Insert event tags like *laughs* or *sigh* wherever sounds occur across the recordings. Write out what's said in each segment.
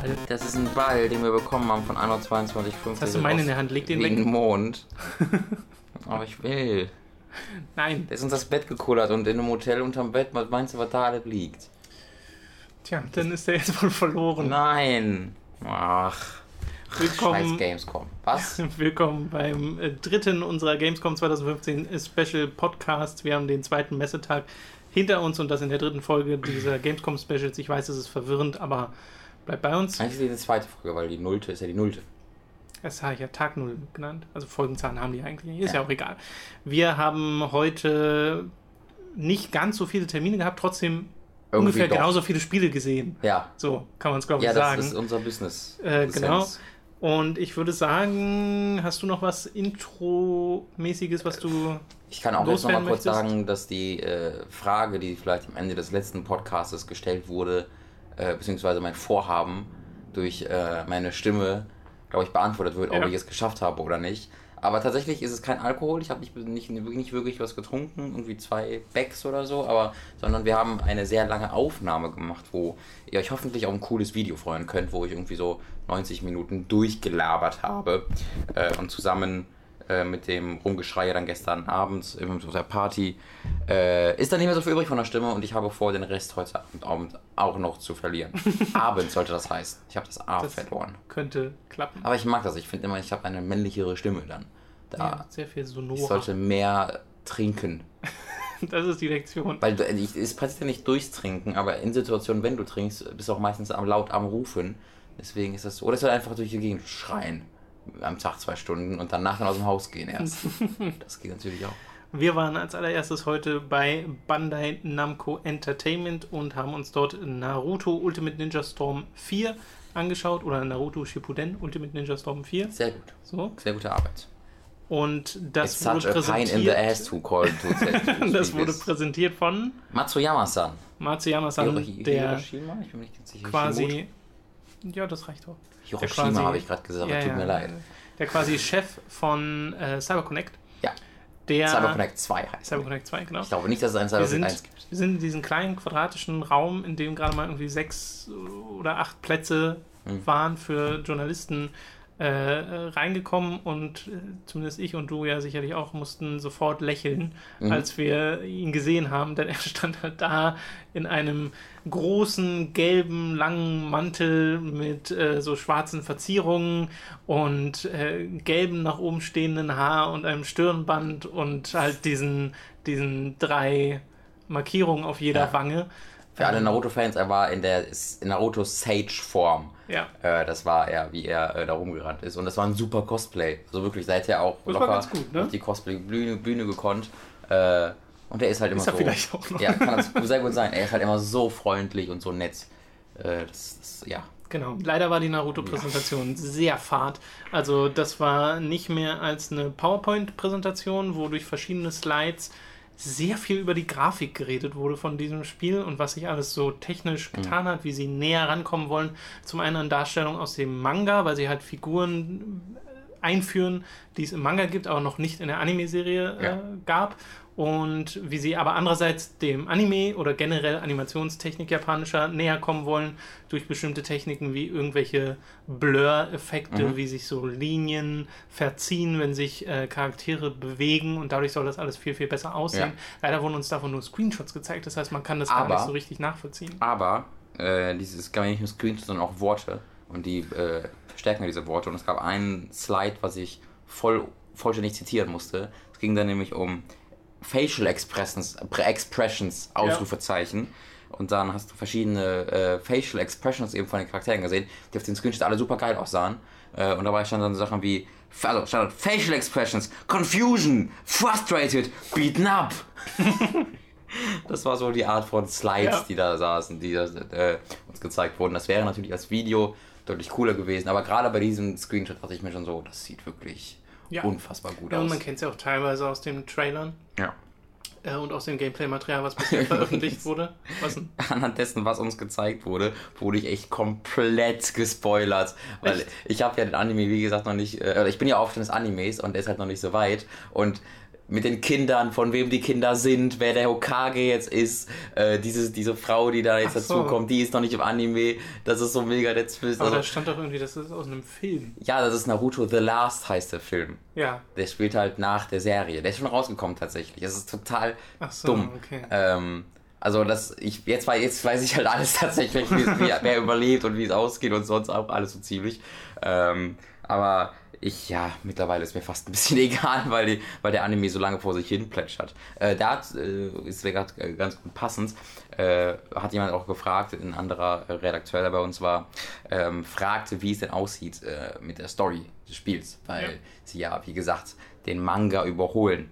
Ball? Das ist ein Ball, den wir bekommen haben von Anno 22.5. Jetzt hast du meinen in der Hand, leg den weg. Mond. *laughs* Aber ich will. Nein. Der ist uns das Bett gekullert und in einem Hotel unterm Bett, was meinst du, was da alles liegt? Tja, dann ist der jetzt wohl verloren. Nein. Ach. Scheiß Willkommen, Gamescom. Was? *laughs* willkommen beim äh, dritten unserer Gamescom 2015 Special Podcast. Wir haben den zweiten Messetag hinter uns und das in der dritten Folge dieser Gamescom Specials. Ich weiß, es ist verwirrend, aber bleibt bei uns. Eigentlich ist die zweite Folge, weil die Nullte ist ja die Nullte. Das habe ich ja Tag Null genannt. Also Folgenzahlen haben die eigentlich nicht. Ist ja. Ja. auch egal. Wir haben heute nicht ganz so viele Termine gehabt, trotzdem Irgendwie ungefähr doch. genauso viele Spiele gesehen. Ja. So kann man es, glaube ich, Ja, das sagen. ist unser Business. Äh, genau. Und ich würde sagen, hast du noch was Intro-mäßiges, was du. Ich kann auch jetzt noch mal kurz möchtest? sagen, dass die äh, Frage, die vielleicht am Ende des letzten Podcastes gestellt wurde, äh, beziehungsweise mein Vorhaben durch äh, meine Stimme, glaube ich, beantwortet wird, Ja. ob ich es geschafft habe oder nicht. Aber tatsächlich ist es kein Alkohol. Ich habe nicht, nicht, nicht wirklich was getrunken, irgendwie zwei Becks oder so, aber sondern wir haben eine sehr lange Aufnahme gemacht, wo ihr euch hoffentlich auf ein cooles Video freuen könnt, wo ich irgendwie so 90 Minuten durchgelabert habe äh, und zusammen äh, mit dem Rumgeschrei dann gestern Abend auf der Party äh, ist dann nicht mehr so viel übrig von der Stimme und ich habe vor, den Rest heute Abend, Abend auch noch zu verlieren. *laughs* Abend sollte das heißen. Ich habe das A Das- verloren. Könnte klappen. Aber ich mag das. Ich finde immer, ich habe eine männlichere Stimme dann. Da Ja, sehr viel ich Sonora. sollte mehr trinken. *laughs* Das ist die Lektion. Weil du, ich, es passiert ja nicht durchs Trinken, aber in Situationen, wenn du trinkst, bist du auch meistens am laut am Rufen. Deswegen ist das so. Oder es soll einfach durch die Gegend schreien. Am Tag zwei Stunden und danach dann aus dem Haus gehen erst. *laughs* das geht natürlich auch. Wir waren als allererstes heute bei Bandai Namco Entertainment und haben uns dort Naruto Ultimate Ninja Storm 4 angeschaut oder Naruto Shippuden Ultimate Ninja Storm 4. Sehr gut. So. Sehr gute Arbeit. Und das It's wurde präsentiert. *laughs* Das wurde präsentiert von Matsuyama-san. Matsuyama-san, der Hiroshima? Ich bin nicht ganz sicher. quasi. Ja, das reicht. Der Hiroshima habe ich gerade gesagt, Ja, tut ja, mir leid. Der quasi Chef von äh, CyberConnect. Ja, Der CyberConnect 2 heißt er. CyberConnect 2, genau. Ich glaube nicht, dass es einen CyberConnect 1 gibt. wir sind in diesem kleinen quadratischen Raum, in dem gerade mal irgendwie sechs oder acht Plätze Mhm. waren für Journalisten äh, äh, reingekommen und äh, zumindest ich und du ja sicherlich auch mussten sofort lächeln, Mhm. als wir ihn gesehen haben, denn er *laughs* stand halt da in einem großen gelben langen Mantel mit äh, so schwarzen Verzierungen und äh, gelben nach oben stehenden Haar und einem Stirnband und halt diesen diesen drei Markierungen auf jeder Ja. Wange. Für alle Naruto-Fans, er war in der in Naruto Sage-Form. Ja. Äh, das war er, wie er äh, da rumgerannt ist. Und das war ein super Cosplay. Also wirklich, hätte er auch Das ganz gut, ne? auf die Cosplay-Bühne Bühne gekonnt. Äh, und er ist halt immer Ist er so. vielleicht auch noch. Ja, kann das sehr gut sein. Er ist halt immer so freundlich und so nett. Äh, das, das, ja. Genau. Leider war die Naruto-Präsentation sehr fad. Also das war nicht mehr als eine PowerPoint-Präsentation, wo durch verschiedene Slides sehr viel über die Grafik geredet wurde von diesem Spiel und was sich alles so technisch getan hat, wie sie näher rankommen wollen. Zum einen an Darstellung aus dem Manga, weil sie halt Figuren äh, einführen, die es im Manga gibt, aber noch nicht in der Anime-Serie äh, Ja. gab. Und wie sie aber andererseits dem Anime oder generell Animationstechnik japanischer näher kommen wollen, durch bestimmte Techniken wie irgendwelche Blur-Effekte, Mhm. wie sich so Linien verziehen, wenn sich äh, Charaktere bewegen und dadurch soll das alles viel, viel besser aussehen. Ja. Leider wurden uns davon nur Screenshots gezeigt, das heißt, man kann das gar Aber- nicht so richtig nachvollziehen. Aber äh, dieses gar nicht nur Screenshots, sondern auch Worte. Und die äh, verstärken ja diese Worte. Und es gab einen Slide, was ich voll, vollständig zitieren musste. Es ging dann nämlich um Facial Expressions, Expressions Ausrufezeichen. Und dann hast du verschiedene äh, Facial Expressions eben von den Charakteren gesehen, die auf den Screenshot alle super geil aussahen. Äh, und dabei standen dann so Sachen wie, also stand Facial Expressions, Confusion, Frustrated, Beaten Up. *laughs* Das war so die Art von Slides, Ja. die da saßen, die da, äh, uns gezeigt wurden. Das wäre natürlich als Video deutlich cooler gewesen, aber gerade bei diesem Screenshot dachte ich mir schon so, das sieht wirklich Ja. unfassbar gut Ja, und aus. man kennt es ja auch teilweise aus den Trailern Ja. äh, und aus dem Gameplay-Material, was bisher *laughs* veröffentlicht wurde. Was denn? *laughs* Anhand dessen, was uns gezeigt wurde, wurde ich echt komplett gespoilert. Weil Echt? ich habe ja den Anime, wie gesagt, noch nicht. Äh, ich bin ja auch Fan des Animes und der ist halt noch nicht so weit. Und mit den Kindern, von wem die Kinder sind, wer der Hokage jetzt ist. Äh, diese, diese Frau, die da jetzt so. dazu kommt, die ist noch nicht im Anime. Das ist so mega der Twist. Aber Also, da stand doch irgendwie, das ist aus einem Film. ja, das ist Naruto The Last heißt der Film. Ja. Der spielt halt nach der Serie. Der ist schon rausgekommen tatsächlich. Das ist total Ach so, dumm. okay. Ähm, also das, ich, jetzt, wei- jetzt weiß ich halt alles *laughs* tatsächlich, wie, wer überlebt und wie es ausgeht und sonst auch alles so ziemlich. Ähm, aber ich, ja, mittlerweile ist mir fast ein bisschen *laughs* egal, weil, die, weil der Anime so lange vor sich hin plätschert. Äh, da äh, ist mir gerade äh, ganz gut passend, äh, hat jemand auch gefragt, ein anderer Redakteur, der bei uns war, ähm, fragte, wie es denn aussieht äh, mit der Story des Spiels, weil Ja. sie ja, wie gesagt, den Manga überholen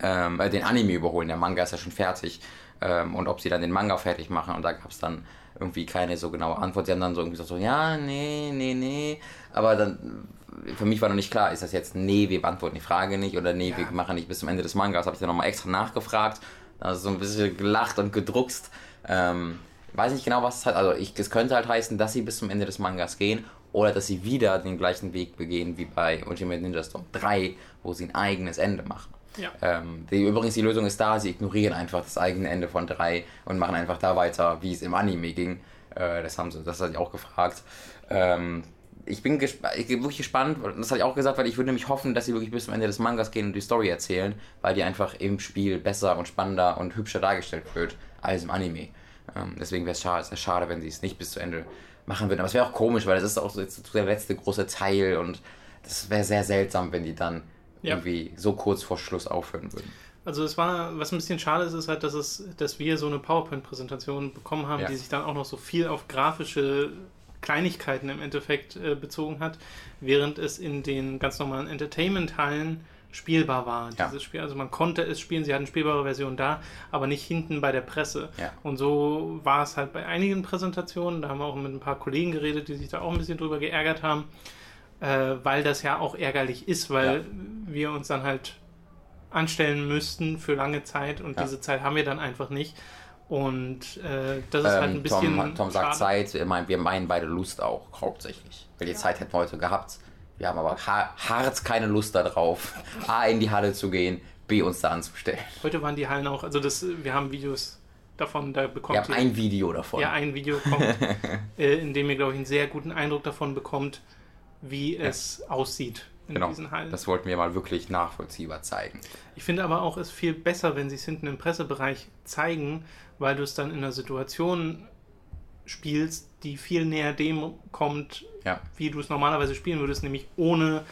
ähm, äh, den Anime überholen. Der Manga ist ja schon fertig. Ähm, und ob sie dann den Manga fertig machen. Und da gab es dann irgendwie keine so genaue Antwort. Sie haben dann so irgendwie gesagt, so, ja, nee, nee, nee. Aber dann, für mich war noch nicht klar, ist das jetzt, nee, wir beantworten die Frage nicht oder nee, Ja. wir machen nicht bis zum Ende des Mangas. Habe ich dann nochmal extra nachgefragt. Da so ein bisschen gelacht und gedruckst. Ähm, weiß nicht genau, was es halt, also ich, es könnte halt heißen, dass sie bis zum Ende des Mangas gehen oder dass sie wieder den gleichen Weg begehen wie bei Ultimate Ninja Storm 3, wo sie ein eigenes Ende machen. Ja. Ähm, die, übrigens, die Lösung ist da, sie ignorieren einfach das eigene Ende von 3 und machen einfach da weiter, wie es im Anime ging. Äh, das haben sie, das hatte ich auch gefragt. Ähm, ich bin, ich bin wirklich gespannt, das hatte ich auch gesagt, weil ich würde nämlich hoffen, dass sie wirklich bis zum Ende des Mangas gehen und die Story erzählen, weil die einfach im Spiel besser und spannender und hübscher dargestellt wird als im Anime. Ähm, deswegen wäre es schade, schade, wenn sie es nicht bis zu Ende machen würden. Aber es wäre auch komisch, weil das ist auch so jetzt der letzte große Teil und das wäre sehr seltsam, wenn die dann Ja. irgendwie so kurz vor Schluss aufhören würden. Also es war, was ein bisschen schade ist, ist halt, dass es, dass wir so eine PowerPoint-Präsentation bekommen haben, Ja. die sich dann auch noch so viel auf grafische Kleinigkeiten im Endeffekt äh, bezogen hat, während es in den ganz normalen Entertainment-Hallen spielbar war, Ja. dieses Spiel. Also man konnte es spielen, sie hatten spielbare Version da, aber nicht hinten bei der Presse. Ja. Und so war es halt bei einigen Präsentationen, da haben wir auch mit ein paar Kollegen geredet, die sich da auch ein bisschen drüber geärgert haben, äh, weil das ja auch ärgerlich ist, weil Ja. wir uns dann halt anstellen müssten für lange Zeit und Ja. diese Zeit haben wir dann einfach nicht. Und äh, das ist halt ein Ähm, bisschen. Tom, Tom sagt schade. Zeit, wir meinen, wir meinen beide Lust auch, hauptsächlich. Weil die Zeit hätten wir heute gehabt. Wir haben aber ha hart keine Lust darauf, A, in die Halle zu gehen, B, uns da anzustellen. Heute waren die Hallen auch, also das, wir haben Videos davon, da Wir bekommt haben ihr ein Video davon. ja, ein Video kommt, *laughs* äh, in dem ihr, glaube ich, einen sehr guten Eindruck davon bekommt, wie es aussieht in genau. diesen Hallen. Das wollten wir mal wirklich nachvollziehbar zeigen. Ich finde aber auch, es ist viel besser, wenn sie es hinten im Pressebereich zeigen, weil du es dann in einer Situation spielst, die viel näher dem kommt, Ja. wie du es normalerweise spielen würdest, nämlich ohne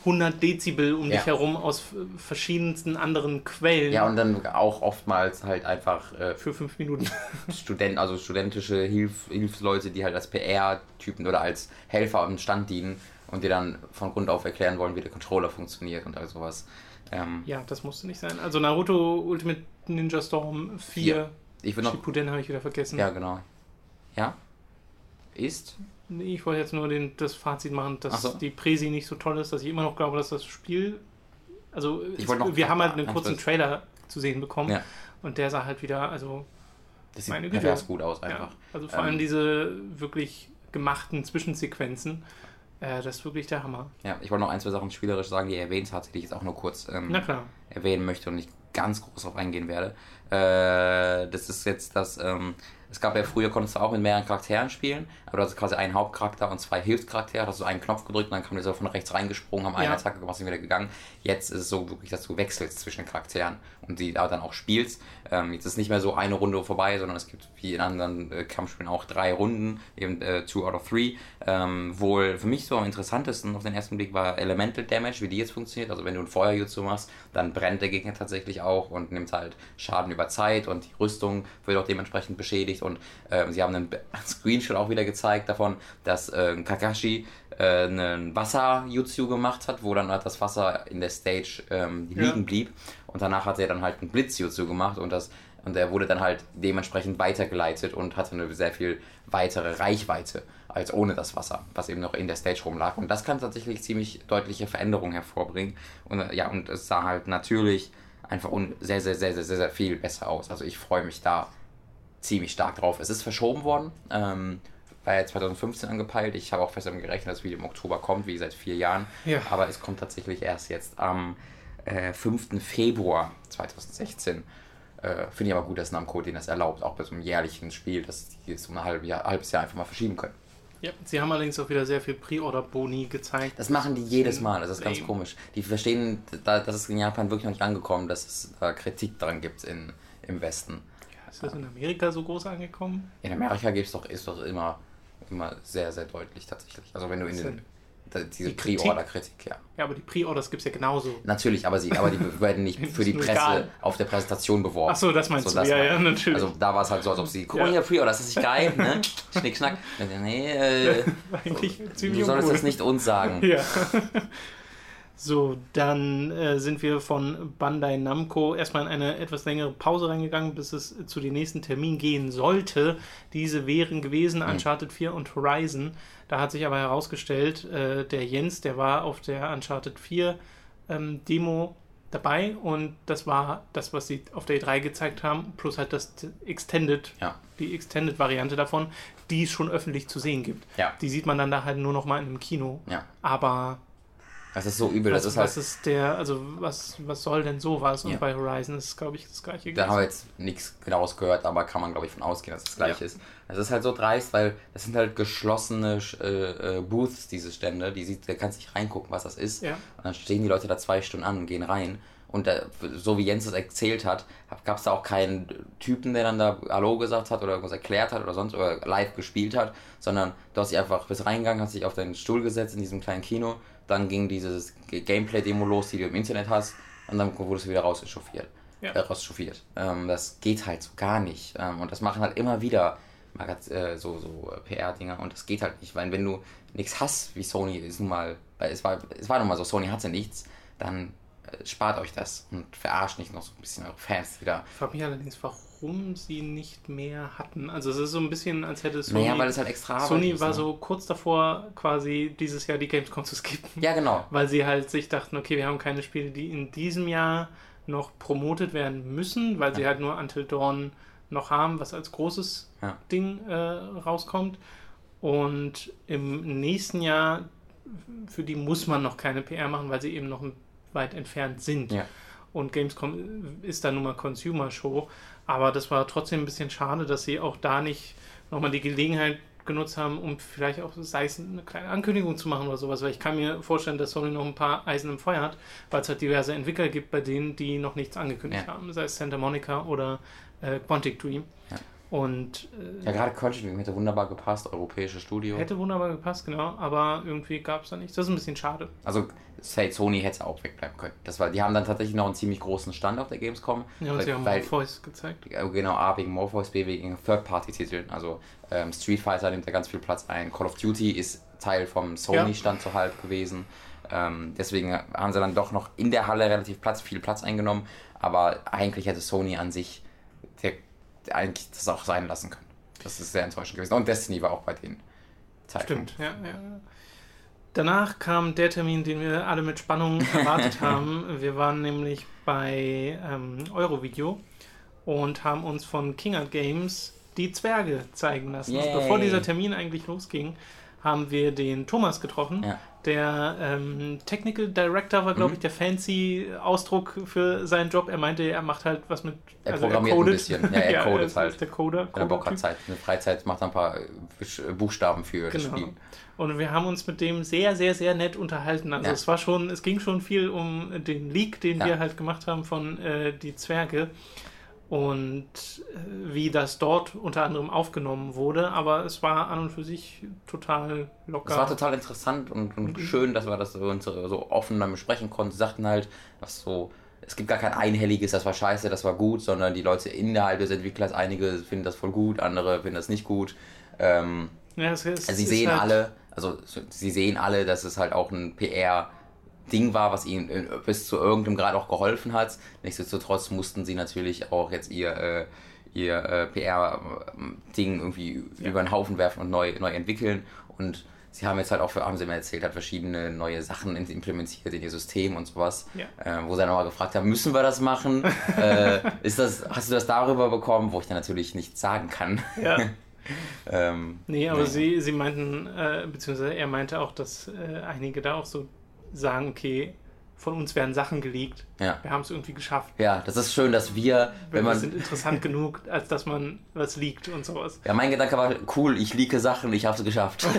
100 Dezibel um Ja. dich herum aus verschiedensten anderen Quellen Ja, und dann auch oftmals halt einfach äh, für fünf Minuten. *laughs* Studenten, also studentische Hilf Hilfsleute, die halt als PR-Typen oder als Helfer am Stand dienen und dir dann von Grund auf erklären wollen, wie der Controller funktioniert und all sowas. Ähm, ja, das musste nicht sein. Also Naruto Ultimate Ninja Storm 4, ich will noch. Shippuden habe ich wieder vergessen. Ja, genau. Ja? Ist? Nee, ich wollte jetzt nur den, das Fazit machen, dass so. die Präsi nicht so toll ist, dass ich immer noch glaube, dass das Spiel. Also, es, noch- wir haben halt einen ganz kurzen kurz. Trailer zu sehen bekommen Ja. und der sah halt wieder, also, Das Meine sieht Güte. pervers gut aus ja, einfach. also vor Ähm, allem diese wirklich gemachten Zwischensequenzen, äh, das ist wirklich der Hammer. Ja, ich wollte noch ein, zwei Sachen spielerisch sagen, die er erwähnt hatte, die ich jetzt auch nur kurz ähm, erwähnen möchte und nicht ganz groß darauf eingehen werde. Äh, das ist jetzt das, ähm, es gab ja früher, konntest du auch mit mehreren Charakteren spielen, aber du hast quasi einen Hauptcharakter und zwei Hilfscharaktere, hast du einen Knopf gedrückt und dann kam dieser von rechts reingesprungen, haben eine Ja. Attacke gemacht und wieder gegangen. Jetzt ist es so wirklich, dass du wechselst zwischen den Charakteren und die da dann auch spielst. Ähm, jetzt ist nicht mehr so eine Runde vorbei, sondern es gibt wie in anderen äh, Kampfspielen auch drei Runden, eben äh, two out of three. Ähm, wohl für mich so am interessantesten auf den ersten Blick war Elemental Damage, wie die jetzt funktioniert. Also wenn du ein Feuerjutsu machst, dann brennt der Gegner tatsächlich auch und nimmt halt Schaden über Zeit und die Rüstung wird auch dementsprechend beschädigt. Und ähm, sie haben einen *laughs* Screenshot auch wieder gezeigt davon, dass äh, Kakashi äh, einen Wasser-Jutsu gemacht hat, wo dann halt das Wasser in der Stage ähm, Ja. liegen blieb. Und danach hat er dann halt einen Blitz-Jutsu gemacht und das und er wurde dann halt dementsprechend weitergeleitet und hatte eine sehr viel weitere Reichweite als ohne das Wasser, was eben noch in der Stage rumlag. Und das kann tatsächlich ziemlich deutliche Veränderungen hervorbringen. Und äh, ja, und es sah halt natürlich einfach sehr, sehr, sehr, sehr, sehr, sehr viel besser aus. Also ich freue mich da ziemlich stark drauf. Es ist verschoben worden. Ähm, war ja 2015 angepeilt. Ich habe auch fest damit gerechnet, dass das Video im Oktober kommt, wie seit vier Jahren. Ja. Aber es kommt tatsächlich erst jetzt am äh, 5. Februar 2016. Äh, Finde ich aber gut, dass Namco den das erlaubt, auch bei so einem jährlichen Spiel, dass die es um ein halbes Jahr, halbes Jahr einfach mal verschieben können. Ja, sie haben allerdings auch wieder sehr viel Pre-Order-Boni gezeigt. Das machen die jedes Mal, das ist ganz komisch. Die verstehen, da, das ist in Japan wirklich noch nicht angekommen, dass es da Kritik daran gibt in, im Westen. Ja, ist das in Amerika so groß angekommen? In Amerika gibt's doch, ist doch immer, immer sehr, sehr deutlich tatsächlich. Also wenn du in den, diese Die Kritik? Pre-Order-Kritik, ja. Ja, aber die Pre-Orders gibt es ja genauso. Natürlich, aber sie, aber die werden nicht *laughs* für die Presse egal. auf der Präsentation beworben. Ach so, das meinst du. Ja, ja, natürlich. Also da war es halt so, als ob sie, guck Ja. mal hier, Pre-Order, das ist nicht geil, ne? *laughs* Schnick, schnack. Nee, äh, Eigentlich du ziemlich solltest uncool. das nicht uns sagen. Ja. *laughs* So, dann äh, sind wir von Bandai Namco erstmal in eine etwas längere Pause reingegangen, bis es zu den nächsten Termin gehen sollte. Diese wären gewesen Uncharted 4 und Horizon. Da hat sich aber herausgestellt, äh, der Jens, der war auf der Uncharted 4 ähm, Demo dabei und das war das, was sie auf der E3 gezeigt haben, plus halt das Extended, Ja. die Extended-Variante davon, die es schon öffentlich zu sehen gibt. Ja. Die sieht man dann da halt nur noch mal in einem Kino. Ja. Aber Das ist so übel. was, Das ist halt, was ist der, also was, was soll denn sowas? Und Ja. bei Horizon ist, glaube ich, das gleiche. Da haben wir jetzt nichts genaues gehört, aber kann man, glaube ich, von ausgehen, dass es das gleiche Ja. ist. Es ist halt so dreist, weil das sind halt geschlossene äh, äh, Booths, diese Stände. Die sieht, da kannst nicht reingucken, was das ist. Ja. Und dann stehen die Leute da zwei Stunden an und gehen rein. Und da, so wie Jens das erzählt hat, gab es da auch keinen Typen, der dann da Hallo gesagt hat oder irgendwas erklärt hat oder sonst oder live gespielt hat, sondern du hast dich einfach bis reingegangen, hast dich auf deinen Stuhl gesetzt in diesem kleinen Kino, dann ging dieses Gameplay-Demo los, die du im Internet hast, und dann wurdest du wieder rausgechauffiert. Ja. Äh, rauschauffiert. Ähm, das geht halt so gar nicht. Ähm, und das machen halt immer wieder Magaz äh, so, so äh, PR-Dinger und das geht halt nicht, weil wenn du nichts hast, wie Sony ist nun mal, weil es war, es war nun mal so, Sony hatte nichts, dann äh, spart euch das und verarscht nicht noch so ein bisschen eure Fans wieder. Ich frage mich allerdings, warum sie nicht mehr hatten. Also es ist so ein bisschen, als hätte Sony. naja, weil es halt extra Sony ist, war ne? so kurz davor, quasi dieses Jahr die Gamescom zu skippen. Ja, genau. Weil sie halt sich dachten, okay, wir haben keine Spiele, die in diesem Jahr noch promotet werden müssen, weil sie halt nur Until Dawn noch haben, was als großes Ja. Ding äh, rauskommt. Und im nächsten Jahr, für die muss man noch keine PR machen, weil sie eben noch weit entfernt sind. Ja. Und Gamescom ist dann nun mal Consumer Show. Aber das war trotzdem ein bisschen schade, dass sie auch da nicht nochmal die Gelegenheit genutzt haben, um vielleicht auch, sei es eine kleine Ankündigung zu machen oder sowas. Weil ich kann mir vorstellen, dass Sony noch ein paar Eisen im Feuer hat, weil es halt diverse Entwickler gibt, bei denen die noch nichts angekündigt Ja. haben. Sei es Santa Monica oder äh, Quantic Dream. Ja. Und äh, Ja, gerade Dream hätte wunderbar gepasst, europäisches Studio. hätte wunderbar gepasst, genau. Aber irgendwie gab es da nichts. Das ist ein bisschen schade. Also say, Sony hätte auch wegbleiben können. Das war, die haben dann tatsächlich noch einen ziemlich großen Stand auf der Gamescom. Ja, und weil, sie haben weil, Morpheus gezeigt. Ja, Genau, A wegen Morpheus, B wegen Third-Party-Titeln. Also ähm, Street Fighter nimmt da ganz viel Platz ein. Call of Duty ist Teil vom Sony-Stand so halb gewesen. Ähm, deswegen haben sie dann doch noch in der Halle relativ Platz, viel Platz eingenommen. Aber eigentlich hätte Sony an sich eigentlich das auch sein lassen können. Das ist sehr enttäuschend gewesen. Und Destiny war auch bei den Zeitpunkt. Stimmt, ja, ja. Danach kam der Termin, den wir alle mit Spannung *laughs* erwartet haben. Wir waren nämlich bei ähm, Eurovideo und haben uns von King Art Games die Zwerge zeigen lassen. Bevor dieser Termin eigentlich losging, haben wir den Thomas getroffen. Ja. Der ähm, Technical Director war, glaube Mhm. ich, der fancy Ausdruck für seinen Job. Er meinte, er macht halt was mit. Er programmiert ein bisschen. Ja, er *laughs* codet ist- halt. ist Der Coder. Wenn er Bock hat, Zeit, eine Freizeit, macht er ein paar Buchstaben für das Genau. Spiel. Und wir haben uns mit dem sehr, sehr, sehr nett unterhalten. Also Ja. es war schon, es ging schon viel um den Leak, den Ja. wir halt gemacht haben von äh, Die Zwerge und äh, wie das dort unter anderem aufgenommen wurde. Aber es war an und für sich total locker. Es war total interessant und, und Mhm. schön, dass wir das so, uns so offen dann besprechen konnten. Sie sagten halt, was so, es gibt gar kein einhelliges, das war scheiße, das war gut, sondern die Leute innerhalb des Entwicklers, einige finden das voll gut, andere finden das nicht gut. Ähm, ja, es, es also sie ist sehen halt, alle, also so- sie sehen alle, dass es halt auch ein PR-Ding war, was ihnen äh, bis zu irgendeinem Grad auch geholfen hat. Nichtsdestotrotz mussten sie natürlich auch jetzt ihr, äh, ihr äh, PR-Ding irgendwie über den Haufen werfen und neu, neu entwickeln. Und sie haben jetzt halt auch, für, haben sie mir erzählt, hat verschiedene neue Sachen implementiert in ihr System und sowas. Ja. Äh, wo sie dann nochmal gefragt haben, müssen wir das machen? *laughs* äh, ist das, hast du das darüber bekommen? Wo ich dann natürlich nichts sagen kann. Ja. *laughs* ähm, Nee, aber naja. sie, sie meinten, äh, beziehungsweise er meinte auch, dass einige da auch so sagen, okay, von uns werden Sachen geleakt. Ja. Wir haben es irgendwie geschafft. Ja, das ist schön, dass wir, wenn Wir man. sind interessant *laughs* genug, als dass man was leakt und sowas. Ja, mein Gedanke war, cool, ich leake Sachen, ich habe es geschafft. *laughs*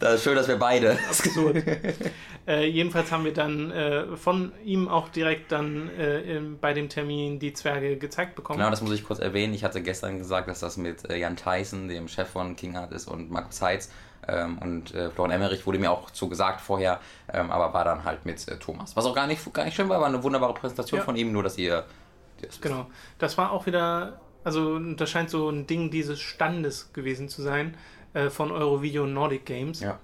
das ist schön, dass wir beide. Absurd. *laughs* äh, jedenfalls haben wir dann äh, von ihm auch direkt dann äh, bei dem Termin die Zwerge gezeigt bekommen. Genau, das muss ich kurz erwähnen. Ich hatte gestern gesagt, dass das mit äh, Jan Tyson, dem Chef von King Art ist, und Markus Heitz ähm, und äh, Florian Emmerich wurde mir auch so gesagt vorher, ähm, aber war dann halt mit äh, Thomas. Was auch gar nicht, gar nicht schön war, war eine wunderbare Präsentation Ja. von ihm, nur dass ihr. Das Genau. Das war auch wieder, also das scheint so ein Ding dieses Standes gewesen zu sein äh, von Eurovideo Nordic Games. Ja.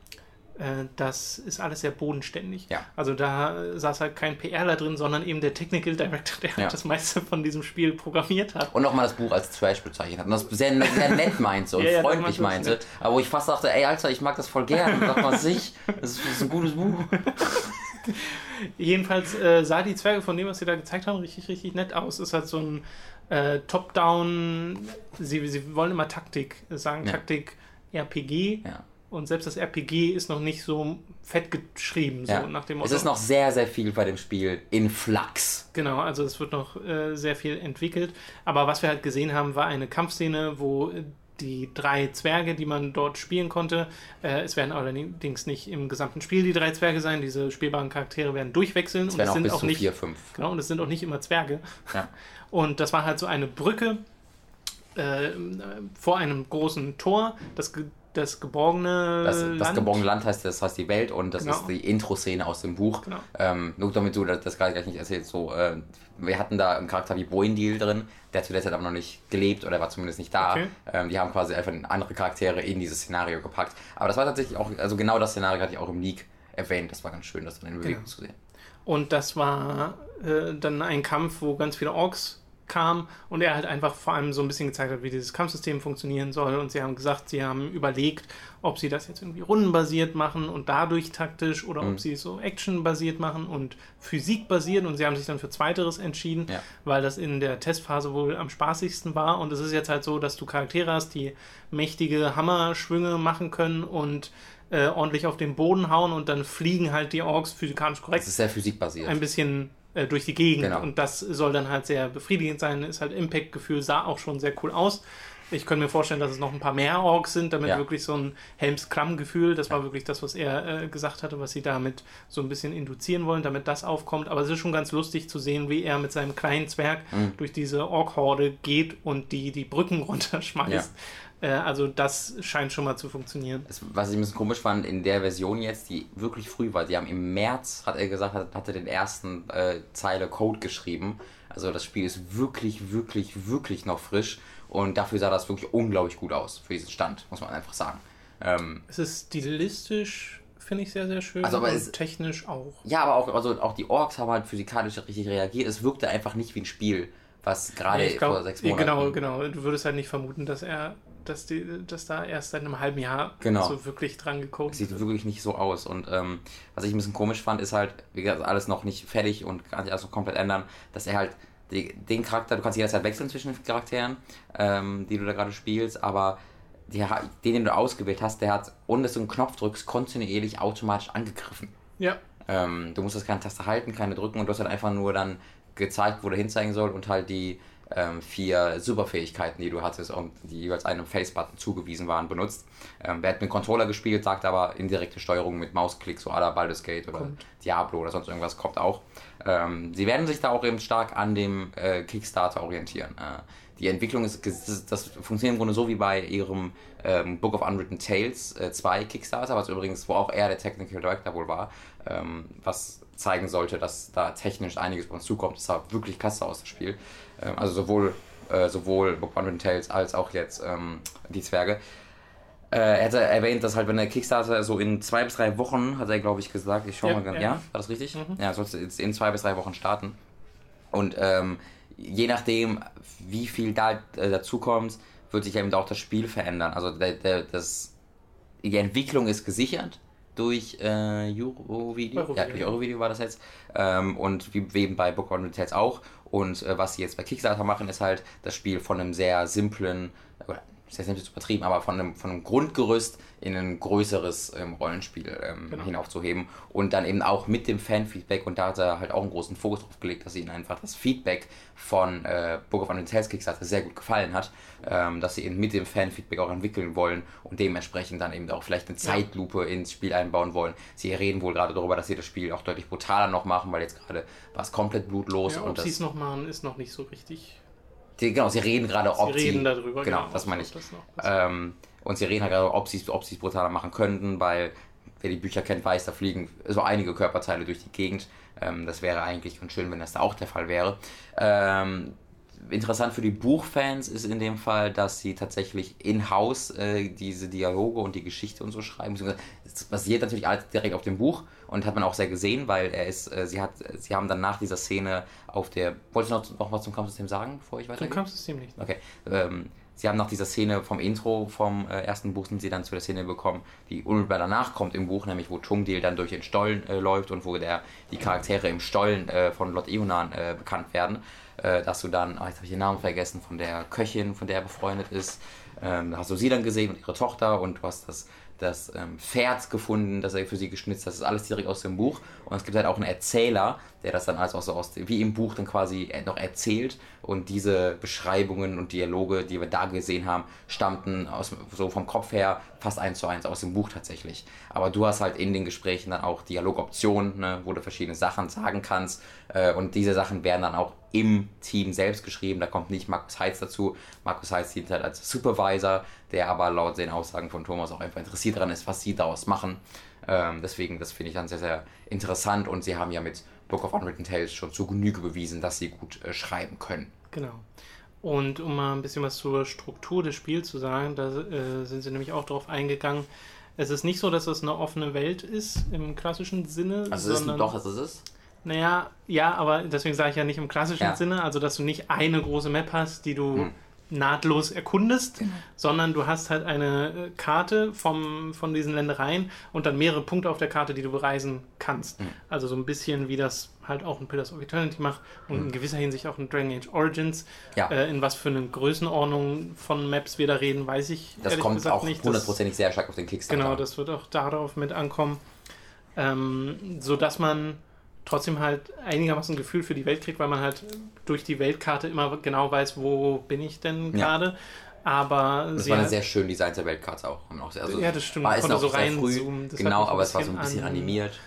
Äh, das ist alles sehr bodenständig. Ja. Also da saß halt kein PRler drin, sondern eben der Technical Director, der Ja. halt das meiste von diesem Spiel programmiert hat. Und nochmal das Buch als Trash bezeichnet hat. Und das sehr, sehr nett meinte und *laughs* Ja, freundlich meinte. Aber wo ich fast dachte, ey Alter, ich mag das voll gern. Sag mal sich, das ist, das ist ein gutes Buch. *laughs* Jedenfalls äh, sah die Zwerge von dem, was sie da gezeigt haben, richtig, richtig nett aus. Ist halt so ein äh, Top-Down, sie, sie wollen immer Taktik sagen. Taktik RPG. Ja. Und selbst das RPG ist noch nicht so fett geschrieben, so Ja. nach dem Es ist noch sehr, sehr viel bei dem Spiel in Flachs. Genau, also es wird noch äh, sehr viel entwickelt. Aber was wir halt gesehen haben, war eine Kampfszene, wo die drei Zwerge, die man dort spielen konnte, äh, es werden allerdings nicht im gesamten Spiel die drei Zwerge sein. Diese spielbaren Charaktere werden durchwechseln Es und werden es auch sind auch nicht vier, fünf. genau und es sind auch nicht immer Zwerge. Ja. *laughs* Und das war halt so eine Brücke äh, vor einem großen Tor, das das geborgene Das, das Land. geborgene Land heißt, das heißt die Welt und das Genau. ist die Intro-Szene aus dem Buch. Genau. Ähm, nur damit du das, das gerade gleich nicht erzählst, so, äh, wir hatten da einen Charakter wie Boindil drin, der zu der Zeit aber noch nicht gelebt oder war zumindest nicht da. Okay. Ähm, die haben quasi einfach andere Charaktere in dieses Szenario gepackt. Aber das war tatsächlich auch, also genau das Szenario hatte ich auch im Leak erwähnt. Das war ganz schön, das dann in Bewegung Genau. zu sehen. Und das war äh, dann ein Kampf, wo ganz viele Orks kamen und er halt einfach vor allem so ein bisschen gezeigt hat, wie dieses Kampfsystem funktionieren soll. Und sie haben gesagt, sie haben überlegt, ob sie das jetzt irgendwie rundenbasiert machen und dadurch taktisch oder Mhm. ob sie es so actionbasiert machen und physikbasiert. Und sie haben sich dann für Zweiteres entschieden, Ja. weil das in der Testphase wohl am spaßigsten war. Und es ist jetzt halt so, dass du Charaktere hast, die mächtige Hammerschwünge machen können und äh, ordentlich auf den Boden hauen und dann fliegen halt die Orks physikalisch korrekt Das ist sehr physikbasiert. ein bisschen äh, durch die Gegend Genau. und das soll dann halt sehr befriedigend sein. Ist halt Impact-Gefühl, sah auch schon sehr cool aus. Ich könnte mir vorstellen, dass es noch ein paar mehr Orks sind, damit Ja. wirklich so ein Helms-Klamm-Gefühl, das war wirklich das, was er äh, gesagt hatte, was sie damit so ein bisschen induzieren wollen, damit das aufkommt. Aber es ist schon ganz lustig zu sehen, wie er mit seinem kleinen Zwerg Mhm. durch diese Ork-Horde geht und die die Brücken *laughs* runterschmeißt. Äh, also das scheint schon mal zu funktionieren. Was ich ein bisschen komisch fand, in der Version jetzt, die wirklich früh war, die haben im März, hat er gesagt, hat, hat er den ersten äh, Zeile Code geschrieben. Also das Spiel ist wirklich, wirklich, wirklich noch frisch und dafür sah das wirklich unglaublich gut aus für diesen Stand, muss man einfach sagen. Ähm, Es ist stilistisch, finde ich, sehr, sehr schön Also, aber und es- technisch auch. ja, aber auch, also auch die Orks haben halt physikalisch richtig reagiert. Es wirkte einfach nicht wie ein Spiel, was gerade vor sechs Monaten... Genau, genau. Du würdest halt nicht vermuten, dass er, dass die, dass da erst seit einem halben Jahr Genau. so wirklich dran gecodet Es sieht wirklich nicht so aus. Und ähm, was ich ein bisschen komisch fand, ist halt, wie gesagt, alles noch nicht fertig und kann sich alles noch komplett ändern, dass er halt die, den Charakter, du kannst jederzeit wechseln zwischen den Charakteren, ähm, die du da gerade spielst, aber der, den, den du ausgewählt hast, der hat, ohne dass du einen Knopf drückst, kontinuierlich automatisch angegriffen. Ja, Ähm, du musstest keine Taste halten, keine drücken und du hast halt einfach nur dann gezeigt, wo der hinzeigen soll und halt die ähm, vier Superfähigkeiten, die du hattest und die jeweils einem Face-Button zugewiesen waren, benutzt. Ähm, wer hat mit Controller gespielt, sagt aber indirekte Steuerung mit Mausklick, so à la Baldur's Gate oder Kommt. Diablo oder sonst irgendwas kommt auch. Ähm, sie werden sich da auch eben stark an dem äh, Kickstarter orientieren. Äh, die Entwicklung ist, das, das funktioniert im Grunde so wie bei ihrem ähm, Book of Unwritten Tales 2 äh, Kickstarter, was übrigens, wo auch er der Technical Director wohl war, ähm, was zeigen sollte, dass da technisch einiges bei uns zukommt. Es sah wirklich klasse aus, das Spiel. Ähm, also sowohl, äh, sowohl Book of Unwritten Tales als auch jetzt ähm, die Zwerge. Äh, er hatte erwähnt, dass halt, wenn der Kickstarter so in zwei bis drei Wochen, hat er glaube ich gesagt, ich schau Ja, mal ganz, ja. ja, war das richtig? Mhm. Ja, sollte jetzt in zwei bis drei Wochen starten. Und ähm, je nachdem, wie viel da äh, dazukommt, wird sich eben auch das Spiel verändern. Also der, der, das, die Entwicklung ist gesichert durch äh, Eurovideo. Eurovideo, Ja, durch. Eurovideo war das jetzt. Ähm, und wie wie eben bei Book of Details auch. Und äh, was sie jetzt bei Kickstarter machen, ist halt das Spiel von einem sehr simplen, ist jetzt übertrieben, aber von einem, von einem Grundgerüst in ein größeres ähm, Rollenspiel ähm, genau. hinaufzuheben und dann eben auch mit dem Fanfeedback und da hat er halt auch einen großen Fokus drauf gelegt, dass ihnen einfach das Feedback von äh, Book of Undead Tales Kickstarter sehr gut gefallen hat, ähm, dass sie eben mit dem Fanfeedback auch entwickeln wollen und dementsprechend dann eben auch vielleicht eine Zeitlupe ja. ins Spiel einbauen wollen. Sie reden wohl gerade darüber, dass sie das Spiel auch deutlich brutaler noch machen, weil jetzt gerade war es komplett blutlos. Ja, ob sie es noch machen, ist noch nicht so richtig die, genau, sie reden gerade, ob sie. reden darüber, genau, genau das meine ich. Das ähm, und sie reden halt gerade, ob sie es ob brutaler machen könnten, weil wer die Bücher kennt, weiß, da fliegen so einige Körperteile durch die Gegend. Ähm, das wäre eigentlich ganz schön, wenn das da auch der Fall wäre. Ähm, interessant für die Buchfans ist in dem Fall, dass sie tatsächlich in-house äh, diese Dialoge und die Geschichte und so schreiben. Das basiert natürlich alles direkt auf dem Buch und hat man auch sehr gesehen, weil er ist, äh, sie hat, sie haben dann nach dieser Szene auf der. Wolltest du noch, noch was zum Kampfsystem sagen, bevor ich weitergehe? Zum Kampfsystem nicht. Okay. Ähm, sie haben nach dieser Szene vom Intro vom äh, ersten Buch sind sie dann zu der Szene bekommen, die unmittelbar danach kommt im Buch, nämlich wo Chungdil dann durch den Stollen äh, läuft und wo der, die Charaktere im Stollen äh, von Lord Eonan äh, bekannt werden äh, dass du dann, oh, jetzt habe ich den Namen vergessen, von der Köchin, von der er befreundet ist, ähm, hast du sie dann gesehen und ihre Tochter und du hast das, das ähm, Pferd gefunden, das er für sie geschnitzt hat. Das ist alles direkt aus dem Buch. Und es gibt halt auch einen Erzähler, der das dann alles auch so aus, wie im Buch dann quasi noch erzählt. Und diese Beschreibungen und Dialoge, die wir da gesehen haben, stammten aus, so vom Kopf her fast eins zu eins aus dem Buch tatsächlich. Aber du hast halt in den Gesprächen dann auch Dialogoptionen, ne, wo du verschiedene Sachen sagen kannst. Äh, und diese Sachen werden dann auch im Team selbst geschrieben. Da kommt nicht Markus Heitz dazu. Markus Heitz dient halt als Supervisor, der aber laut den Aussagen von Thomas auch einfach interessiert daran ist, was sie daraus machen. Ähm, deswegen, das finde ich dann sehr, sehr interessant und sie haben ja mit Book of Unwritten Tales schon zu Genüge bewiesen, dass sie gut äh, schreiben können. Genau. Und um mal ein bisschen was zur Struktur des Spiels zu sagen, da äh, sind sie nämlich auch darauf eingegangen. Es ist nicht so, dass es eine offene Welt ist im klassischen Sinne. Also sondern, ist, doch, es ist es. Naja, ja, aber deswegen sage ich ja nicht im klassischen ja. Sinne, also dass du nicht eine große Map hast, die du hm. Nahtlos erkundest, genau. sondern du hast halt eine äh, Karte vom, von diesen Ländereien und dann mehrere Punkte auf der Karte, die du bereisen kannst. Hm. Also so ein bisschen wie das halt auch ein Pillars of Eternity macht und hm. in gewisser Hinsicht auch in Dragon Age Origins. Ja. Äh, in was für eine Größenordnung von Maps wir da reden, weiß ich Das kommt auch hundertprozentig sehr stark auf den Kickstarter. Genau, das wird auch darauf mit ankommen. Ähm, so dass man trotzdem halt einigermaßen ein Gefühl für die Welt kriegt, weil man halt durch die Weltkarte immer genau weiß, wo bin ich denn gerade. Ja. Aber das war eine sehr schön designte Weltkarte auch. Also ja, das stimmt. Man konnte so reinzoomen. Genau, aber es war so ein bisschen an, animiert.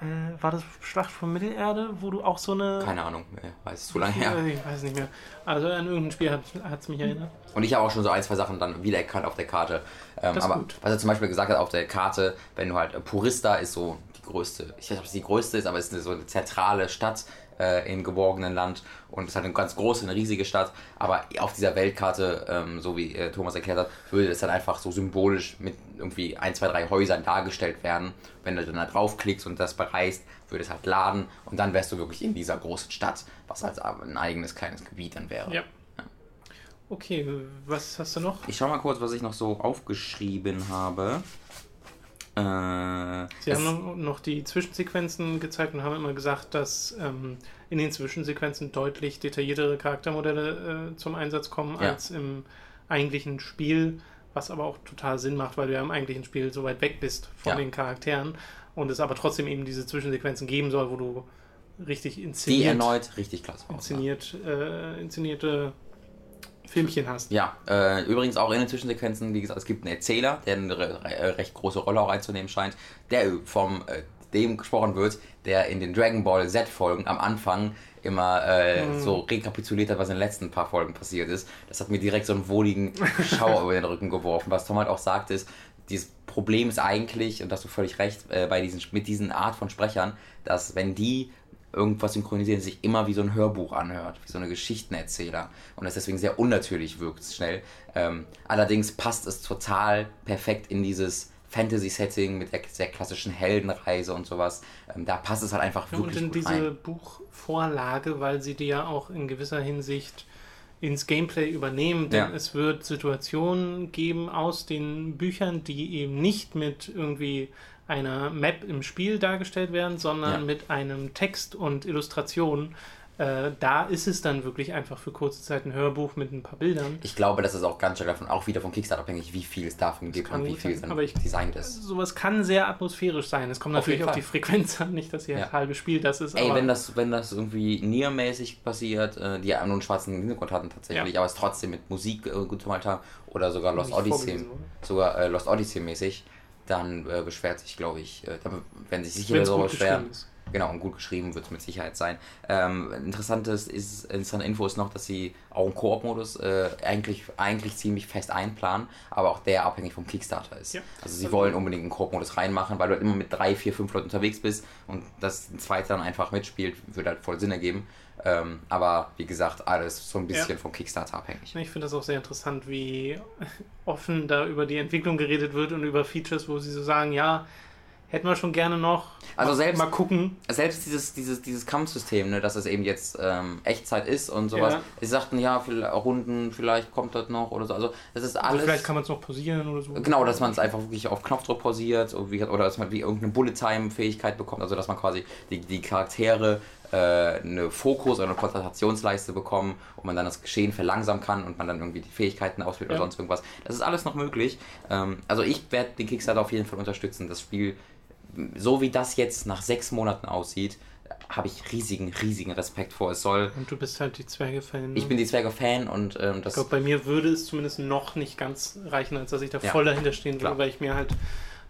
Äh, war das Schlacht von Mittelerde, wo du auch so eine. Keine Ahnung, weiß es zu lange her. *laughs* Ich weiß nicht mehr. Also an irgendein Spiel hat es mich erinnert. Und ich habe auch schon so ein, zwei Sachen dann wiedererkannt auf der Karte. Ähm, aber gut. was er zum Beispiel gesagt hat auf der Karte, wenn du halt Purista ist so größte, ich weiß nicht, ob es die größte ist, aber es ist so eine zentrale Stadt äh, im geborgenen Land und es ist halt eine ganz große, eine riesige Stadt, aber auf dieser Weltkarte, ähm, so wie äh, Thomas erklärt hat, würde es dann einfach so symbolisch mit irgendwie ein, zwei, drei Häusern dargestellt werden. Wenn du dann da draufklickst und das bereist, würde es halt laden und dann wärst du wirklich in dieser großen Stadt, was halt ein eigenes kleines Gebiet dann wäre. Ja. ja. Okay, was hast du noch? Ich schau mal kurz, was ich noch so aufgeschrieben habe. Äh, Sie haben noch die Zwischensequenzen gezeigt und haben immer gesagt, dass ähm, in den Zwischensequenzen deutlich detailliertere Charaktermodelle äh, zum Einsatz kommen ja. als im eigentlichen Spiel, was aber auch total Sinn macht, weil du ja im eigentlichen Spiel so weit weg bist von ja. den Charakteren und es aber trotzdem eben diese Zwischensequenzen geben soll, wo du richtig inszeniert. Die erneut richtig klasse. Inszeniert, äh, inszenierte Filmchen hast. Ja, äh, übrigens auch in den Zwischensequenzen, wie gesagt, es gibt einen Erzähler, der eine re recht große Rolle auch einzunehmen scheint, der vom äh, dem gesprochen wird, der in den Dragon Ball Z-Folgen am Anfang immer äh, mhm. so rekapituliert hat, was in den letzten paar Folgen passiert ist. Das hat mir direkt so einen wohligen Schauer *laughs* über den Rücken geworfen. Was Tom halt auch sagt, ist, dieses Problem ist eigentlich, und da hast du völlig recht, äh, bei diesen, mit diesen Art von Sprechern, dass wenn die irgendwas synchronisieren, sich immer wie so ein Hörbuch anhört, wie so eine Geschichtenerzähler und es deswegen sehr unnatürlich wirkt schnell. Ähm, allerdings passt es total perfekt in dieses Fantasy-Setting mit der sehr klassischen Heldenreise und sowas. Ähm, da passt es halt einfach ja, wirklich gut Und in diese rein. Buchvorlage, weil sie die ja auch in gewisser Hinsicht ins Gameplay übernehmen, denn ja. es wird Situationen geben aus den Büchern, die eben nicht mit irgendwie einer Map im Spiel dargestellt werden, sondern ja. mit einem Text und Illustrationen Äh, da ist es dann wirklich einfach für kurze Zeit ein Hörbuch mit ein paar Bildern. Ich glaube, das ist auch ganz stark davon, auch wieder vom Kickstarter abhängig, wie viel es davon gibt kann und wie viel sein, dann aber ich- designt ist. Sowas kann sehr atmosphärisch sein. Es kommt Auf natürlich auf die. Frequenz an, nicht, dass hier Ja. halbe Spiel das ist. Ey, wenn das, wenn das irgendwie Nier-mäßig passiert, äh, die ja nur einen schwarzen Hintergrund hatten tatsächlich, aber es trotzdem mit Musik äh, gut gemacht haben, oder sogar Lost Odyssey, sogar äh, Lost Odyssey mäßig, dann äh, beschwert sich, glaube ich, äh, wenn sich sicher darüber beschweren. ist. Genau, und gut geschrieben wird es mit Sicherheit sein. Ähm, interessantes ist, interessante Info ist noch, dass sie auch einen Koop-Modus äh, eigentlich, eigentlich ziemlich fest einplanen, aber auch der abhängig vom Kickstarter ist. Ja. Also sie wollen unbedingt einen Koop-Modus reinmachen, weil du halt immer mit drei, vier, fünf Leuten unterwegs bist und dass ein zweiter dann einfach mitspielt, würde halt voll Sinn ergeben. Ähm, aber wie gesagt, alles so ein bisschen Ja. vom Kickstarter abhängig. Ich finde das auch sehr interessant, wie *laughs* offen da über die Entwicklung geredet wird und über Features, wo sie so sagen, ja, hätten wir schon gerne noch. Also mal, selbst- mal gucken. Selbst dieses, dieses, dieses Kampfsystem, ne, dass es eben jetzt ähm, Echtzeit ist und sowas. Ja. Sie sagten, ja, viel, Runden, vielleicht kommt das noch oder so. Also das ist Also alles. vielleicht kann man es noch pausieren oder so. Genau, dass man es einfach wirklich auf Knopfdruck pausiert oder dass man wie irgendeine Bullet-Time-Fähigkeit bekommt, also dass man quasi die, die Charaktere äh, eine Fokus- oder eine Konzentrationsleiste bekommen und man dann das Geschehen verlangsamen kann und man dann irgendwie die Fähigkeiten auswählt Ja. oder sonst irgendwas. Das ist alles noch möglich. Ähm, also ich werde den Kickstarter auf jeden Fall unterstützen. Das Spiel, so wie das jetzt nach sechs Monaten aussieht, habe ich riesigen, riesigen Respekt vor. Es soll. Und du bist halt die Zwerge-Fan. ne? Ich bin die Zwerge-Fan und ähm, Ich das. glaube, bei mir würde es zumindest noch nicht ganz reichen, als dass ich da Ja. voll dahinter stehen würde, weil ich mir halt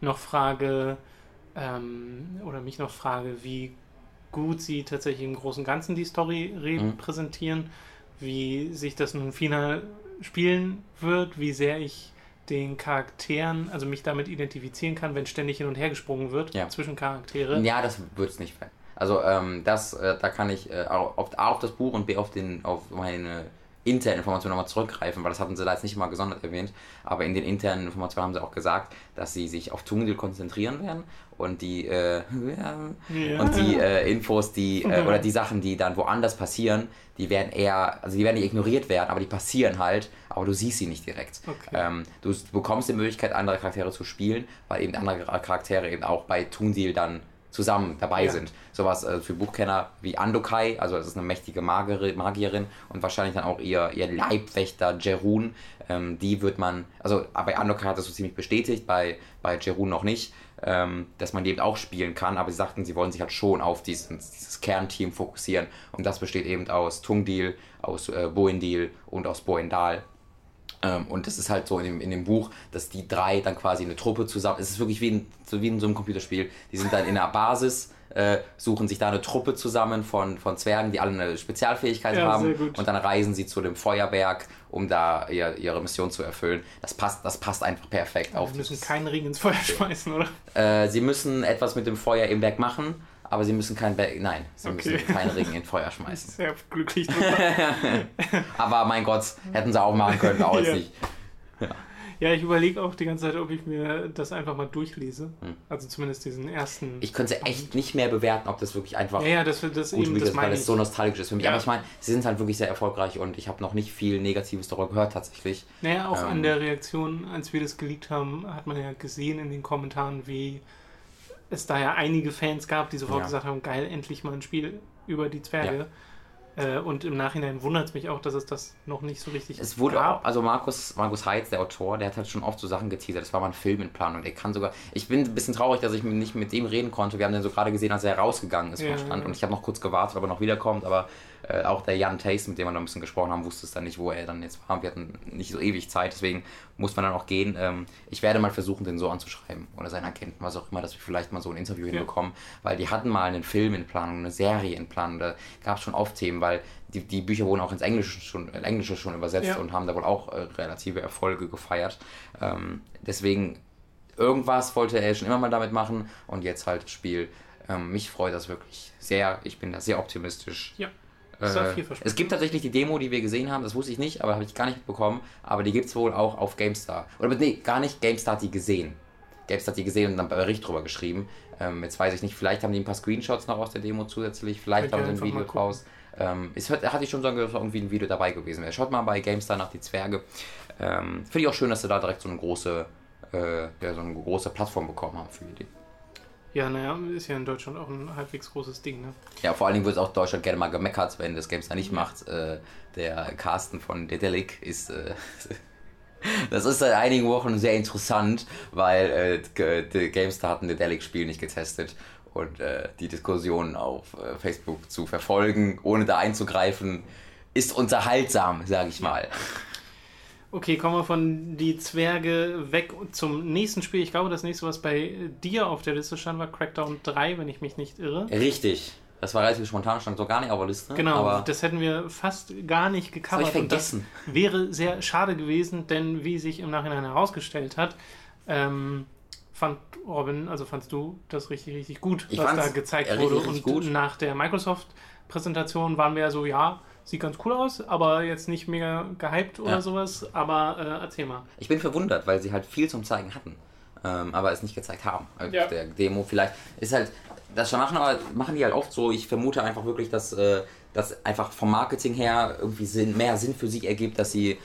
noch frage, ähm, oder mich noch frage, wie gut sie tatsächlich im Großen und Ganzen die Story Mhm. repräsentieren, wie sich das nun final spielen wird, wie sehr ich den Charakteren, also mich damit identifizieren kann, wenn ständig hin und her gesprungen wird Ja. zwischen Charaktere. Ja, das wird es nicht werden. Also ähm, das, äh, da kann ich äh, auch auf, A auf das Buch und B auf, den, auf meine internen Informationen nochmal zurückgreifen, weil das hatten sie da jetzt nicht mal gesondert erwähnt. Aber in den internen Informationen haben sie auch gesagt, dass sie sich auf Tungdil konzentrieren werden und die, äh, Ja. und die äh, Infos, die äh, oder die Sachen, die dann woanders passieren, die werden eher, also die werden nicht ignoriert werden, aber die passieren halt, aber du siehst sie nicht direkt. Okay. Ähm, du bekommst die Möglichkeit, andere Charaktere zu spielen, weil eben andere Charaktere eben auch bei Tundil dann zusammen dabei Ja. sind. Sowas äh, für Buchkenner wie Andokai, also das ist eine mächtige Magierin, Magierin und wahrscheinlich dann auch ihr, ihr Leibwächter Jerun. Ähm, die wird man, also bei Andokai hat das so ziemlich bestätigt, bei, bei Jerun noch nicht, ähm, dass man die eben auch spielen kann, aber sie sagten, sie wollen sich halt schon auf diesen, dieses Kernteam fokussieren und das besteht eben aus Tungdil, aus äh, Boindil und aus Boendal. Ähm, und das ist halt so in dem, in dem Buch, dass die drei dann quasi eine Truppe zusammen. Es ist wirklich wie in, so wie in so einem Computerspiel. Die sind dann in einer Basis, äh, suchen sich da eine Truppe zusammen von, von Zwergen, die alle eine Spezialfähigkeit Ja, haben. Und dann reisen sie zu dem Feuerberg, um da ihr, ihre Mission zu erfüllen. Das passt, das passt einfach perfekt auf. Wir müssen keinen Ring ins Feuer schmeißen, oder? äh, sie müssen etwas mit dem Feuer im Berg machen, aber sie müssen kein Berg. Nein, sie Okay. müssen keinen Ring in Feuer schmeißen. *laughs* Sehr glücklich. *laughs* Aber mein Gott, hätten sie auch machen können, auch jetzt Ja. nicht. Ja, ich überlege auch die ganze Zeit, ob ich mir das einfach mal durchlese. Also zumindest diesen ersten. Hm. Ich könnte echt nicht mehr bewerten, ob das wirklich einfach ja, ja, das, das gute eben, das sind, weil es so nostalgisch ist für mich. Ja. Aber ich meine, sie sind halt wirklich sehr erfolgreich und ich habe noch nicht viel Negatives darüber gehört tatsächlich. Naja, auch Ähm. an der Reaktion, als wir das geleakt haben, hat man ja gesehen in den Kommentaren, wie es da ja einige Fans gab, die sofort Ja. gesagt haben, geil, endlich mal ein Spiel über die Zwerge. Äh, und im Nachhinein wundert es mich auch, dass es das noch nicht so richtig Es wurde gab. auch, also Markus, Markus Heitz, der Autor, der hat halt schon oft so Sachen geteasert. Das war mal ein Film in Planung. Der kann sogar. Ich bin ein bisschen traurig, dass ich nicht mit ihm reden konnte. Wir haben den so gerade gesehen, als er rausgegangen ist Ja, vom Stand. ja. Und ich habe noch kurz gewartet, ob er noch wiederkommt. Aber äh, auch der Jan Tace, mit dem wir noch ein bisschen gesprochen haben, wusste es dann nicht, wo er dann jetzt war. Wir hatten nicht so ewig Zeit, deswegen muss man dann auch gehen. Ähm, ich werde mal versuchen, den so anzuschreiben oder seinen Agenten, was auch immer, dass wir vielleicht mal so ein Interview hinbekommen. Weil die hatten mal einen Film in Planung, eine Serie in Planung. Da gab es schon oft Themen, weil die, die Bücher wurden auch ins Englische schon, in Englische schon übersetzt Ja. und haben da wohl auch äh, relative Erfolge gefeiert. Ähm, deswegen, irgendwas wollte er schon immer mal damit machen und jetzt halt das Spiel. Ähm, mich freut das wirklich sehr. Ich bin da sehr optimistisch. Ja. Das war Äh, vielversprechend. es gibt tatsächlich die Demo, die wir gesehen haben, das wusste ich nicht, aber habe ich gar nicht bekommen. Aber die gibt es wohl auch auf GameStar. Oder nee, gar nicht, GameStar hat die gesehen. GameStar hat die gesehen und dann einen Bericht drüber geschrieben. Ähm, jetzt weiß ich nicht, vielleicht haben die ein paar Screenshots noch aus der Demo zusätzlich, vielleicht haben sie ein Video draus. Ähm, es hatte ich schon sagen, dass irgendwie ein Video dabei gewesen wäre. Schaut mal bei GameStar nach die Zwerge. Ähm, Finde ich auch schön, dass sie da direkt so eine große, äh, ja, so eine große Plattform bekommen haben für die. Ja, naja, ist ja in Deutschland auch ein halbwegs großes Ding, ne? Ja, vor allen Dingen wird auch Deutschland gerne mal gemeckert, wenn das Games da nicht macht. Äh, der Carsten von Dedelic ist. Äh, *laughs* das ist seit einigen Wochen sehr interessant, weil äh, die GameStar hat ein Dedelic-Spiel nicht getestet und äh, die Diskussion auf äh, Facebook zu verfolgen, ohne da einzugreifen, ist unterhaltsam, sage ich mal. Okay, kommen wir von die Zwerge weg zum nächsten Spiel. Ich glaube, das nächste, was bei dir auf der Liste stand, war Crackdown 3, wenn ich mich nicht irre. Richtig. Das war relativ spontan, stand so gar nicht auf der Liste. Genau, aber das hätten wir fast gar nicht gecovert. Vergessen. Und das wäre sehr schade gewesen, denn wie sich im Nachhinein herausgestellt hat, ähm, fand Robin, also fandst du das richtig, richtig gut, ich was da gezeigt richtig, wurde. Richtig und gut. nach der Microsoft-Präsentation waren wir ja so, ja, sieht ganz cool aus, aber jetzt nicht mega gehypt oder Ja. sowas. Aber äh, erzähl mal. Ich bin verwundert, weil sie halt viel zum Zeigen hatten, ähm, aber es nicht gezeigt haben. Also Ja. Der Demo vielleicht ist halt, das schon machen, aber machen die halt oft so. Ich vermute einfach wirklich, dass äh, das einfach vom Marketing her irgendwie Sinn, mehr Sinn für sie ergibt, dass sie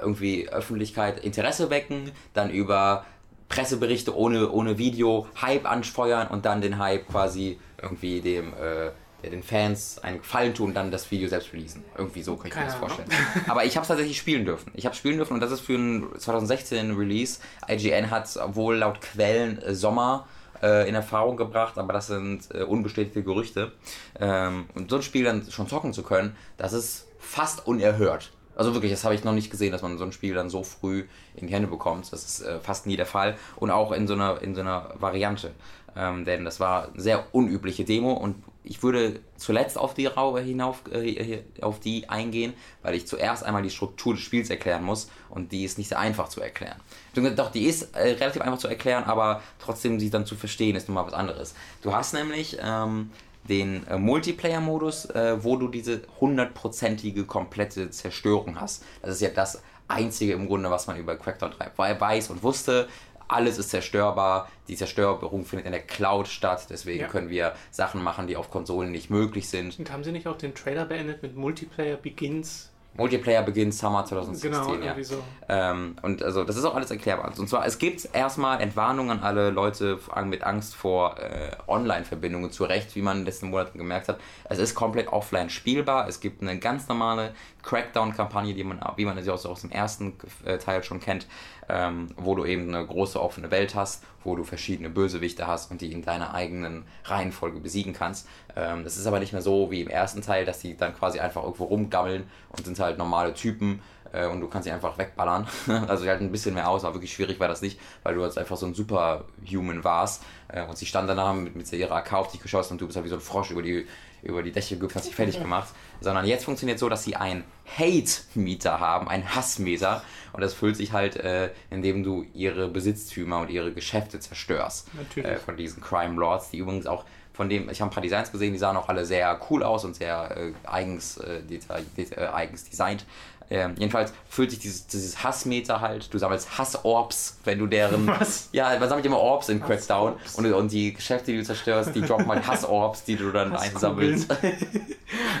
irgendwie Öffentlichkeit Interesse wecken, dann über Presseberichte ohne, ohne Video Hype anfeuern und dann den Hype quasi irgendwie dem äh, den Fans einen Gefallen tun und dann das Video selbst releasen. Irgendwie so kann ich Keine mir das Ahnung. vorstellen. *laughs* Aber ich habe es tatsächlich spielen dürfen. Ich habe spielen dürfen und das ist für ein 2016 Release. IGN hat wohl laut Quellen äh, Sommer äh, in Erfahrung gebracht, aber das sind äh, unbestätigte Gerüchte. Ähm, und so ein Spiel dann schon zocken zu können, das ist fast unerhört. Also wirklich, das habe ich noch nicht gesehen, dass man so ein Spiel dann so früh in die Hände bekommt. Das ist äh, fast nie der Fall. Und auch in so einer, in so einer Variante. Ähm, denn das war eine sehr unübliche Demo und ich würde zuletzt auf die Raube hinauf äh, auf die eingehen, weil ich zuerst einmal die Struktur des Spiels erklären muss und die ist nicht sehr einfach zu erklären. Doch, die ist äh, relativ einfach zu erklären, aber trotzdem sie dann zu verstehen ist nochmal was anderes. Du hast nämlich ähm, den äh, Multiplayer-Modus, äh, wo du diese hundertprozentige komplette Zerstörung hast. Das ist ja das Einzige im Grunde, was man über Crackdown 3 weiß und wusste. Alles ist zerstörbar. Die Zerstörung findet in der Cloud statt. Deswegen Ja. können wir Sachen machen, die auf Konsolen nicht möglich sind. Und haben sie nicht auch den Trailer beendet mit Multiplayer Begins? Multiplayer beginnt Summer 2016. Genau, ja. so. Ähm, und also das ist auch alles erklärbar. Und zwar, es gibt erstmal Entwarnungen an alle Leute mit Angst vor äh, Online-Verbindungen zu Recht, wie man in den letzten Monaten gemerkt hat. Es ist komplett offline spielbar. Es gibt eine ganz normale Crackdown-Kampagne, die man, wie man sie auch aus dem ersten äh, Teil schon kennt, ähm, wo du eben eine große offene Welt hast, wo du verschiedene Bösewichte hast und die in deiner eigenen Reihenfolge besiegen kannst. Ähm, das ist aber nicht mehr so wie im ersten Teil, dass die dann quasi einfach irgendwo rumgammeln und sind halt normale Typen äh, und du kannst sie einfach wegballern. *laughs* also halten ein bisschen mehr aus, aber wirklich schwierig war das nicht, weil du jetzt einfach so ein Superhuman warst äh, und sie stand danach mit, mit ihrer AK auf dich geschossen und du bist halt wie so ein Frosch über die über die Dächer gehüpft, hast dich fertig gemacht, sondern jetzt funktioniert so, dass sie ein Hate-Meter haben, ein Hassmeter und das füllt sich halt, äh, indem du ihre Besitztümer und ihre Geschäfte zerstörst Natürlich. äh, von diesen Crime Lords, die übrigens auch von dem, ich habe ein paar Designs gesehen, die sahen auch alle sehr cool aus und sehr äh, eigens, äh, deta äh, eigens designt. Ähm, jedenfalls füllt sich dieses, dieses Hassmeter halt, du sammelst Hassorbs, wenn du deren. *laughs* Was? Ja, man sammelt immer Orbs in Hassorbs. und, und die Geschäfte, die du zerstörst, die droppen halt *laughs* Hassorbs, die du dann einsammelst. *laughs*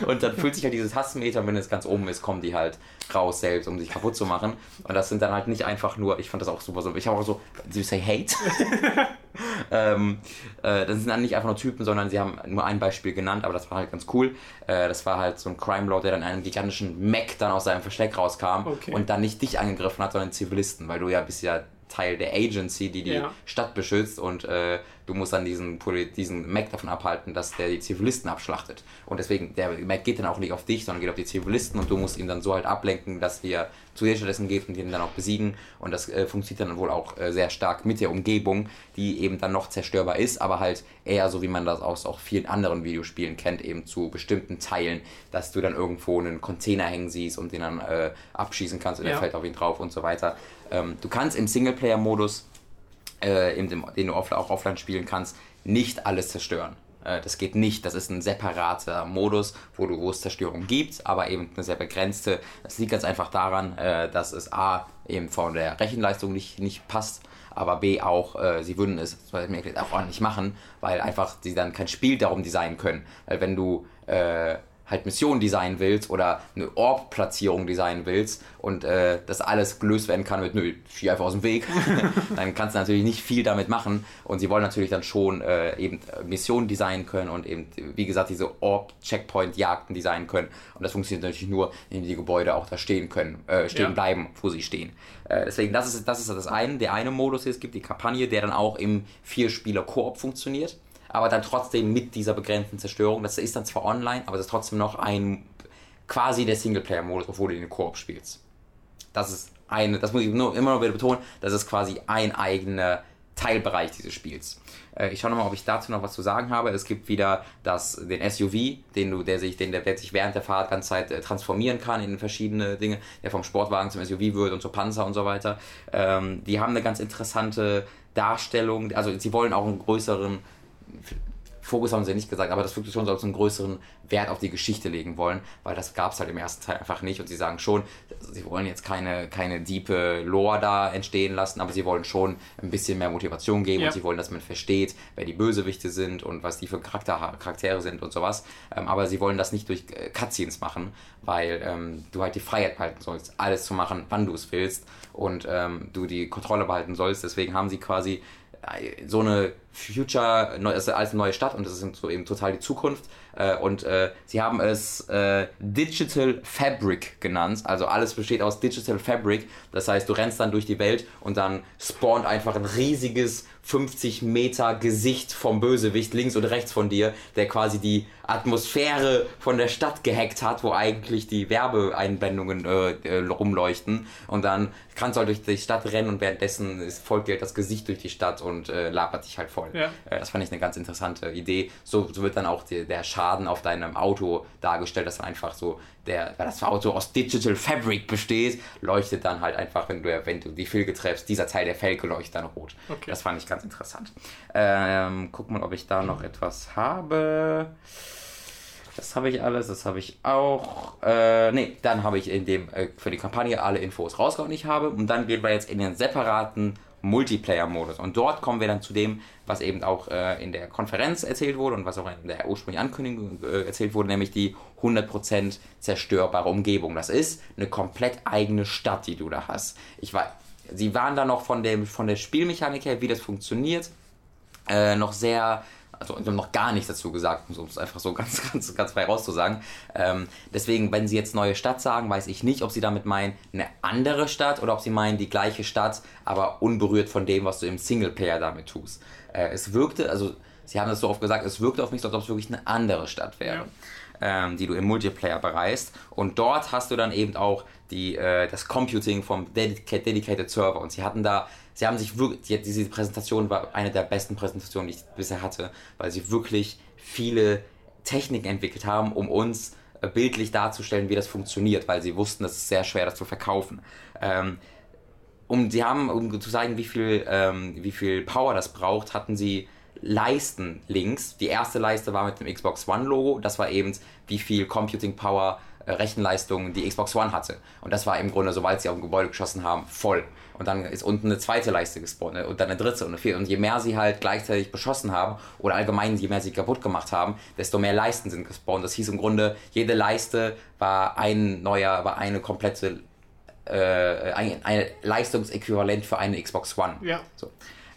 und dann füllt sich halt dieses Hassmeter, und wenn es ganz oben ist, kommen die halt raus selbst, um sich kaputt zu machen. Und das sind dann halt nicht einfach nur, ich fand das auch super so, ich habe auch so, do you say hate? *laughs* ähm, äh, das sind dann nicht einfach nur Typen, sondern sie haben nur ein Beispiel genannt, aber das war halt ganz cool. Äh, das war halt so ein Crime Lord, der dann in einem gigantischen Mech dann aus seinem Versteck rauskam Okay. und dann nicht dich angegriffen hat, sondern Zivilisten, weil du ja bist ja Teil der Agency, die die Ja. Stadt beschützt und äh, du musst dann diesen, Poli- diesen Mac davon abhalten, dass der die Zivilisten abschlachtet. Und deswegen, der Mac geht dann auch nicht auf dich, sondern geht auf die Zivilisten und du musst ihn dann so halt ablenken, dass er zu dir stattdessen geht und ihn dann auch besiegen. Und das äh, funktioniert dann wohl auch äh, sehr stark mit der Umgebung, die eben dann noch zerstörbar ist, aber halt eher so, wie man das aus auch vielen anderen Videospielen kennt, eben zu bestimmten Teilen, dass du dann irgendwo einen Container hängen siehst und den dann äh, abschießen kannst und Ja. er fällt auf ihn drauf und so weiter. Ähm, du kannst im Singleplayer-Modus äh, in dem, den du off auch offline spielen kannst, nicht alles zerstören. Äh, das geht nicht. Das ist ein separater Modus, wo, du, wo es Zerstörung gibt, aber eben eine sehr begrenzte. Das liegt ganz einfach daran, äh, dass es A eben von der Rechenleistung nicht, nicht passt, aber B auch, äh, sie würden es auch nicht machen, weil einfach sie dann kein Spiel darum designen können. Weil wenn du äh, halt Missionen designen willst oder eine Orb-Platzierung designen willst und äh, das alles gelöst werden kann mit, nö, ich einfach aus dem Weg, *laughs* dann kannst du natürlich nicht viel damit machen. Und sie wollen natürlich dann schon äh, eben Missionen designen können und eben, wie gesagt, diese Orb-Checkpoint-Jagden designen können. Und das funktioniert natürlich nur, indem die Gebäude auch da stehen können, äh, stehen ja. bleiben, wo sie stehen. Äh, deswegen, das ist, das ist das eine, der eine Modus, den es gibt, die Kampagne, der dann auch im Vier-Spieler-Koop funktioniert aber dann trotzdem mit dieser begrenzten Zerstörung. Das ist dann zwar online, aber es ist trotzdem noch ein quasi der Singleplayer-Modus, obwohl du den Koop spielst. Das ist eine, das muss ich nur, immer noch wieder betonen, das ist quasi ein eigener Teilbereich dieses Spiels. Äh, ich schaue nochmal, ob ich dazu noch was zu sagen habe. Es gibt wieder das, den SUV, den du, der sich, den, der, der sich während der Fahrt ganze Zeit äh, transformieren kann in verschiedene Dinge, der vom Sportwagen zum SUV wird und zum Panzer und so weiter. Ähm, die haben eine ganz interessante Darstellung, also sie wollen auch einen größeren Fokus haben sie nicht gesagt, aber das wirkt schon so, als einen größeren Wert auf die Geschichte legen wollen, weil das gab es halt im ersten Teil einfach nicht. Und sie sagen schon, sie wollen jetzt keine, keine diepe Lore da entstehen lassen, aber sie wollen schon ein bisschen mehr Motivation geben ja. und sie wollen, dass man versteht, wer die Bösewichte sind und was die für Charakter, Charaktere sind und sowas, ähm, aber sie wollen das nicht durch äh, Cutscenes machen, weil ähm, du halt die Freiheit behalten sollst, alles zu machen, wann du es willst und ähm, du die Kontrolle behalten sollst, deswegen haben sie quasi so eine Future, alles eine neue Stadt und das ist eben total die Zukunft. Äh, und äh, sie haben es äh, Digital Fabric genannt. Also alles besteht aus Digital Fabric. Das heißt, du rennst dann durch die Welt und dann spawnt einfach ein riesiges 50 Meter Gesicht vom Bösewicht links und rechts von dir, der quasi die Atmosphäre von der Stadt gehackt hat, wo eigentlich die Werbeeinblendungen äh, rumleuchten. Und dann kannst du halt durch die Stadt rennen und währenddessen ist, folgt dir halt das Gesicht durch die Stadt und äh, labert dich halt voll. Ja. Äh, das fand ich eine ganz interessante Idee. So, so wird dann auch die, der Schaden auf deinem Auto dargestellt, dass einfach so der, weil das Auto aus Digital Fabric besteht, leuchtet dann halt einfach, wenn du, wenn du die Felge treffst, dieser Teil der Felge leuchtet dann rot. Okay. Das fand ich ganz interessant. Ähm, guck mal, ob ich da noch etwas habe. Das habe ich alles, das habe ich auch. Äh, ne, dann habe ich in dem äh, für die Kampagne alle Infos rausgehauen, die ich habe. Und dann gehen wir jetzt in den separaten Multiplayer-Modus. Und dort kommen wir dann zu dem, was eben auch äh, in der Konferenz erzählt wurde und was auch in der ursprünglichen Ankündigung äh, erzählt wurde, nämlich die 100% zerstörbare Umgebung. Das ist eine komplett eigene Stadt, die du da hast. Ich war, sie waren da noch von, dem, von der Spielmechanik her, wie das funktioniert, äh, noch sehr also wir haben noch gar nichts dazu gesagt, um es einfach so *laughs* ganz, ganz, ganz frei rauszusagen. Ähm, deswegen, wenn sie jetzt neue Stadt sagen, weiß ich nicht, ob sie damit meinen eine andere Stadt oder ob sie meinen die gleiche Stadt, aber unberührt von dem, was du im Singleplayer damit tust. Äh, es wirkte, also sie haben das so oft gesagt, es wirkte auf mich als ob es wirklich eine andere Stadt wäre. Ja. Ähm, die du im Multiplayer bereist. Und dort hast du dann eben auch die, äh, das Computing vom Dedicated Server. Und sie hatten da sie haben sich wirklich, die, diese Präsentation war eine der besten Präsentationen, die ich bisher hatte, weil sie wirklich viele Techniken entwickelt haben, um uns äh, bildlich darzustellen, wie das funktioniert, weil sie wussten, es ist sehr schwer, das zu verkaufen. Ähm, um, sie haben, um zu zeigen, wie viel, ähm, wie viel Power das braucht, hatten sie Leisten links. Die erste Leiste war mit dem Xbox One Logo. Das war eben, wie viel Computing Power, äh, Rechenleistung die Xbox One hatte. Und das war im Grunde, sobald sie auf ein Gebäude geschossen haben, voll. Und dann ist unten eine zweite Leiste gespawnt ne? und dann eine dritte und eine vierte. Und je mehr sie halt gleichzeitig beschossen haben oder allgemein je mehr sie kaputt gemacht haben, desto mehr Leisten sind gespawnt. Das hieß im Grunde, jede Leiste war ein neuer, war eine komplette, äh, ein, ein Leistungsäquivalent für eine Xbox One. Ja. So.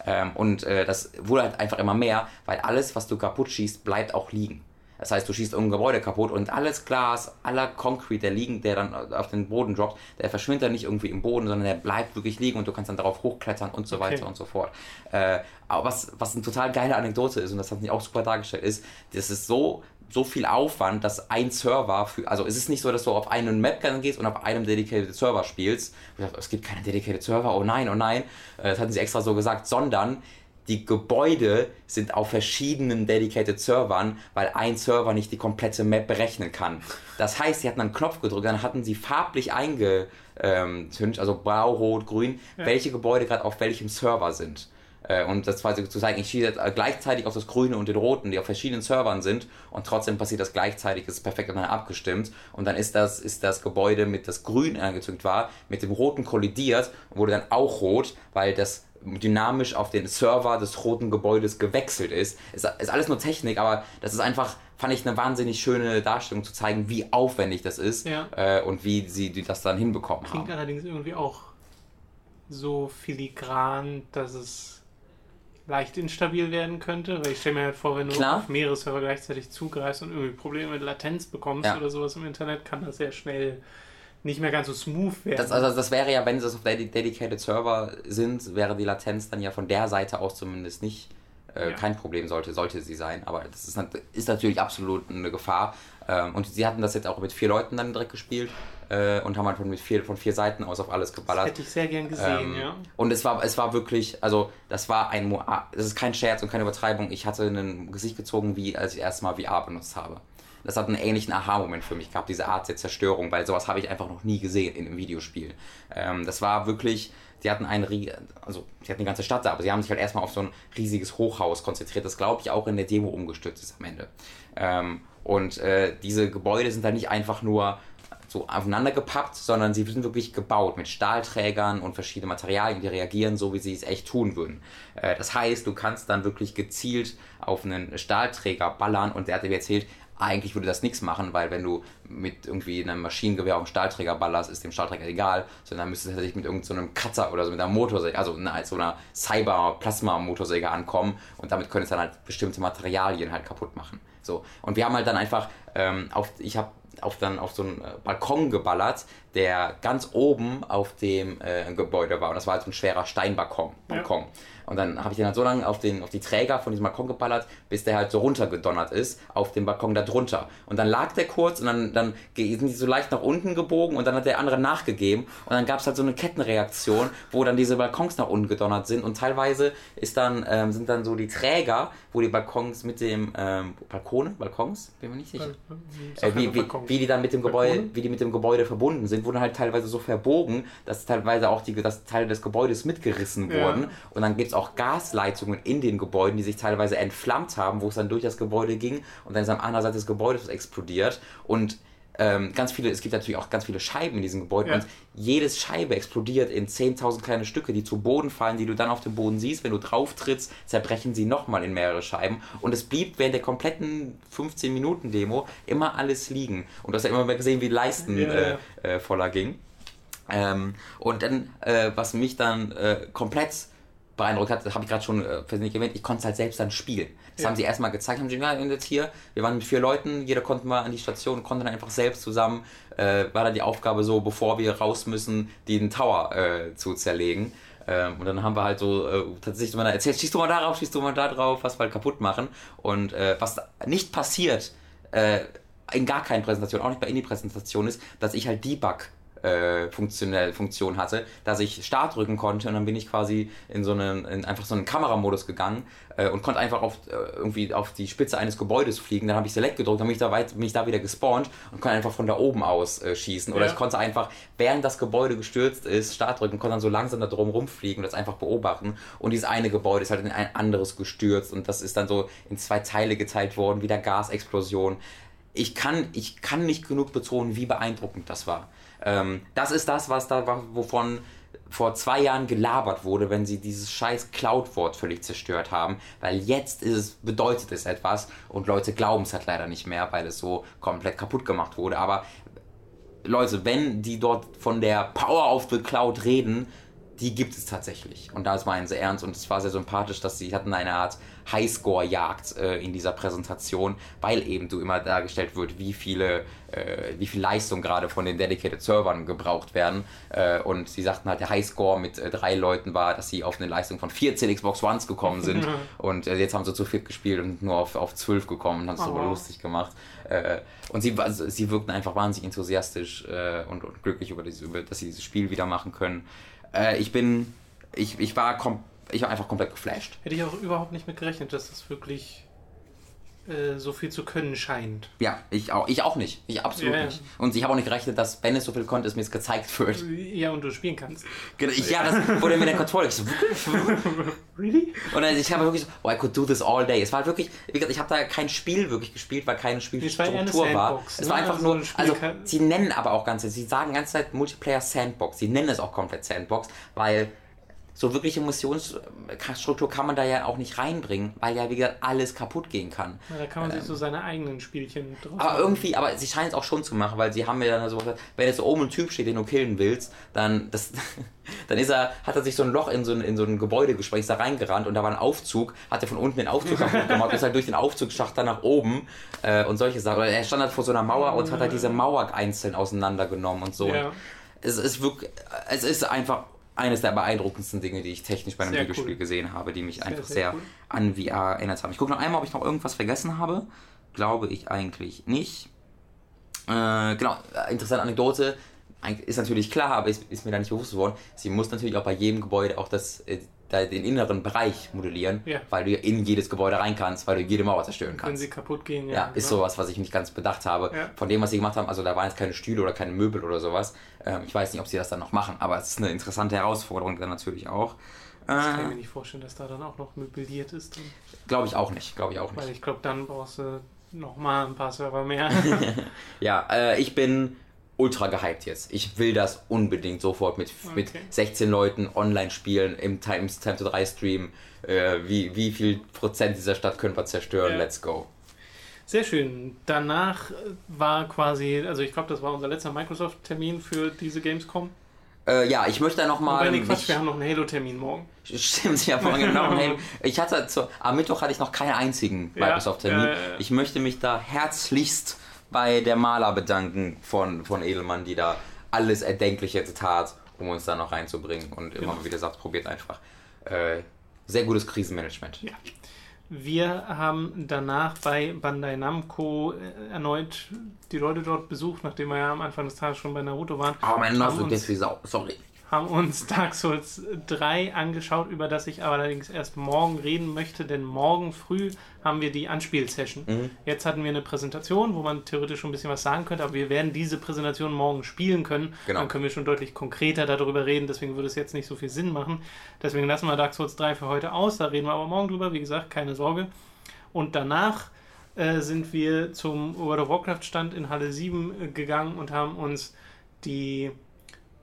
Ähm, und äh, das wurde halt einfach immer mehr, weil alles, was du kaputt schießt, bleibt auch liegen. Das heißt, du schießt irgendein Gebäude kaputt und alles Glas, aller Concrete, der liegen, der dann auf den Boden droppt, der verschwindet dann nicht irgendwie im Boden, sondern der bleibt wirklich liegen und du kannst dann darauf hochklettern und so okay. weiter und so fort. Äh, aber was, was eine total geile Anekdote ist, und das hat mich auch super dargestellt, ist, das ist so so viel Aufwand, dass ein Server für, also es ist nicht so, dass du auf einen Map gehst und auf einem dedicated Server spielst. Es gibt keinen dedicated Server, oh nein, oh nein. Äh, das hatten sie extra so gesagt, sondern die Gebäude sind auf verschiedenen dedicated Servern, weil ein Server nicht die komplette Map berechnen kann. Das heißt, sie hatten einen Knopf gedrückt, dann hatten sie farblich eingetüncht, also blau, rot, grün, ja. welche Gebäude gerade auf welchem Server sind. Äh, und das quasi zu zeigen, ich schieße gleichzeitig auf das Grüne und den Roten, die auf verschiedenen Servern sind und trotzdem passiert das gleichzeitig, ist perfekt miteinander abgestimmt und dann ist das, ist das Gebäude mit das Grün angezündet war, mit dem Roten kollidiert und wurde dann auch rot, weil das dynamisch auf den Server des roten Gebäudes gewechselt ist. Ist, ist alles nur Technik, aber das ist einfach fand ich eine wahnsinnig schöne Darstellung zu zeigen, wie aufwendig das ist Ja. äh, und wie sie die das dann hinbekommen Klingt haben. allerdings irgendwie auch so filigran, dass es leicht instabil werden könnte. Weil ich stelle mir halt vor, wenn du Klar. auf mehrere Server gleichzeitig zugreifst und irgendwie Probleme mit Latenz bekommst Ja. oder sowas im Internet, kann das sehr schnell nicht mehr ganz so smooth werden. Das, also das wäre ja, wenn es auf dedi- dedicated Server sind, wäre die Latenz dann ja von der Seite aus zumindest nicht äh, Ja. kein Problem sollte, sollte sie sein. Aber das ist, ist natürlich absolut eine Gefahr. Ähm, und sie hatten das jetzt auch mit vier Leuten dann direkt gespielt äh, und haben halt von, mit vier, von vier Seiten aus auf alles das geballert. hätte ich sehr gern gesehen, Ähm, ja. Und es war, es war wirklich, also das war ein, ah, das ist kein Scherz und keine Übertreibung. Ich hatte ein Gesicht gezogen, wie als ich erstmal VR benutzt habe. Das hat einen ähnlichen Aha-Moment für mich gehabt, diese Art der Zerstörung, weil sowas habe ich einfach noch nie gesehen in einem Videospiel. Ähm, das war wirklich, die hatten ein, rie- also sie hatten die ganze Stadt da, aber sie haben sich halt erstmal auf so ein riesiges Hochhaus konzentriert, das glaube ich auch in der Demo umgestürzt ist am Ende. Ähm, und äh, diese Gebäude sind dann nicht einfach nur so aufeinander gepappt, sondern sie sind wirklich gebaut mit Stahlträgern und verschiedenen Materialien, die reagieren so, wie sie es echt tun würden. Äh, das heißt, du kannst dann wirklich gezielt auf einen Stahlträger ballern und der hat dir erzählt, eigentlich würde das nichts machen, weil wenn du mit irgendwie einem Maschinengewehr auf einen Stahlträger ballerst, ist dem Stahlträger egal, sondern dann müsstest du tatsächlich mit irgendeinem so Kratzer oder so mit einer Motorsäge, also einer, so einer Cyber-Plasma-Motorsäge ankommen und damit können es dann halt bestimmte Materialien halt kaputt machen. So. Und wir haben halt dann einfach ähm, auf, ich habe auf dann auf so einen äh, Balkon geballert, der ganz oben auf dem äh, Gebäude war. Und das war halt so ein schwerer Steinbalkon. Balkon. Und dann habe ich den halt so lange auf, den, auf die Träger von diesem Balkon geballert, bis der halt so runtergedonnert ist auf dem Balkon da drunter. Und dann lag der kurz und dann, dann sind die so leicht nach unten gebogen und dann hat der andere nachgegeben. Und dann gab es halt so eine Kettenreaktion, wo dann diese Balkons nach unten gedonnert sind. Und teilweise ist dann, ähm, sind dann so die Träger, wo die Balkons mit dem ähm, Balkone, Balkons, bin mir nicht sicher. Äh, wie, wie, wie die dann mit dem Gebäude, wie die mit dem Gebäude verbunden sind, wurden halt teilweise so verbogen, dass teilweise auch die dass Teile des Gebäudes mitgerissen Ja. wurden. Und dann gibt es auch Gasleitungen in den Gebäuden, die sich teilweise entflammt haben, wo es dann durch das Gebäude ging und dann ist am anderen Seite des Gebäudes explodiert. Und ähm, ganz viele, es gibt natürlich auch ganz viele Scheiben in diesen Gebäuden Ja. und jedes Scheibe explodiert in 10.000 kleine Stücke, die zu Boden fallen, die du dann auf dem Boden siehst. Wenn du drauf trittst, zerbrechen sie nochmal in mehrere Scheiben. Und es blieb während der kompletten 15-Minuten-Demo immer alles liegen. Und du hast ja immer mal gesehen, wie Leisten Ja, äh, äh, voller ging. Ähm, und dann, äh, was mich dann äh, komplett beeindruckt hat, das habe ich gerade schon äh, persönlich erwähnt, ich konnte es halt selbst dann spielen. Das Ja. haben sie erstmal gezeigt, haben sie ja, jetzt hier, wir waren mit vier Leuten, jeder konnte mal an die Station und konnte dann einfach selbst zusammen, äh, war dann die Aufgabe so, bevor wir raus müssen, den Tower äh, zu zerlegen. Ähm, und dann haben wir halt so äh, tatsächlich mal erzählt, schießt du mal darauf, schießt du mal da drauf, was wir halt kaputt machen. Und äh, was nicht passiert, äh, in gar keinen Präsentationen, auch nicht bei Indie-Präsentationen ist, dass ich halt Debug äh, funktionell Funktion hatte, dass ich Start drücken konnte und dann bin ich quasi in so einen in einfach so einen Kameramodus gegangen äh, und konnte einfach auf äh, irgendwie auf die Spitze eines Gebäudes fliegen. Dann habe ich Select gedrückt, dann bin ich da weit, bin ich da wieder gespawnt und konnte einfach von da oben aus äh, schießen. Oder Ja. ich konnte einfach, während das Gebäude gestürzt ist, Start drücken, konnte dann so langsam da drum rumfliegen und das einfach beobachten. Und dieses eine Gebäude ist halt in ein anderes gestürzt und das ist dann so in zwei Teile geteilt worden, wieder Gasexplosion. Ich kann, ich kann nicht genug betonen, wie beeindruckend das war. Ähm, das ist das, was da wovon vor zwei Jahren gelabert wurde, wenn sie dieses scheiß Cloud-Wort völlig zerstört haben, weil jetzt es, bedeutet es etwas und Leute glauben es halt leider nicht mehr, weil es so komplett kaputt gemacht wurde. Aber Leute, wenn die dort von der Power of the Cloud reden, die gibt es tatsächlich. Und das meinen sie ernst und es war sehr sympathisch, dass sie hatten eine Art Highscore-Jagd äh, in dieser Präsentation, weil eben du immer dargestellt wird, wie viele, äh, wie viel Leistung gerade von den Dedicated Servern gebraucht werden. Äh, und sie sagten halt, der Highscore mit äh, drei Leuten war, dass sie auf eine Leistung von 14 Xbox Ones gekommen sind. und äh, jetzt haben sie zu viert gespielt und nur auf, auf 12 gekommen und haben es Oh, aber wow. lustig gemacht. Äh, und sie, also, sie wirkten einfach wahnsinnig enthusiastisch und, und glücklich über, diese, über, dass sie dieses Spiel wieder machen können. Ich bin, ich, ich war kom ich war einfach komplett geflasht. Hätte ich auch überhaupt nicht mit gerechnet, dass das wirklich äh, so viel zu können scheint. Ja, ich auch, ich auch nicht. Ich absolut Ja, ja. nicht. Und ich habe auch nicht gerechnet, dass wenn es so viel konnte, es mir jetzt gezeigt wird. Ja, und du spielen kannst. Genau, Ich, ja, das wurde mir der Controller. Ich so, *laughs* Really? und dann, ich habe wirklich so, oh, I could do this all day. Es war halt wirklich, wie gesagt, ich habe da kein Spiel wirklich gespielt, weil keine war Spielstruktur war. Sandbox, Es ne? war einfach Also nur, also sie nennen aber auch ganze, sie sagen ganze Zeit Multiplayer Sandbox. Sie nennen es auch komplett Sandbox, weil so wirkliche Missionsstruktur kann man da ja auch nicht reinbringen, weil ja, wie gesagt, alles kaputt gehen kann. Ja, da kann man ähm, sich so seine eigenen Spielchen drauf Aber machen. irgendwie, aber sie scheinen es auch schon zu machen, weil sie haben mir dann so gesagt, wenn jetzt oben ein Typ steht, den du killen willst, dann, das, *laughs* dann ist er, hat er sich so ein Loch in so ein, in so ein Gebäude gesprengt, ist da reingerannt und da war ein Aufzug, hat er von unten den Aufzug *laughs* gemacht, ist halt durch den Aufzugsschacht dann nach oben äh, und solche Sachen. Oder er stand halt vor so einer Mauer und hat halt diese Mauer einzeln auseinandergenommen und so. Ja. Und es ist wirklich, es ist einfach eines der beeindruckendsten Dinge, die ich technisch bei einem sehr Videospiel cool. gesehen habe, die mich sehr, einfach sehr, sehr cool. an VR erinnert haben. Ich gucke noch einmal, ob ich noch irgendwas vergessen habe. Glaube ich eigentlich nicht. Äh, genau, äh, interessante Anekdote. Ist natürlich klar, aber ist, ist, mir da nicht bewusst geworden. Sie muss natürlich auch bei jedem Gebäude auch das, äh, den inneren Bereich modellieren, ja. weil du in jedes Gebäude rein kannst, weil du jede Mauer zerstören kannst. Wenn sie kaputt gehen, ja. Ja, genau. ist sowas, was ich nicht ganz bedacht habe. Ja. Von dem, was sie gemacht haben, also da waren jetzt keine Stühle oder keine Möbel oder sowas. Ähm, ich weiß nicht, ob sie das dann noch machen, aber es ist eine interessante Herausforderung dann natürlich auch. Ich kann äh, mir nicht vorstellen, dass da dann auch noch möbliert ist. Glaube ich auch nicht, glaube ich auch nicht. Weil ich glaube, dann brauchst du nochmal ein paar Server mehr. *laughs* ja, äh, ich bin ultra gehypt jetzt. Ich will das unbedingt sofort mit, okay. mit 16 Leuten online spielen im Time, Time to 3 Stream. Äh, wie, wie viel Prozent dieser Stadt können wir zerstören? Ja. Let's go. Sehr schön. Danach war quasi, also ich glaube, das war unser letzter Microsoft-Termin für diese Gamescom. Äh, ja, ich möchte nochmal. Wobei, nee, Quatsch, wir haben noch einen Halo-Termin morgen. Stimmt, ja, morgen noch einen *laughs* Halo. Ich hatte zu, am Mittwoch hatte ich noch keinen einzigen Microsoft-Termin. Ja, ja. Ich möchte mich da herzlichst bei der Maler bedanken von, von Edelmann, die da alles Erdenkliche tat, um uns da noch reinzubringen und immer genau. wieder sagt, probiert einfach. Äh, sehr gutes Krisenmanagement. Ja. Wir haben danach bei Bandai Namco äh, erneut die Leute dort besucht, nachdem wir ja am Anfang des Tages schon bei Naruto waren. Aber mein Nase ist wie Sau, sorry haben uns Dark Souls 3 angeschaut, über das ich aber allerdings erst morgen reden möchte, denn morgen früh haben wir die Anspielsession. Mhm. Jetzt hatten wir eine Präsentation, wo man theoretisch schon ein bisschen was sagen könnte, aber wir werden diese Präsentation morgen spielen können. Genau. Dann können wir schon deutlich konkreter darüber reden, deswegen würde es jetzt nicht so viel Sinn machen. Deswegen lassen wir Dark Souls 3 für heute aus, da reden wir aber morgen drüber, wie gesagt, keine Sorge. Und danach äh, sind wir zum World of Warcraft Stand in Halle 7 äh, gegangen und haben uns die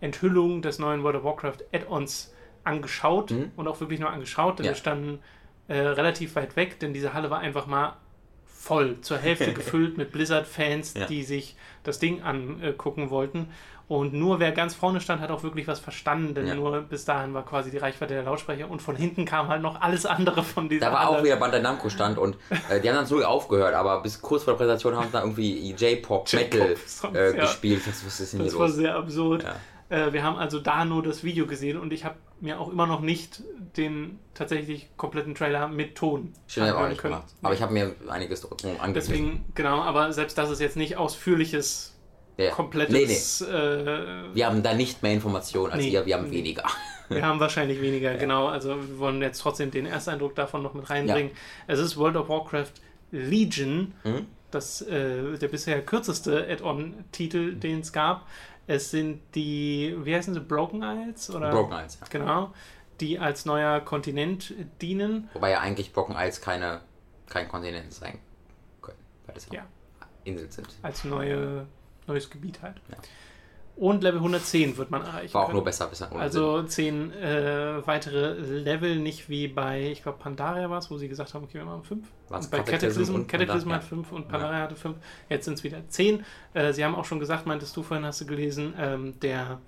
Enthüllung des neuen World of Warcraft Add-ons angeschaut mhm. und auch wirklich nur angeschaut, denn ja. wir standen äh, relativ weit weg, denn diese Halle war einfach mal voll, zur Hälfte *laughs* gefüllt mit Blizzard-Fans, ja. die sich das Ding angucken wollten. Und nur wer ganz vorne stand, hat auch wirklich was verstanden, denn ja. nur bis dahin war quasi die Reichweite der Lautsprecher und von hinten kam halt noch alles andere von dieser. Da war Halle. auch wieder Bandai Namco stand und äh, die haben dann so aufgehört, aber bis kurz vor der Präsentation haben sie da irgendwie J-Pop, Metal äh, gespielt. Das, was ist denn das war sehr absurd. Ja. Äh, wir haben also da nur das Video gesehen und ich habe mir auch immer noch nicht den tatsächlich kompletten Trailer mit Ton Schön, auch nicht können. Gemacht. Aber ich habe mir einiges angesehen. Deswegen, genau, aber selbst das ist jetzt nicht ausführliches, ja. komplettes... Nee, nee. Äh, wir haben da nicht mehr Informationen als nee, ihr, wir haben weniger. *laughs* Wir haben wahrscheinlich weniger, ja. genau. Also wir wollen jetzt trotzdem den Ersteindruck davon noch mit reinbringen. Ja. Es ist World of Warcraft Legion, mhm. das, äh, der bisher kürzeste Add-on-Titel, den es gab. Es sind die, wie heißen sie, Broken Isles? Oder? Broken Isles, ja. Genau, die als neuer Kontinent dienen. Wobei ja eigentlich Broken Isles keine, kein Kontinent sein können, weil das ja, Inseln sind. Als neue, neues Gebiet halt. Ja. Und Level 110 wird man erreichen. War auch können. nur besser bisher. Also 10 äh, weitere Level, nicht wie bei, ich glaube, Pandaria war es, wo sie gesagt haben, okay, wir machen 5. Bei Cataclysm, Cataclysm hat 5 und Pandaria ja. hatte 5. Jetzt sind es wieder 10. Äh, sie haben auch schon gesagt, meintest du vorhin, hast du gelesen, ähm, der,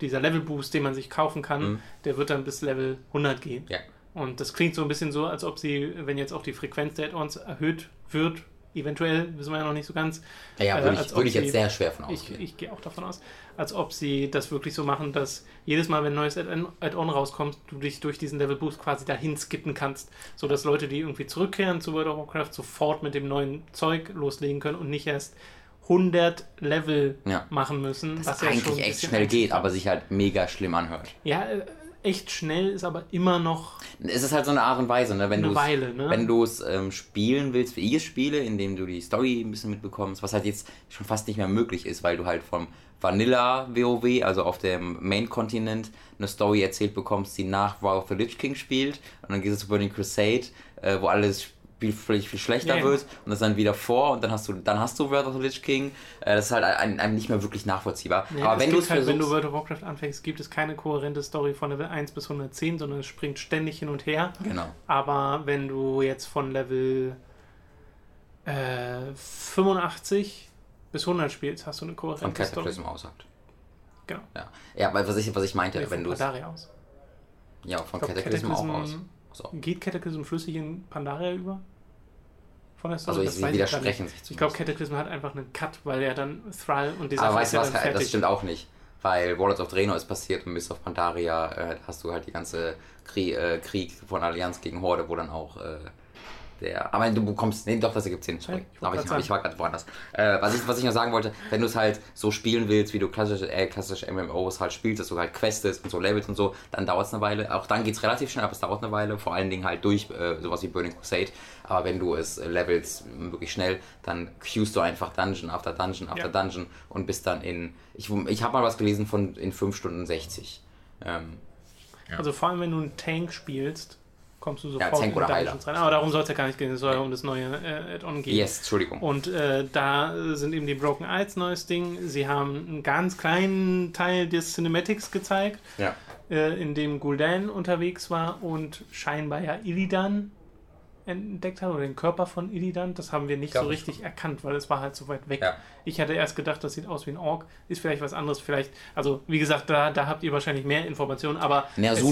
dieser Level-Boost, den man sich kaufen kann, mhm. der wird dann bis Level 100 gehen. Ja. Und das klingt so ein bisschen so, als ob sie, wenn jetzt auch die Frequenz der Add-ons erhöht wird, eventuell, wissen wir ja noch nicht so ganz. Ja, ja würde, äh, ich, würde ich jetzt sehr schwer von ausgehen. Ich, ich gehe auch davon aus, als ob sie das wirklich so machen, dass jedes Mal, wenn ein neues Add-on rauskommt, du dich durch diesen Level Boost quasi dahin skippen kannst, sodass Leute, die irgendwie zurückkehren zu World of Warcraft, sofort mit dem neuen Zeug loslegen können und nicht erst 100 Level ja. machen müssen. Das was ja eigentlich echt schnell geht, aber sich halt mega schlimm anhört. Ja, äh, echt schnell, ist aber immer noch. Es ist halt so eine Art und Weise, ne? wenn du ne? wenn du es ähm, spielen willst, wie ich es spiele, indem du die Story ein bisschen mitbekommst, was halt jetzt schon fast nicht mehr möglich ist, weil du halt vom Vanilla WoW, also auf dem Main-Kontinent, eine Story erzählt bekommst, die nach War of the Lich King spielt. Und dann gehst du zu Burning Crusade, äh, wo alles viel, viel, schlechter Ja, ja. wird und das dann wieder vor und dann hast du dann hast du Wrath of the Lich King. Äh, das ist halt ein, einem nicht mehr wirklich nachvollziehbar. Nee, Aber wenn halt, wenn du versuchst, World of Warcraft anfängst, gibt es keine kohärente Story von Level 1 bis 110, sondern es springt ständig hin und her. genau. Aber wenn du jetzt von Level äh, 85 bis 100 spielst, hast du eine Von kohärente Story. Cataclysm aus sagt. Genau. Ja, ja weil was ich, was ich meinte, Nee, wenn von du aus. Ja, von Cataclysm auch aus. So. Geht Cataclysm flüssig in Pandaria über? Von der Story? Also ich, Das sie widersprechen sich Ich glaube. Cataclysm hat einfach einen Cut, weil er dann Thrall und die Aber weißt du was, dann das fertig. stimmt auch nicht. Weil Warlords of Draenor ist passiert und Mist of Pandaria äh, hast du halt die ganze Krieg, äh, Krieg von Allianz gegen Horde, wo dann auch äh, der. Aber du bekommst. Nee, doch, das ergibt Sinn. Sorry. Ja, ich aber ich, ich war gerade woanders. Äh, was, ich, was ich noch sagen wollte, wenn du es halt so spielen willst, wie du klassische, äh, klassische MMOs halt spielst, dass du halt questest und so Levels und so, dann dauert es eine Weile. Auch dann geht es relativ schnell, aber es dauert eine Weile. Vor allen Dingen halt durch äh, sowas wie Burning Crusade. Aber wenn du es äh, levelst wirklich schnell, dann queuest du einfach Dungeon after Dungeon after Ja. Dungeon und bist dann in. Ich, ich habe mal was gelesen von in 5 Stunden 60. Ähm, Also vor allem, wenn du einen Tank spielst, kommst du sofort Tank in oder Dungeons rein. Aber darum soll es ja gar nicht gehen, es soll ja um das neue äh, Add-on gehen. yes, Entschuldigung. Und äh, da sind eben die Broken Eyes neues Ding. Sie haben einen ganz kleinen Teil des Cinematics gezeigt, Ja. äh, in dem Gul'dan unterwegs war und scheinbar ja Illidan entdeckt hat oder den Körper von Illidan. Das haben wir nicht Glaub so ich richtig erkannt, weil es war halt so weit weg. Ja. Ich hatte erst gedacht, das sieht aus wie ein Ork. Ist vielleicht was anderes. Vielleicht, also wie gesagt, da, da habt ihr wahrscheinlich mehr Informationen, aber es,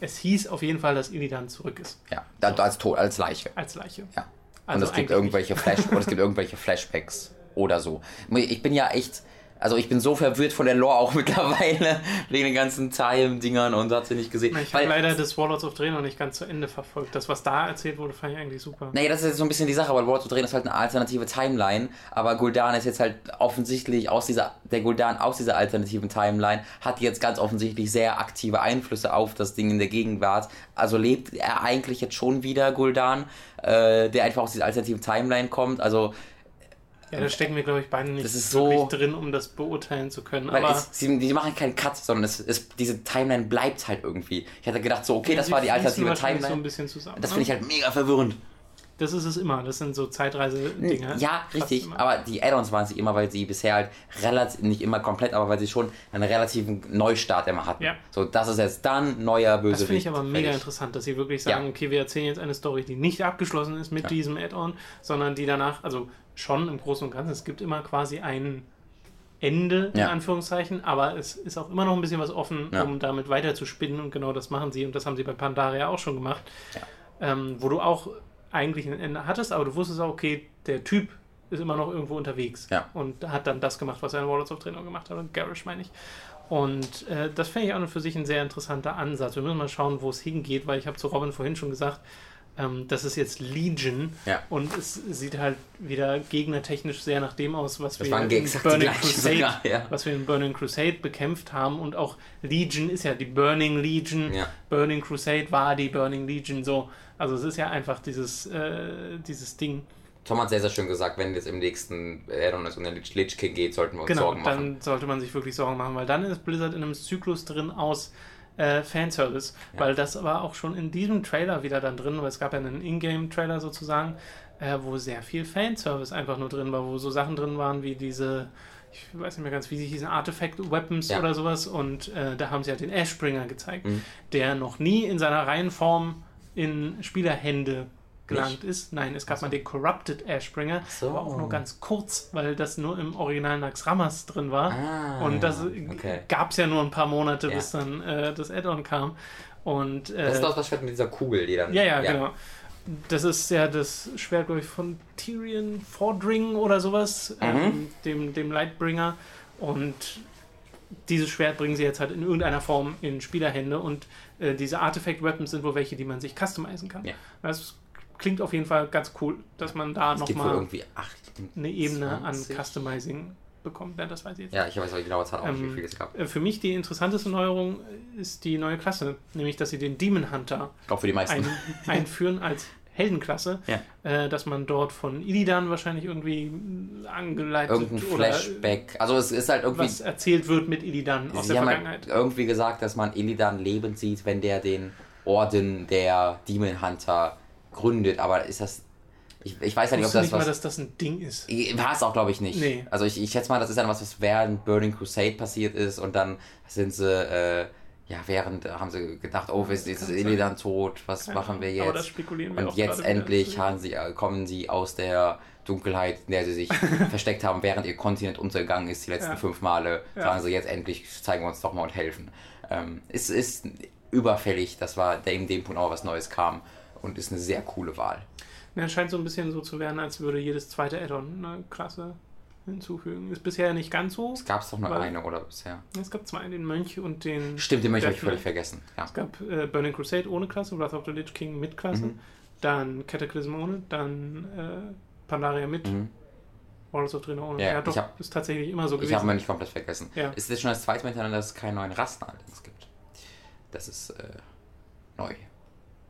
es hieß auf jeden Fall, dass Illidan zurück ist. Ja. Da, als Tod, als Leiche. Als Leiche. Ja. Also und es gibt irgendwelche Flash oder es gibt irgendwelche Flashbacks oder so. Ich bin ja echt, also ich bin so verwirrt von der Lore auch *laughs* mittlerweile wegen den ganzen Time-Dingern und hat sie nicht gesehen. Ich habe leider das Warlords of Draenor nicht ganz zu Ende verfolgt. Das, was da erzählt wurde, fand ich eigentlich super. Nee, das ist jetzt so ein bisschen die Sache, weil World of Drain ist halt eine alternative Timeline, aber Gul'dan ist jetzt halt offensichtlich aus dieser, der Gul'dan aus dieser alternativen Timeline hat jetzt ganz offensichtlich sehr aktive Einflüsse auf das Ding in der Gegenwart. Also lebt er eigentlich jetzt schon wieder Gul'dan, äh, der einfach aus dieser alternativen Timeline kommt. Also, Ja, da stecken wir, glaube ich, beide nicht Das ist so- drin, um das beurteilen zu können. weil Aber es, sie, die machen keinen Cut, sondern es, es, diese Timeline bleibt halt irgendwie. Ich hatte gedacht, so, okay, das sie war die alternative wahrscheinlich so ein Timeline. bisschen zusammen. Das ne? finde ich halt mega verwirrend. Das ist es immer. Das sind so Zeitreise-Dinge. Ja, richtig. immer. Aber die Add-ons waren sie immer, weil sie bisher halt relativ, nicht immer komplett, aber weil sie schon einen relativen Neustart immer hatten. Ja. So, das ist jetzt dann neuer Bösewicht. Das finde ich aber mega Fertig. interessant, dass sie wirklich sagen, Ja. okay, wir erzählen jetzt eine Story, die nicht abgeschlossen ist mit Ja. diesem Add-on, sondern die danach, also schon im Großen und Ganzen, es gibt immer quasi ein Ende, in Ja. Anführungszeichen, aber es ist auch immer noch ein bisschen was offen, Ja. um damit weiter zu spinnen und genau das machen sie und das haben sie bei Pandaria auch schon gemacht, ähm, wo du auch eigentlich ein Ende hattest, aber du wusstest auch, okay, der Typ ist immer noch irgendwo unterwegs Ja. und hat dann das gemacht, was er in Warlords of Draenor gemacht hat und Garish meine ich. Und äh, das fände ich und für sich ein sehr interessanter Ansatz. Wir müssen mal schauen, wo es hingeht, weil ich habe zu Robin vorhin schon gesagt, ähm, das ist jetzt Legion Ja. und es sieht halt wieder gegnertechnisch sehr nach dem aus, was Das wir in Burning Crusade, sogar, ja. was wir in Burning Crusade bekämpft haben und auch Legion ist ja die Burning Legion, Ja. Burning Crusade war die Burning Legion so. Also es ist ja einfach dieses, äh, dieses Ding. Tom hat sehr, sehr schön gesagt, wenn jetzt im nächsten Add-on es um den Lich, King geht, sollten wir uns Genau, Sorgen machen. dann sollte man sich wirklich Sorgen machen, weil dann ist Blizzard in einem Zyklus drin aus äh, Fanservice, Ja. weil das war auch schon in diesem Trailer wieder dann drin, weil es gab ja einen Ingame-Trailer sozusagen, äh, wo sehr viel Fanservice einfach nur drin war, wo so Sachen drin waren wie diese, ich weiß nicht mehr ganz, wie sie hießen, Artifact-Weapons Ja. oder sowas und äh, da haben sie halt den Ashbringer gezeigt, Mhm. der noch nie in seiner Reihenform in Spielerhände gelangt ist. Nein, es gab Ach so. mal den Corrupted Ashbringer, so. aber auch nur ganz kurz, weil das nur im Original Naxxramas drin war. Ah, Und das okay. gab es ja nur ein paar Monate, Ja. bis dann äh, das Add-on kam. Und äh, Das ist doch das Schwert mit dieser Kugel, die dann. ja, ja, genau. Das ist ja das Schwert, glaube ich, von Tyrion Fordring oder sowas, Mhm. ähm, dem, dem Lightbringer. Und dieses Schwert bringen sie jetzt halt in irgendeiner Form in Spielerhände. Und äh, diese Artifact-Weapons sind wohl welche, die man sich customizen kann. Ja. Das klingt auf jeden Fall ganz cool, dass man da Es nochmal irgendwie 8. eine Ebene an 20? Customizing bekommt. Ja, das weiß ich jetzt Ja, ich weiß auch die genaue Zahl auch nicht, wie Ähm, viel es gab. äh, Für mich die interessanteste Neuerung ist die neue Klasse, nämlich dass sie den Demon Hunter ein, *laughs* einführen als Heldenklasse, Ja. äh, dass man dort von Illidan wahrscheinlich irgendwie angeleitet Irgendein Flashback. Also es ist halt irgendwie. was erzählt wird mit Illidan aus der haben Vergangenheit. halt irgendwie gesagt, dass man Illidan lebend sieht, wenn der den Orden der Demon Hunter gründet. Aber ist das Ich, ich weiß ja nicht, ob das nicht mal, was. dass das ein Ding ist. War es auch, glaube ich, nicht. Nee. Also ich, ich schätze mal, das ist dann was, was während Burning Crusade passiert ist und dann sind sie, äh, ja, während äh, haben sie gedacht, oh, ist Kann Illidan tot, was Keine machen wir jetzt? Aber das spekulieren wir und jetzt endlich haben sie, äh, kommen sie aus der Dunkelheit, in der sie sich *laughs* versteckt haben, während ihr Kontinent untergegangen ist, die letzten Ja. fünf Male, Ja. sagen sie jetzt endlich, zeigen wir uns doch mal und helfen. Ähm, es ist überfällig, das war in dem Punkt auch was Neues kam und ist eine sehr coole Wahl. Ja, es scheint so ein bisschen so zu werden, als würde jedes zweite Add-on eine Klasse hinzufügen. Ist bisher nicht ganz so. Es gab es doch nur eine oder bisher. Es gab zwei, den Mönch und den. Stimmt, den möchte ich Death völlig vergessen. Ja. Es gab äh, Burning Crusade ohne Klasse, Wrath of the Lich King mit Klasse, Mhm. dann Cataclysm ohne, dann äh, Pandaria mit, Mhm. Warlords of Draenor ohne. Ja, Ja, doch, ich hab- ist tatsächlich immer so Ich gewesen. habe mir nicht komplett vergessen. Ja. Es ist schon das zweite Mal hintereinander, dass es keine neuen Rassen allerdings gibt. Das ist äh, neu.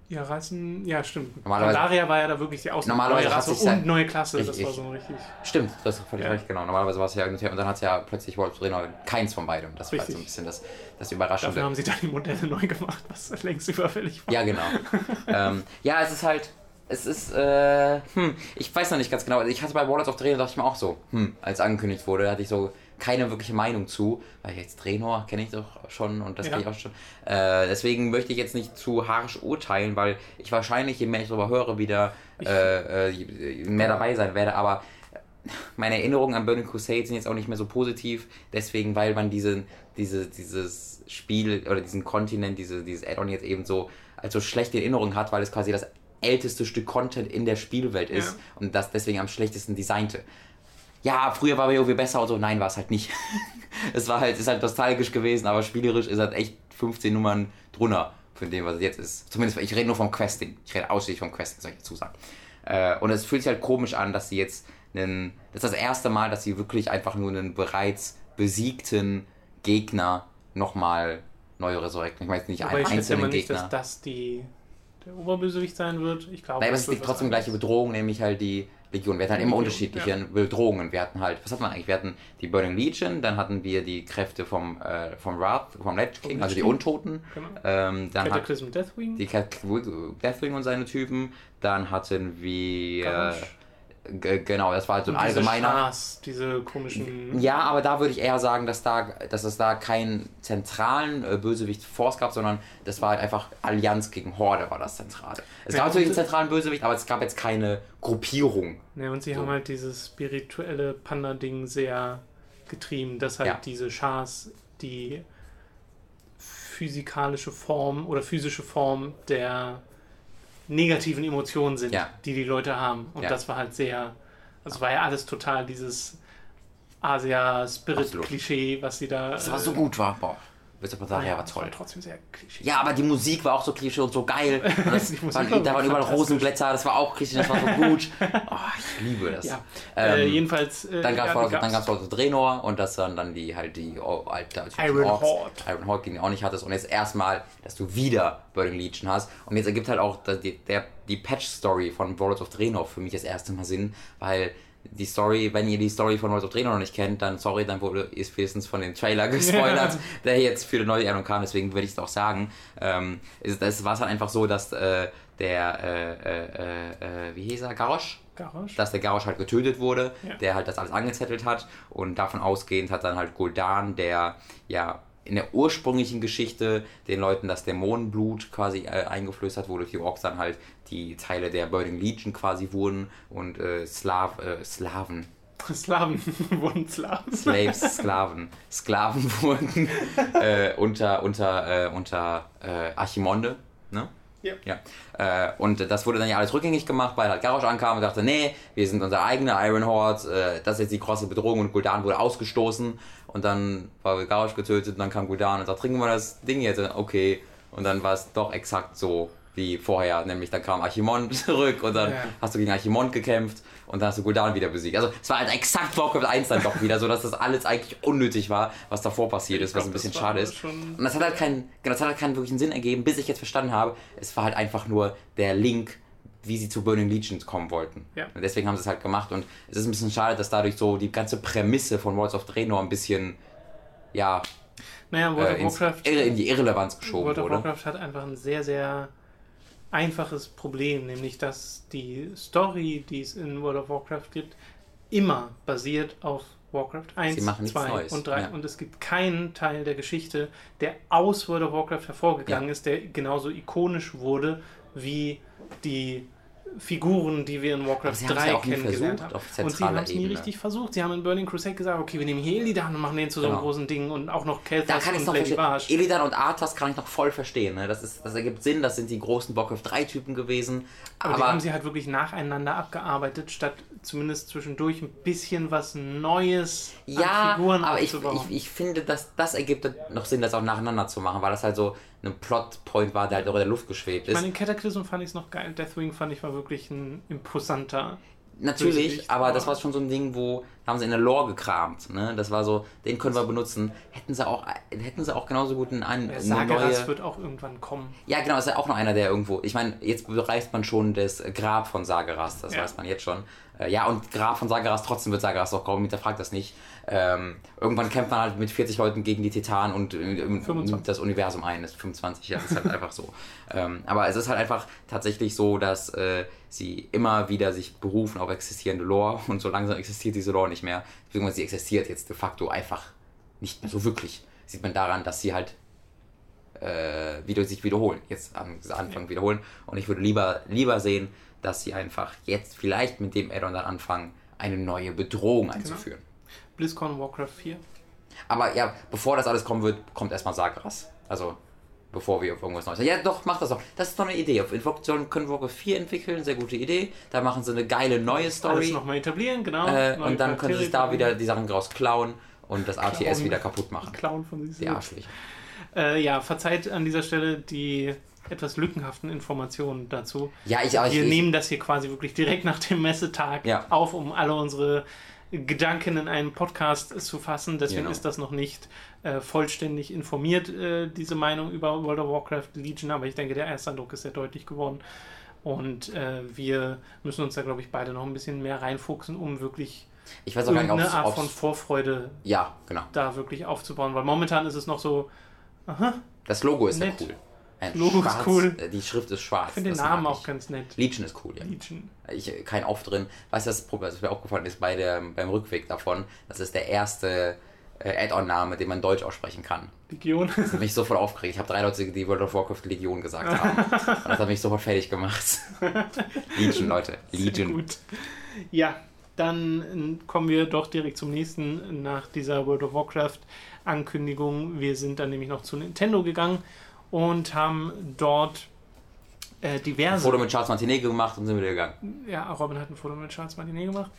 Ja, Rassen, ja, stimmt. Normalerweise- Pandaria war ja da wirklich die Ausnahme. Normalerweise neue Rasse sein- und neue Klasse, das Richtig. war so richtig. Stimmt, das ist völlig Ja. recht, genau. Normalerweise war es ja und dann hat es ja plötzlich Wolf Trainer keins von beidem. Das war Richtig. so ein bisschen das, das Dafür Überraschende. haben sie dann die Modelle neu gemacht, was längst überfällig war. Ja, genau. *laughs* ähm, ja, es ist halt. Es ist, äh, hm, ich weiß noch nicht ganz genau. Ich hatte bei Warlords of Draenor, dachte ich mir auch so, hm, als angekündigt wurde, hatte ich so keine wirkliche Meinung zu, weil jetzt Draenor kenne ich doch schon und das Ja. kenne ich auch schon. Äh, deswegen möchte ich jetzt nicht zu harsch urteilen, weil ich wahrscheinlich, je mehr ich darüber höre, wieder äh, äh, mehr dabei sein werde. Aber meine Erinnerungen an Burning Crusade sind jetzt auch nicht mehr so positiv, deswegen, weil man diesen, diese, dieses Spiel oder diesen Kontinent, diese, dieses Add-on jetzt eben so als so schlechte Erinnerung hat, weil es quasi das älteste Stück Content in der Spielwelt ist Ja. und das deswegen am schlechtesten designte. Ja, früher war WoW besser und so, nein, war es halt nicht. *laughs* es war halt, ist halt nostalgisch gewesen, aber spielerisch ist halt echt 15 Nummern drunter von dem, was es jetzt ist. Zumindest, ich rede nur vom Questing. Ich rede ausschließlich vom Questing, soll ich dazu sagen. Äh, und es fühlt sich halt komisch an, dass sie jetzt einen, das ist das erste Mal, dass sie wirklich einfach nur einen bereits besiegten Gegner nochmal neu resurrecten. Ich meine jetzt nicht Aber einen ich einzelnen mal nicht, Gegner. dass das die, der Oberbösewicht sein wird. Ich glaube, Nein, aber es ist trotzdem gleiche. Bedrohung, nämlich halt die Legion. Wir hatten halt immer unterschiedliche Bedrohungen. Wir hatten halt, was hat man eigentlich? Wir hatten die Burning Legion, dann hatten wir die Kräfte vom, äh, vom Wrath, vom Lich King, also die. Untoten. Genau. Ähm, dann Cataclysm Deathwing. die Cat Deathwing und seine Typen. Dann hatten wir. Garrosh. Genau, das war halt so ein diese allgemeiner. Schars, diese komischen. Ja, aber da würde ich eher sagen, dass, da, dass es da keinen zentralen äh, Bösewicht Force gab, sondern das war halt einfach Allianz gegen Horde war das Zentrale. Es Ja, gab natürlich einen zentralen Bösewicht, aber es gab jetzt keine Gruppierung. Ja, und sie So. haben halt dieses spirituelle Panda-Ding sehr getrieben, dass halt Ja. diese Schars die physikalische Form oder physische Form der negativen Emotionen sind, Ja. die die Leute haben. Und Ja. das war halt sehr, also war ja alles total dieses Asia-Spirit-Klischee, was sie da. Das war so gut war. Boah, Wizard of Pandaria war das toll. trotzdem sehr Klischee. Ja, aber die Musik war auch so klischee und so geil. Und das waren, war da waren überall. Rosenblätter, das war auch klischee, das war so gut. *laughs* Oh, ich liebe das. Ja. Ähm, äh, jedenfalls. Äh, Dann gab es ja, ja, dann gab's auch Draenor und das dann, dann die halt die oh, alter Iron Horde. Iron Horde, den du auch nicht hattest. Und jetzt erstmal, dass du wieder Burning Legion hast. Und jetzt ergibt halt auch die, der, die Patch-Story von Warlords of Draenor für mich das erste Mal Sinn, weil die Story, wenn ihr die Story von Warlords of Draenor noch nicht kennt, dann sorry, dann wurde ist wenigstens von dem Trailer *laughs* gespoilert, der jetzt für die neue Erdung kam, deswegen würde ich es auch sagen. Ähm, es, es war halt einfach so, dass äh, der, äh, äh, äh, äh, wie hieß er, Garrosh? Garrosh. dass der Garrosh halt getötet wurde, Ja. der halt das alles angezettelt hat und davon ausgehend hat dann halt Gul'dan, der ja in der ursprünglichen Geschichte den Leuten das Dämonenblut quasi äh, eingeflößt hat, wodurch die Orks dann halt die Teile der Burning Legion quasi wurden und äh, Slav, äh, Slaven, *laughs* Slaven *laughs* wurden Slaven. Slaves, Sklaven, Sklaven *laughs* wurden äh, unter, unter, äh, unter äh, Archimonde, ne? Ja. Ja. Äh, und das wurde dann ja alles rückgängig gemacht, weil halt Garrosh ankam und dachte, nee, wir sind unser eigener Iron Horde, äh, das ist jetzt die große Bedrohung und Gul'dan wurde ausgestoßen und dann war Garrosh getötet und dann kam Gul'dan und sagt, trinken wir das Ding jetzt, okay. Und dann war es doch exakt so wie vorher, nämlich dann kam Archimond *laughs* zurück und dann Ja. hast du gegen Archimond gekämpft und dann hast du Gul'dan wieder besiegt. Also es war halt exakt Warcraft 1 dann doch wieder, so dass das alles eigentlich unnötig war, was davor passiert ist, was ein bisschen schade ist. Und das hat halt keinen, genau, das hat halt keinen wirklichen Sinn ergeben, bis ich jetzt verstanden habe, es war halt einfach nur der Link, wie sie zu Burning Legions kommen wollten. Ja. Und deswegen haben sie es halt gemacht und es ist ein bisschen schade, dass dadurch so die ganze Prämisse von Worlds of Draenor ein bisschen, ja, Naja, World äh, of Warcraft. in die Irrelevanz geschoben World of wurde. Warcraft hat einfach ein sehr, sehr einfaches Problem, nämlich dass die Story, die es in World of Warcraft gibt, immer basiert auf Warcraft 1, 2 Neues. und 3. Ja. Und es gibt keinen Teil der Geschichte, der aus World of Warcraft hervorgegangen ja. ist, der genauso ikonisch wurde wie die Figuren, die wir in Warcraft 3 ja kennengelernt haben. Und sie haben es nie richtig versucht. Sie haben in Burning Crusade gesagt, okay, wir nehmen hier Illidan und machen den zu so einem genau. großen Ding und auch noch Kelthas und Lady Barsch. Illidan und Arthas kann ich noch voll verstehen. Ne? Das, ist, das ergibt Sinn, das sind die großen Warcraft 3 Typen gewesen. Aber, aber die haben sie halt wirklich nacheinander abgearbeitet, statt zumindest zwischendurch ein bisschen was Neues ja, an Figuren aber ich, ich, ich finde, dass das ergibt noch Sinn, das auch nacheinander zu machen, weil das halt so ein Plotpoint war, der halt auch in der Luft geschwebt ist. Ich meine, in Cataclysm fand ich es noch geil. Deathwing fand ich war wirklich ein imposanter. Natürlich, aber das war schon so ein Ding, wo haben sie in der Lore gekramt. Ne? Das war so, den können wir benutzen. Hätten sie auch, hätten sie auch genauso gut einen, einen ja, neue... wird auch irgendwann kommen. Ja, genau, ist ja auch noch einer, der irgendwo. Ich meine, jetzt bereist man schon das Grab von Sageras, das ja. weiß man jetzt schon. Äh, ja, und Grab von Sageras, trotzdem wird Sageras auch kommen, fragt das nicht. Ähm, irgendwann kämpft man halt mit 40 Leuten gegen die Titanen und äh, das Universum ein. Das ist 25, ja, das ist halt *laughs* einfach so. Ähm, aber es ist halt einfach tatsächlich so, dass äh, sie immer wieder sich berufen auf existierende Lore *laughs* und so langsam existiert diese Lore nicht mehr. Beziehungsweise sie existiert jetzt de facto einfach nicht mehr so wirklich. Sieht man daran, dass sie halt äh, wieder sich wiederholen, jetzt am Anfang ja. wiederholen. Und ich würde lieber, lieber sehen, dass sie einfach jetzt vielleicht mit dem Addon dann anfangen, eine neue Bedrohung genau. BlizzCon Warcraft 4. Aber ja, bevor das alles kommen wird, kommt erstmal Sagras. Also, bevor wir auf irgendwas Neues. Ja, doch, mach das doch. Das ist doch eine Idee. Auf Infoktion können Warcraft 4 entwickeln, sehr gute Idee. Da machen sie eine geile neue Story. Alles nochmal etablieren, genau. Äh, und dann können sie sich da wieder die Sachen draus klauen und das ATS klauen. wieder kaputt machen. Klauen von sich Die Arschlich. Äh, ja, verzeiht an dieser Stelle die etwas lückenhaften Informationen dazu. Ja, ich auch. Wir ich, nehmen das hier quasi wirklich direkt nach dem Messetag ja. auf, um alle unsere Gedanken in einen Podcast zu fassen. Deswegen genau. ist das noch nicht äh, vollständig informiert, äh, diese Meinung über World of Warcraft Legion. Aber ich denke, der erste Eindruck ist sehr deutlich geworden. Und äh, wir müssen uns da, glaube ich, beide noch ein bisschen mehr reinfuchsen, um wirklich ich weiß auch gar nicht, eine Art von Vorfreude ja, genau. da wirklich aufzubauen. Weil momentan ist es noch so, aha, das Logo ist nett. sehr cool. Ein Logo schwarz, ist cool. Die Schrift ist schwarz. Ich finde den Namen auch ganz nett. Legion ist cool, ja. Legion. Ich, kein Auf drin. Weißt du, das Problem, was mir aufgefallen ist bei der, beim Rückweg davon, das ist der erste äh, Add-on-Name, den man Deutsch aussprechen kann. Legion. Das hat mich sofort aufgeregt. Ich habe drei Leute, die World of Warcraft Legion gesagt haben. *laughs* Und das hat mich sofort fertig gemacht. Legion, Leute. Legion. Gut. Ja, dann kommen wir doch direkt zum nächsten nach dieser World of Warcraft Ankündigung. Wir sind dann nämlich noch zu Nintendo gegangen und haben dort äh, diverse. Ein Foto mit Charles Martinet gemacht und sind wieder gegangen. Ja, Robin hat ein Foto mit Charles Martinet gemacht.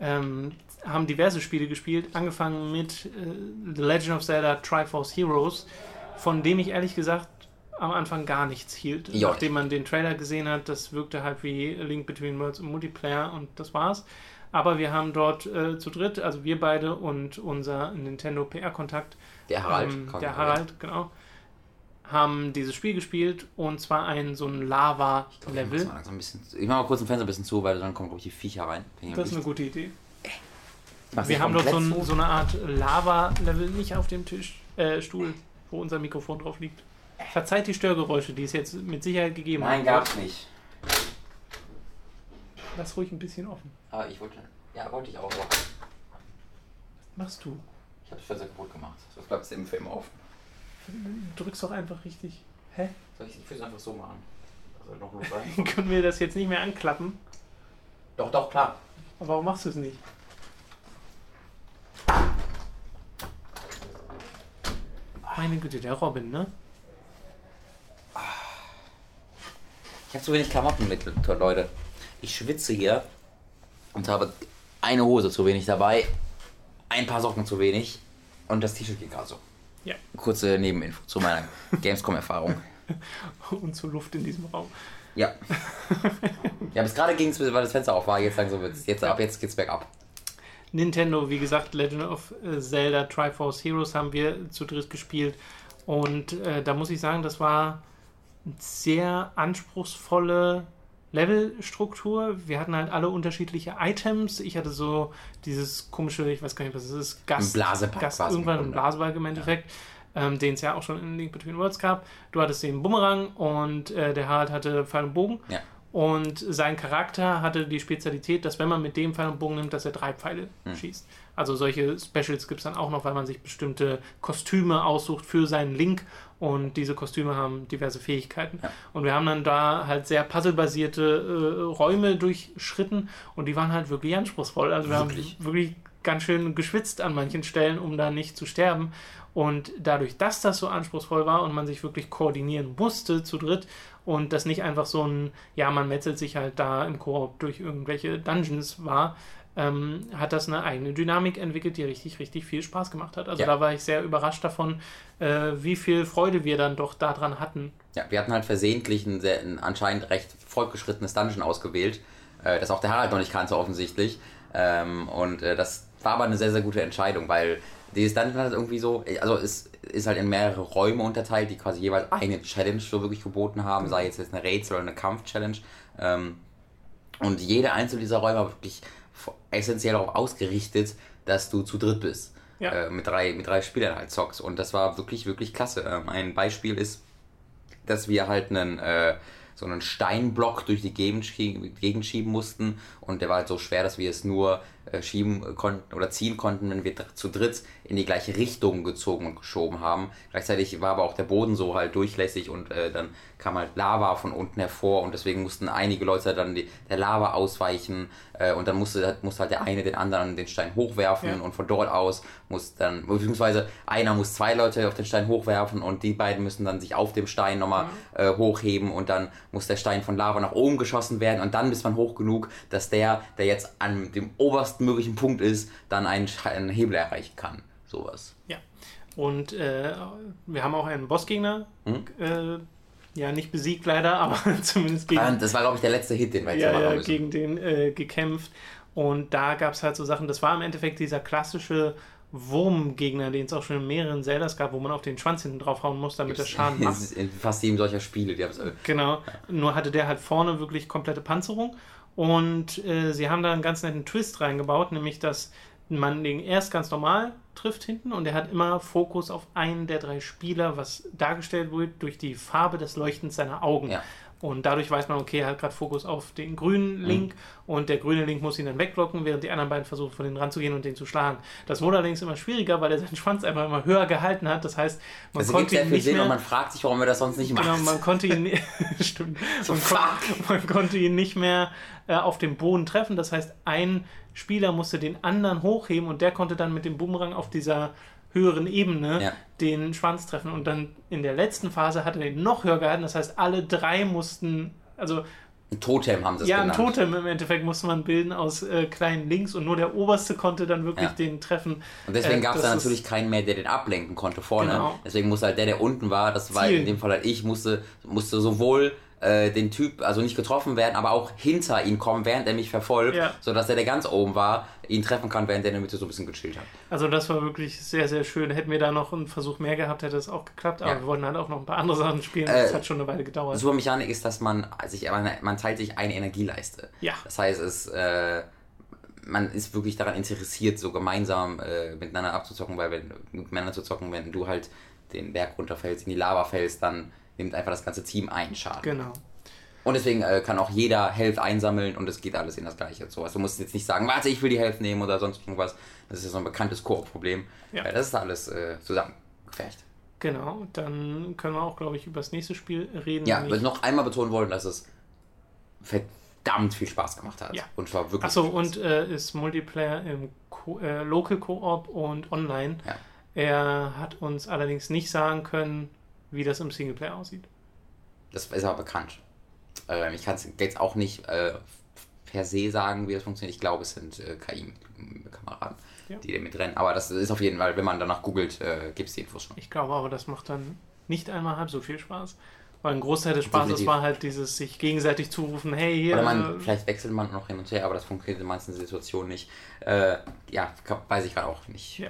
Ähm, haben diverse Spiele gespielt, angefangen mit äh, The Legend of Zelda Triforce Heroes, von dem ich ehrlich gesagt am Anfang gar nichts hielt. Jo. Nachdem man den Trailer gesehen hat, das wirkte halt wie Link Between Worlds und Multiplayer und das war's. Aber wir haben dort äh, zu dritt, also wir beide und unser Nintendo PR-Kontakt, der Harald, ähm, der Harald, genau, haben dieses Spiel gespielt und zwar ein so ein Lava-Level. Ich, ich mache mal kurz ein Fenster ein bisschen zu, weil dann kommen, glaube ich, die Viecher rein. Das ist eine gute Idee. Wir haben dort so, ein, so, eine Art Lava-Level nicht auf dem Tisch, äh, Stuhl, wo unser Mikrofon drauf liegt. Verzeiht die Störgeräusche, die es jetzt mit Sicherheit gegeben hat. Nein, gab's nicht. Lass ruhig ein bisschen offen. Aber ich wollte. Ja, wollte ich auch. Was machst du? Ich habe das Fenster kaputt gemacht. Das bleibt im Film offen. Du drückst doch einfach richtig. Hä? Soll ich die Füße einfach so machen? Das noch sein. *laughs* Können wir das jetzt nicht mehr anklappen? Doch, doch, klar. Aber warum machst du es nicht? Meine Güte, der Robin, ne? Ich habe zu wenig Klamotten mit, Leute. Ich schwitze hier und habe eine Hose zu wenig dabei, ein paar Socken zu wenig und das T-Shirt geht gerade so. Ja. Kurze Nebeninfo zu meiner Gamescom-Erfahrung. *laughs* Und zur Luft in diesem Raum. Ja. *laughs* ja, bis gerade ging es, weil das Fenster auf war. Jetzt langsam wird's. Jetzt ab, jetzt geht's bergab. Nintendo, wie gesagt, Legend of Zelda Triforce Heroes haben wir zu dritt gespielt. Und äh, da muss ich sagen, das war eine sehr anspruchsvolle Levelstruktur. Wir hatten halt alle unterschiedliche Items. Ich hatte so dieses komische, ich weiß gar nicht, was es ist, Gas. Ein Blasebalg. Gas, irgendwann ein Blasebalg im Endeffekt. ähm, den es ja auch schon in Link Between Worlds gab. Du hattest den Bumerang und äh, der Harald hatte Pfeil und Bogen. Ja. Und sein Charakter hatte die Spezialität, dass wenn man mit dem Pfeil und Bogen nimmt, dass er drei Pfeile Hm. schießt. Also solche Specials gibt es dann auch noch, weil man sich bestimmte Kostüme aussucht für seinen Link und diese Kostüme haben diverse Fähigkeiten. Ja. Und wir haben dann da halt sehr puzzlebasierte äh, Räume durchschritten und die waren halt wirklich anspruchsvoll. Also wir Wirklich? haben wirklich ganz schön geschwitzt an manchen Stellen, um da nicht zu sterben. Und dadurch, dass das so anspruchsvoll war und man sich wirklich koordinieren musste zu dritt und das nicht einfach so ein, ja, man metzelt sich halt da im Koop durch irgendwelche Dungeons war, ähm, hat das eine eigene Dynamik entwickelt, die richtig, richtig viel Spaß gemacht hat. Also Ja. da war ich sehr überrascht davon, äh, wie viel Freude wir dann doch daran hatten. Ja, wir hatten halt versehentlich ein, sehr, ein anscheinend recht fortgeschrittenes Dungeon ausgewählt, äh, das auch der Harald noch nicht kannte offensichtlich. Ähm, und äh, das war aber eine sehr, sehr gute Entscheidung, weil dieses Dungeon hat irgendwie so, also es ist halt in mehrere Räume unterteilt, die quasi jeweils eine Challenge so wirklich geboten haben, sei es jetzt eine Rätsel oder eine Kampf-Challenge. Ähm, und jede einzelne dieser Räume war wirklich essentiell darauf ausgerichtet, dass du zu dritt bist. Ja. Äh, mit, drei, mit drei Spielern halt zockst. Und das war wirklich, wirklich klasse. Ähm, ein Beispiel ist, dass wir halt einen, äh, so einen Steinblock durch die Gegend, schie- Gegend schieben mussten. Und der war halt so schwer, dass wir es nur schieben konnten oder ziehen konnten, wenn wir zu dritt in die gleiche Richtung gezogen und geschoben haben. Gleichzeitig war aber auch der Boden so halt durchlässig und äh, dann kam halt Lava von unten hervor und deswegen mussten einige Leute dann die, der Lava ausweichen äh, und dann musste, musste halt der eine den anderen den Stein hochwerfen Ja. und von dort aus muss dann, beziehungsweise einer muss zwei Leute auf den Stein hochwerfen und die beiden müssen dann sich auf dem Stein nochmal äh, hochheben und dann muss der Stein von Lava nach oben geschossen werden und dann ist man hoch genug, dass der, der jetzt an dem obersten möglichen Punkt ist, dann einen, einen Hebel erreichen kann. Sowas. Ja. Und äh, wir haben auch einen Bossgegner, Hm? äh, ja, nicht besiegt leider, *laughs* aber zumindest gegen, das war, glaube ich, der letzte Hit, den wir jetzt ja, ja, müssen. gegen den äh, gekämpft. Und da gab es halt so Sachen, das war im Endeffekt dieser klassische Wurmgegner, den es auch schon in mehreren Zeldas gab, wo man auf den Schwanz hinten draufhauen muss, damit der Schaden *laughs* macht. In fast jedem solcher Spiele. Die haben's, äh, Genau, nur hatte der halt vorne wirklich komplette Panzerung. Und äh, sie haben da einen ganz netten Twist reingebaut, nämlich dass man den erst ganz normal trifft hinten und er hat immer Fokus auf einen der drei Spieler, was dargestellt wird durch die Farbe des Leuchtens seiner Augen. Ja. Und dadurch weiß man, okay, er hat gerade Fokus auf den grünen Link und der grüne Link muss ihn dann wegblocken, während die anderen beiden versuchen, von denen ranzugehen und den zu schlagen. Das wurde allerdings immer schwieriger, weil er seinen Schwanz einfach immer höher gehalten hat. Das heißt, man ergibt konnte ihn nicht mehr... und man fragt sich, warum er das sonst nicht macht. Genau, man konnte ihn, *laughs* *laughs* stimmt, So, man, kon man konnte ihn nicht mehr äh, auf dem Boden treffen. Das heißt, ein Spieler musste den anderen hochheben und der konnte dann mit dem Boomerang auf dieser höheren Ebene Ja. den Schwanz treffen. Und dann in der letzten Phase hat er den noch höher gehalten. Das heißt, alle drei mussten, also Ein Totem haben sie es ja, ein genannt. Totem im Endeffekt musste man bilden aus äh, kleinen Links und nur der oberste konnte dann wirklich Ja. den treffen. Und deswegen Äh, gab es dann natürlich keinen mehr, der den ablenken konnte vorne. Genau. Deswegen musste halt der, der unten war, das war Zielen. in dem Fall halt ich, musste, musste sowohl äh, den Typ, also nicht getroffen werden, aber auch hinter ihn kommen, während er mich verfolgt, Ja. sodass der, der ganz oben war, ihn treffen kann, während der in der Mitte so ein bisschen gechillt hat. Also das war wirklich sehr, sehr schön. Hätten wir da noch einen Versuch mehr gehabt, hätte es auch geklappt. Aber Ja. wir wollten halt auch noch ein paar andere Sachen spielen. Äh, das hat schon eine Weile gedauert. Super Mechanik ist, dass man sich, man, man teilt sich eine Energieleiste. Ja. Das heißt, es, äh, man ist wirklich daran interessiert, so gemeinsam äh, miteinander abzuzocken, weil wenn miteinander zu zocken, wenn du halt den Berg runterfällst, in die Lava fällst, dann nimmt einfach das ganze Team einen Schaden. Genau. Und deswegen äh, kann auch jeder Health einsammeln und es geht alles in das gleiche. So, also du musst jetzt nicht sagen, warte, ich will die Health nehmen oder sonst irgendwas. Das ist ja so ein bekanntes Koop-Problem. Ja. Weil das ist alles äh, zusammengefecht. Genau. Dann können wir auch, glaube ich, über das nächste Spiel reden. Ja, will noch einmal betonen wollen, dass es verdammt viel Spaß gemacht hat. Ja. Und zwar wirklich. Achso, und äh, ist Multiplayer im Co äh, Local Co-op und online. Ja. Er hat uns allerdings nicht sagen können, wie das im Singleplayer aussieht. Das ist aber bekannt. Ähm, ich kann es jetzt auch nicht äh, per se sagen, wie das funktioniert. Ich glaube, es sind äh, KI-Kameraden, Ja. die da mit rennen. Aber das ist auf jeden Fall, wenn man danach googelt, äh, gibt es die Infos schon. Ich glaube aber, das macht dann nicht einmal halb so viel Spaß. Weil ein Großteil des Spaßes Definitiv. war halt dieses sich gegenseitig zurufen, hey, hier. Oder man, äh, vielleicht wechselt man noch hin und her, aber das funktioniert in manchen Situationen nicht. Äh, ja, weiß ich gerade auch nicht. Ja.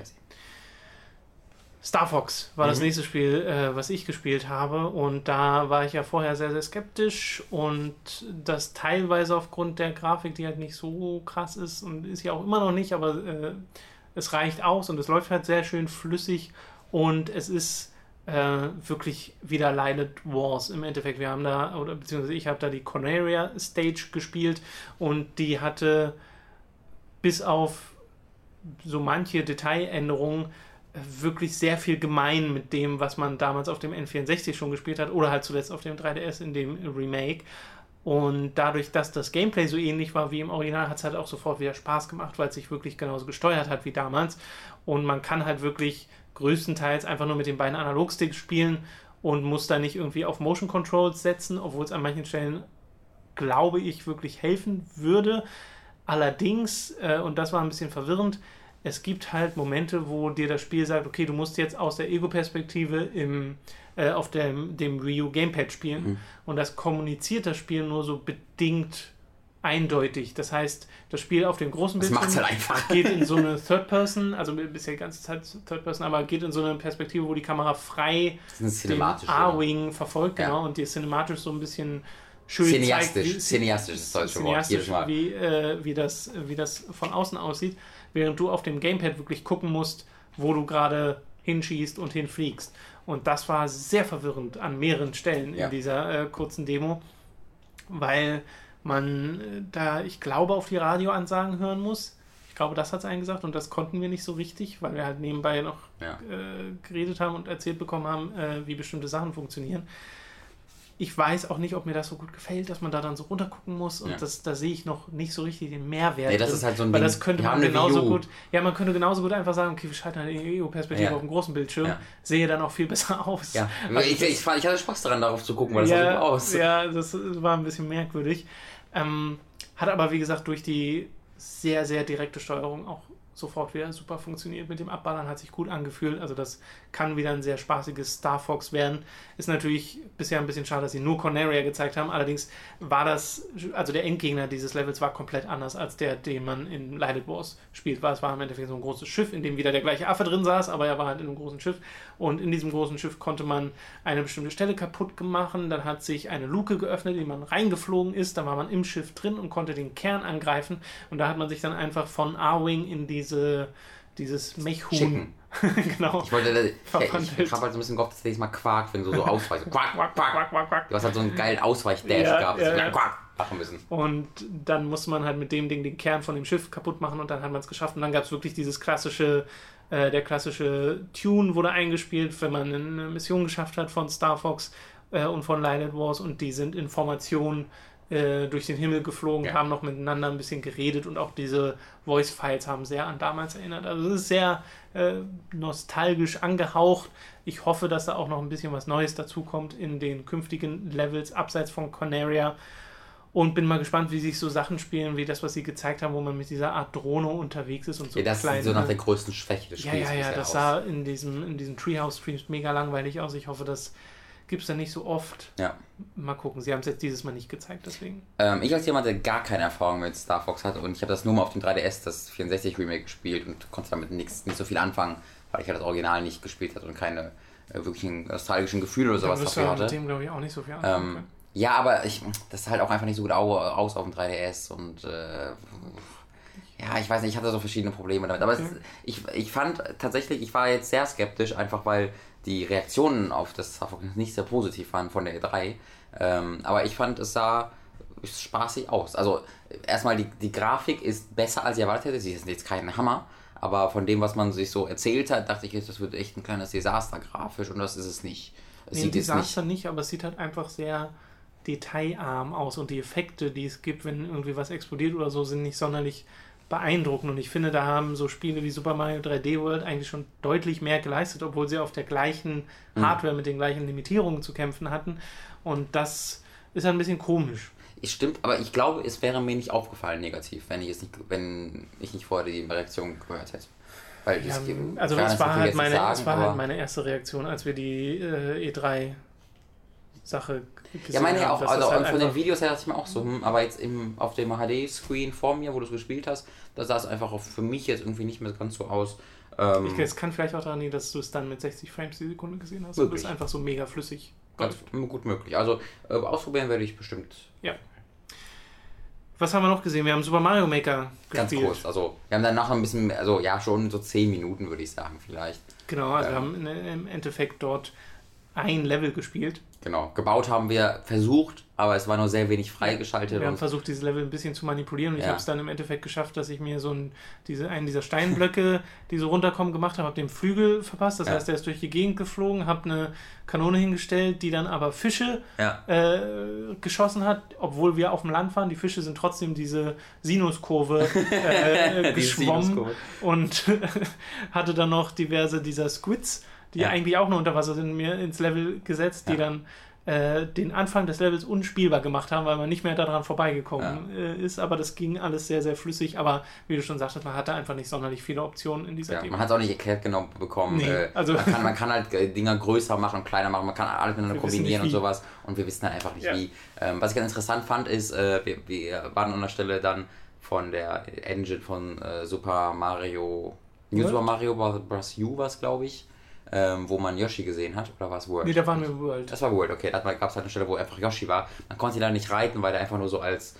Star Fox war das Mhm. nächste Spiel, äh, was ich gespielt habe. Und da war ich ja vorher sehr, sehr skeptisch. Und das teilweise aufgrund der Grafik, die halt nicht so krass ist und ist ja auch immer noch nicht, aber äh, es reicht aus und es läuft halt sehr schön flüssig. Und es ist äh, wirklich wieder Lilith Wars im Endeffekt. Wir haben da, oder beziehungsweise ich habe da die Corneria Stage gespielt und die hatte bis auf so manche Detailänderungen wirklich sehr viel gemein mit dem, was man damals auf dem N64 schon gespielt hat oder halt zuletzt auf dem 3DS in dem Remake. Und dadurch, dass das Gameplay so ähnlich war wie im Original, hat es halt auch sofort wieder Spaß gemacht, weil es sich wirklich genauso gesteuert hat wie damals. Und man kann halt wirklich größtenteils einfach nur mit den beiden Analogsticks spielen und muss da nicht irgendwie auf Motion Controls setzen, obwohl es an manchen Stellen, glaube ich, wirklich helfen würde. Allerdings, äh, und das war ein bisschen verwirrend, es gibt halt Momente, wo dir das Spiel sagt, okay, du musst jetzt aus der Ego-Perspektive im, äh, auf dem, dem Wii U Gamepad spielen. Mhm. Und das kommuniziert das Spiel nur so bedingt eindeutig. Das heißt, das Spiel auf dem großen Bildschirm halt geht in so eine *laughs* Third Person, also bisher die ganze Zeit Third Person, aber geht in so eine Perspektive, wo die Kamera frei den A-Wing verfolgt, genau, ja. und die cinematisch so ein bisschen schön Cineastisch, zeigt, wie, cineastisch ist das deutsche Wort, jedes Mal. Wie, äh, wie, das, wie das von außen aussieht, während du auf dem Gamepad wirklich gucken musst, wo du gerade hinschießt und hinfliegst. Und das war sehr verwirrend an mehreren Stellen ja. in dieser äh, kurzen Demo, weil man äh, da, ich glaube, auf die Radioansagen hören muss. Ich glaube, das hat es eingesagt und das konnten wir nicht so richtig, weil wir halt nebenbei noch ja. äh, geredet haben und erzählt bekommen haben, äh, wie bestimmte Sachen funktionieren ich weiß auch nicht, ob mir das so gut gefällt, dass man da dann so runtergucken muss und ja. das, da sehe ich noch nicht so richtig den Mehrwert. Nee, das drin, ist halt so ein Weil Ding. das könnte man genauso gut, ja, man könnte genauso gut einfach sagen, okay, wir schalten eine EU-Perspektive ja. auf dem großen Bildschirm, ja. sehe dann auch viel *laughs* besser aus. Ja, also ich, ich, ich, hatte Spaß daran, darauf zu gucken, weil das sah so aus. Ja, das war ein bisschen merkwürdig. Ähm, hat aber, wie gesagt, durch die sehr, sehr direkte Steuerung auch sofort wieder super funktioniert mit dem Abballern, hat sich gut angefühlt. Also das kann wieder ein sehr spaßiges Star Fox werden. Ist natürlich bisher ein bisschen schade, dass sie nur Corneria gezeigt haben. Allerdings war das, also der Endgegner dieses Levels war komplett anders als der, den man in Lighted Wars spielt. War, es war im Endeffekt so ein großes Schiff, in dem wieder der gleiche Affe drin saß, aber er war halt in einem großen Schiff. Und in diesem großen Schiff konnte man eine bestimmte Stelle kaputt machen. Dann hat sich eine Luke geöffnet, in die man reingeflogen ist. Dann war man im Schiff drin und konnte den Kern angreifen. Und da hat man sich dann einfach von A-Wing in diese dieses Mechhuhn. *laughs* genau. Ich wollte, ich, ich, ich habe halt so ein bisschen gehofft, dass der mal quakt, wenn du so ausweichst. quack, quack, quack, quack, quack. Du hast halt so einen geilen Ausweichdash ja, gehabt. Ja, ja. Quack, machen müssen. Und dann muss man halt mit dem Ding den Kern von dem Schiff kaputt machen und dann hat man es geschafft. Und dann gab es wirklich dieses klassische, äh, der klassische Tune wurde eingespielt, wenn man eine Mission geschafft hat von Star Fox äh, und von Lighted Wars und die sind in Formation äh, durch den Himmel geflogen, ja. haben noch miteinander ein bisschen geredet und auch diese Voice-Files haben sehr an damals erinnert. Also es ist sehr äh, nostalgisch angehaucht. Ich hoffe, dass da auch noch ein bisschen was Neues dazukommt in den künftigen Levels abseits von Corneria. Und bin mal gespannt, wie sich so Sachen spielen, wie das, was sie gezeigt haben, wo man mit dieser Art Drohne unterwegs ist und so. Ja, das kleine, ist so nach der größten Schwäche des Spiels. Ja, ja, ja, das sah in diesem, in diesen Treehouse-Streams mega langweilig aus. Ich hoffe, dass gibt es ja nicht so oft. Ja. Mal gucken, sie haben es jetzt dieses Mal nicht gezeigt, deswegen. Ähm, ich als jemand, der gar keine Erfahrung mit Star Fox hat und ich habe das nur mal auf dem 3DS, das 64 Remake gespielt und konnte damit nichts, nicht so viel anfangen, weil ich halt das Original nicht gespielt hatte und keine äh, wirklichen nostalgischen Gefühle oder sowas dafür hatte. Mit dem glaube ich auch nicht so viel anfangen ähm, Ja, aber ich, das sah halt auch einfach nicht so gut aus auf dem 3DS und äh, ja, ich weiß nicht, ich hatte so verschiedene Probleme damit. Aber es, ich, ich fand tatsächlich, ich war jetzt sehr skeptisch, einfach weil die Reaktionen auf das Fox nicht sehr positiv waren von der E3. Ähm, aber ich fand, es sah spaßig aus. Also erstmal die, die Grafik ist besser als ich erwartet hätte. Sie ist jetzt kein Hammer, aber von dem, was man sich so erzählt hat, dachte ich, das wird echt ein kleines Desaster grafisch und das ist es nicht. Es nee, Desaster nicht. nicht, aber es sieht halt einfach sehr detailarm aus und die Effekte, die es gibt, wenn irgendwie was explodiert oder so, sind nicht sonderlich beeindruckend. Und ich finde, da haben so Spiele wie Super Mario 3D World eigentlich schon deutlich mehr geleistet, obwohl sie auf der gleichen mhm. Hardware mhm. mit den gleichen Limitierungen zu kämpfen hatten. Und das ist ein bisschen komisch. Stimmt, aber ich glaube, es wäre mir nicht aufgefallen negativ, wenn ich es nicht, wenn ich nicht vorher die Reaktion gehört hätte. Weil ja, also es war, halt meine, sagen, es war halt meine erste Reaktion, als wir die äh, E3 Sache ja, meine ich auch. Also halt von den Videos her dachte ich mir auch so, hm, aber jetzt im, auf dem HD-Screen vor mir, wo du es gespielt hast, da sah es einfach für mich jetzt irgendwie nicht mehr ganz so aus. Ähm, ich, es kann vielleicht auch daran liegen, dass du es dann mit 60 Frames die Sekunde gesehen hast. Möglich. Und es einfach so mega flüssig. Ganz gut möglich. Also äh, ausprobieren werde ich bestimmt. Ja. Was haben wir noch gesehen? Wir haben Super Mario Maker gespielt. Ganz kurz. Also, wir haben dann nachher ein bisschen, also ja, schon so 10 Minuten würde ich sagen, vielleicht. Genau, also ähm. wir haben im Endeffekt dort ein Level gespielt. Genau. Gebaut haben wir versucht, aber es war nur sehr wenig freigeschaltet. Wir haben versucht, dieses Level ein bisschen zu manipulieren und ich Ja. habe es dann im Endeffekt geschafft, dass ich mir so ein, diese, einen dieser Steinblöcke, *laughs* die so runterkommen, gemacht habe, habe den Flügel verpasst. Das Ja. heißt, der ist durch die Gegend geflogen, habe eine Kanone hingestellt, die dann aber Fische ja. äh, geschossen hat, obwohl wir auf dem Land waren. Die Fische sind trotzdem diese Sinuskurve *laughs* äh, Die geschwommen Sinuskurve. und *laughs* hatte dann noch diverse dieser Squids, die Ja. eigentlich auch nur unter Wasser sind, mir ins Level gesetzt, die dann äh, den Anfang des Levels unspielbar gemacht haben, weil man nicht mehr daran vorbeigekommen äh, ist. Aber das ging alles sehr, sehr flüssig. Aber wie du schon sagtest, man hatte einfach nicht sonderlich viele Optionen in dieser Ja, Demo. man hat es auch nicht erklärt genau bekommen. Nee, äh, also- man, kann, *laughs* man kann halt äh, Dinger größer machen und kleiner machen, man kann alles miteinander kombinieren und sowas und wir wissen halt einfach nicht Ja. wie. Ähm, was ich ganz interessant fand, ist, äh, wir, wir waren an der Stelle dann von der Engine von äh, Super Mario, New? Super Mario Bros. U war es, glaube ich, ähm, wo man Yoshi gesehen hat, oder war es World? Nee, da waren wir World. Das war World, okay. Da gab es halt eine Stelle, wo einfach Yoshi war. Man konnte ihn da nicht reiten, weil der einfach nur so als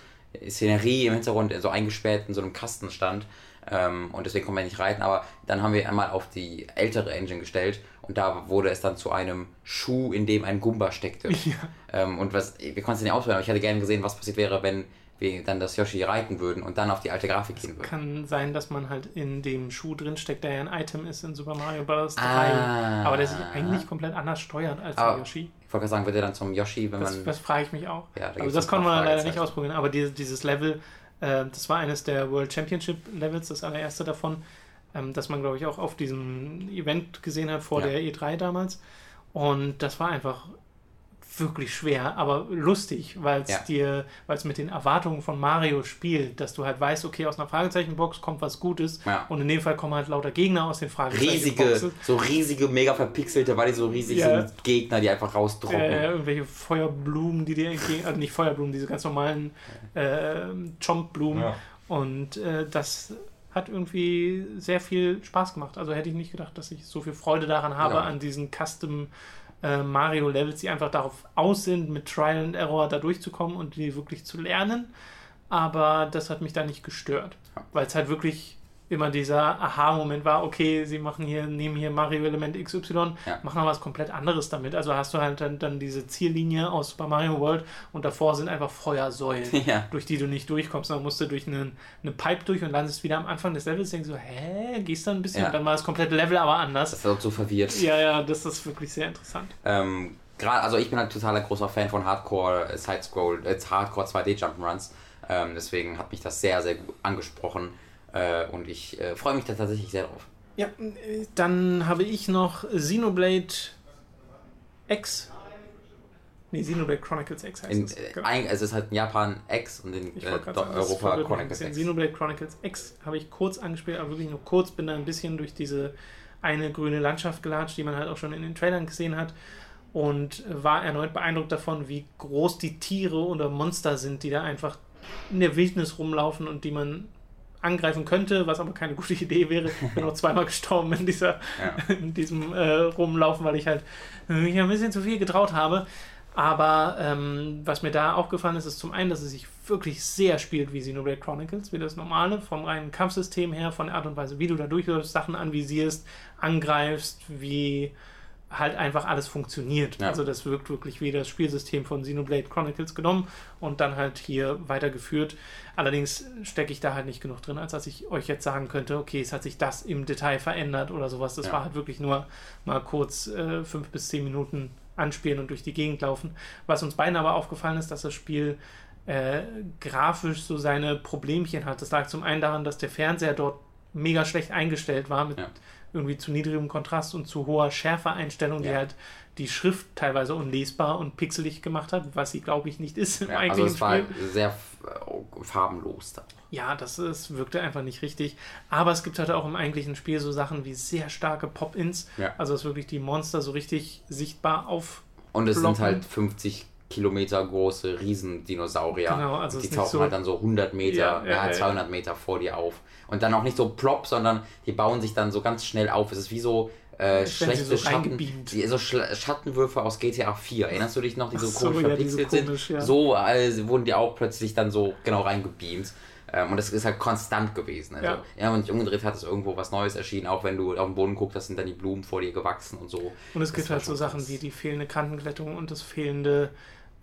Szenerie im Hintergrund so eingesperrt in so einem Kasten stand. Ähm, und deswegen konnte man nicht reiten. Aber dann haben wir einmal auf die ältere Engine gestellt und da wurde es dann zu einem Schuh, in dem ein Gumba steckte. *laughs* Ja. Ähm, und was, wir konnten es nicht ausprobieren, aber ich hätte gerne gesehen, was passiert wäre, wenn wir dann das Yoshi reiten würden und dann auf die alte Grafik gehen würden. Kann sein, dass man halt in dem Schuh drinsteckt, der ja ein Item ist in Super Mario Bros. 3. Ah. aber der sich eigentlich komplett anders steuert als Aber der Yoshi. Ich wollte gerade sagen, wird er dann zum Yoshi, wenn Das, man. das frage ich mich auch. Ja, da also das konnte man leider nicht ausprobieren. Aber dieses, dieses Level, äh, das war eines der World Championship Levels, das allererste davon, ähm, das man, glaube ich, auch auf diesem Event gesehen hat vor Ja. der E3 damals. Und das war einfach wirklich schwer, aber lustig, weil es Ja. dir, weil es mit den Erwartungen von Mario spielt, dass du halt weißt, okay, aus einer Fragezeichenbox kommt was Gutes Ja. und in dem Fall kommen halt lauter Gegner aus den riesige, Fragezeichenboxen. so riesige, mega verpixelte, weil die so riesig Ja. sind, Gegner, die einfach rausdroppen. Äh, irgendwelche Feuerblumen, die dir entgegen, also nicht Feuerblumen, diese ganz normalen äh, Chomp-Blumen. Und äh, das hat irgendwie sehr viel Spaß gemacht. Also hätte ich nicht gedacht, dass ich so viel Freude daran habe, Ja. an diesen Custom äh, Mario-Levels, die einfach darauf aus sind, mit Trial and Error da durchzukommen und die wirklich zu lernen. Aber das hat mich da nicht gestört, weil es halt wirklich immer dieser Aha-Moment war, okay, sie machen hier, nehmen hier Mario-Element XY, Ja. machen aber was komplett anderes damit. Also hast du halt dann, dann diese Ziellinie aus Super Mario World und davor sind einfach Feuersäulen, *laughs* Ja. durch die du nicht durchkommst. Dann musst du durch eine, eine Pipe durch und landest wieder am Anfang des Levels, denkst so, hä, gehst dann ein bisschen Ja. und dann war das komplette Level aber anders. Das wird so verwirrt. Ja, ja, das ist wirklich sehr interessant. Ähm, Gerade, also ich bin halt totaler großer Fan von Hardcore äh, Side-Scroll, äh, Hardcore 2D Jump'n'Runs. Ähm, deswegen hat mich das sehr, sehr gut angesprochen. Äh, und ich äh, freue mich da tatsächlich sehr drauf. Ja, dann habe ich noch Xenoblade X. Nee, Xenoblade Chronicles X heißt In, es. äh, Genau. ein, es ist halt in Japan X und in äh, Europa Chronicles. X. Xenoblade Chronicles X habe ich kurz angespielt, aber wirklich nur kurz. Bin da ein bisschen durch diese eine grüne Landschaft gelatscht, die man halt auch schon in den Trailern gesehen hat. Und war erneut beeindruckt davon, wie groß die Tiere oder Monster sind, die da einfach in der Wildnis rumlaufen und die man angreifen könnte, was aber keine gute *laughs* Idee wäre. Ich bin auch zweimal gestorben in, dieser, Ja. *laughs* in diesem äh, Rumlaufen, weil ich halt mich ein bisschen zu viel getraut habe. Aber ähm, was mir da aufgefallen ist, ist zum einen, dass es sich wirklich sehr spielt wie Xenoblade Chronicles, wie das normale, vom reinen Kampfsystem her, von der Art und Weise, wie du da durchläufst, Sachen anvisierst, angreifst, wie halt einfach alles funktioniert. Ja. Also das wirkt wirklich wie das Spielsystem von Xenoblade Chronicles genommen und dann halt hier weitergeführt. Allerdings stecke ich da halt nicht genug drin, als dass ich euch jetzt sagen könnte, okay, es hat sich das im Detail verändert oder sowas. Das Ja. war halt wirklich nur mal kurz äh, fünf bis zehn Minuten anspielen und durch die Gegend laufen. Was uns beiden aber aufgefallen ist, dass das Spiel äh, grafisch so seine Problemchen hat. Das lag zum einen daran, dass der Fernseher dort mega schlecht eingestellt war mit Ja. irgendwie zu niedrigem Kontrast und zu hoher Schärfeeinstellung, die Ja. halt die Schrift teilweise unlesbar und pixelig gemacht hat, was sie, glaube ich, nicht ist im Ja, also eigentlichen es war Spiel. sehr äh, farbenlos da. Ja, das ist, wirkte einfach nicht richtig. Aber es gibt halt auch im eigentlichen Spiel so Sachen wie sehr starke Pop-Ins. Ja. Also dass wirklich die Monster so richtig sichtbar auf. Und es sind halt 50 Kilometer große Riesendinosaurier. Genau, also die tauchen so- halt dann so 100 Meter, Ja, ja, ja, ja. 200 Meter vor dir auf. Und dann auch nicht so plopp, sondern die bauen sich dann so ganz schnell auf. Es ist wie so äh, schlechte so Schatten, die, so Schla- Schattenwürfe aus GTA 4. Erinnerst du dich noch, die so so, komisch ja, so verpixelt komisch, sind? ja. So äh, wurden die auch plötzlich dann so genau reingebeamt. Ähm, und das ist halt konstant gewesen. Also, ja. ja, wenn sich umgedreht hat, ist irgendwo was Neues erschienen. Auch wenn du auf den Boden guckst, das sind dann die Blumen vor dir gewachsen und so. Und es das gibt halt so Sachen wie die fehlende Kantenglättung und das fehlende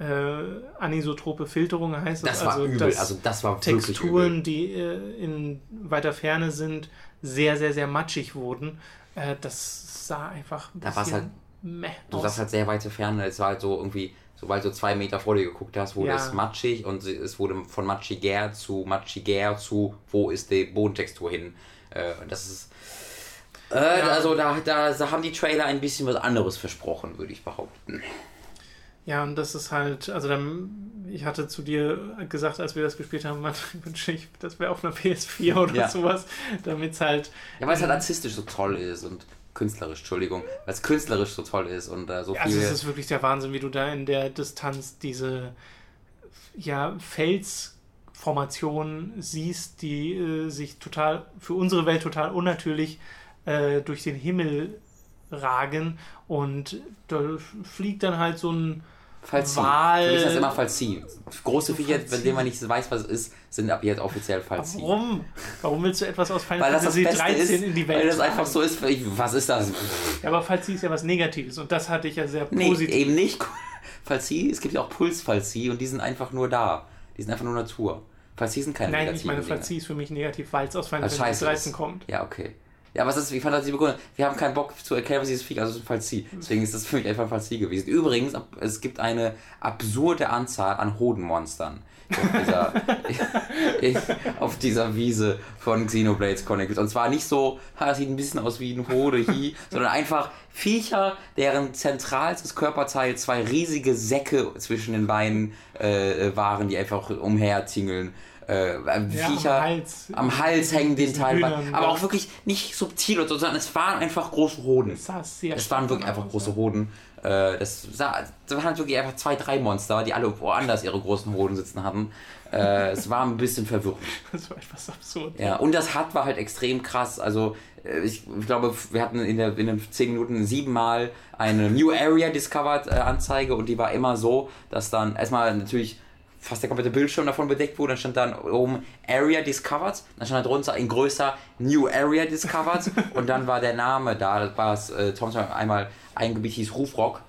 äh, anisotrope Filterung heißt das. Das war also, übel. Also das war Texturen, die äh, in weiter Ferne sind, sehr, sehr, sehr matschig wurden. Äh, das sah einfach ein da bisschen halt, meh Du aus. halt sehr weite Ferne. Es war halt so irgendwie sobald du zwei Meter vor dir geguckt hast, wurde ja. es matschig und es wurde von matschiger zu matschiger zu, wo ist die Bodentextur hin. Äh, das ist. Äh, ja. Also da, da, da haben die Trailer ein bisschen was anderes versprochen, würde ich behaupten. Ja, und das ist halt, also dann, ich hatte zu dir gesagt, als wir das gespielt haben, *laughs* man wünsche ich, das wäre auf einer PS4 oder ja. sowas, damit es halt. Ja, weil es halt artistisch so toll ist und künstlerisch, Entschuldigung, weil es künstlerisch so toll ist und äh, so viel. Also es ist wirklich der Wahnsinn, wie du da in der Distanz diese ja, Felsformation siehst, die äh, sich total für unsere Welt total unnatürlich äh, durch den Himmel ragen und da fliegt dann halt so ein Falsi. Wal. Für mich ist das immer Falsi. Große Viecher, bei denen man nicht weiß, was es ist, sind ab jetzt offiziell Falsi. Warum? Warum willst du etwas aus Final Fantasy 13 ist, in die Welt Weil das einfach so ist, ich, was ist das? Ja, aber Falsi ist ja was Negatives und das hatte ich ja sehr positiv. Nee, eben nicht. *laughs* Falsi, es gibt ja auch Puls-Falsi und die sind einfach nur da. Die sind einfach nur Natur. Falsi sind keine Nein, ich meine, Falsi ist für mich negativ, weil es aus Final Fantasy 13 kommt. Ja, okay. Ja, was ist, wie fand das die Begründung? Wir haben keinen Bock zu erklären, was dieses Viech, also es ist ein Falsi. Deswegen ist das für mich einfach ein Falsi gewesen. Übrigens, es gibt eine absurde Anzahl an Hodenmonstern auf dieser, *laughs* auf dieser Wiese von Xenoblades Chronicles. Und zwar nicht so, das sieht ein bisschen aus wie ein Hode, hi, *laughs* sondern einfach Viecher, deren zentralstes Körperteil zwei riesige Säcke zwischen den Beinen äh, waren, die einfach umhertingeln äh, Viecher ja, am Hals, am Hals hängen den Teil, aber auch wirklich nicht subtil oder so, sondern es waren einfach große Hoden. Es waren wirklich einfach große Hoden. Äh, das, sah, das waren halt wirklich einfach zwei, drei Monster, die alle woanders ihre großen Hoden sitzen hatten. Äh, es war ein bisschen verwirrend. *laughs* Das war etwas absurd. Ja, und das Hat war halt extrem krass. Also äh, ich, ich, glaube, wir hatten in, der, in den 10 Minuten siebenmal eine New Area Discovered äh, Anzeige und die war immer so, dass dann erstmal natürlich fast der komplette Bildschirm davon bedeckt wurde. Dann stand dann oben Area Discovered, dann stand da drunter in größer New Area Discovered *laughs* und dann war der Name da. Das war es, äh, Tom einmal ein Gebiet hieß Rufrock,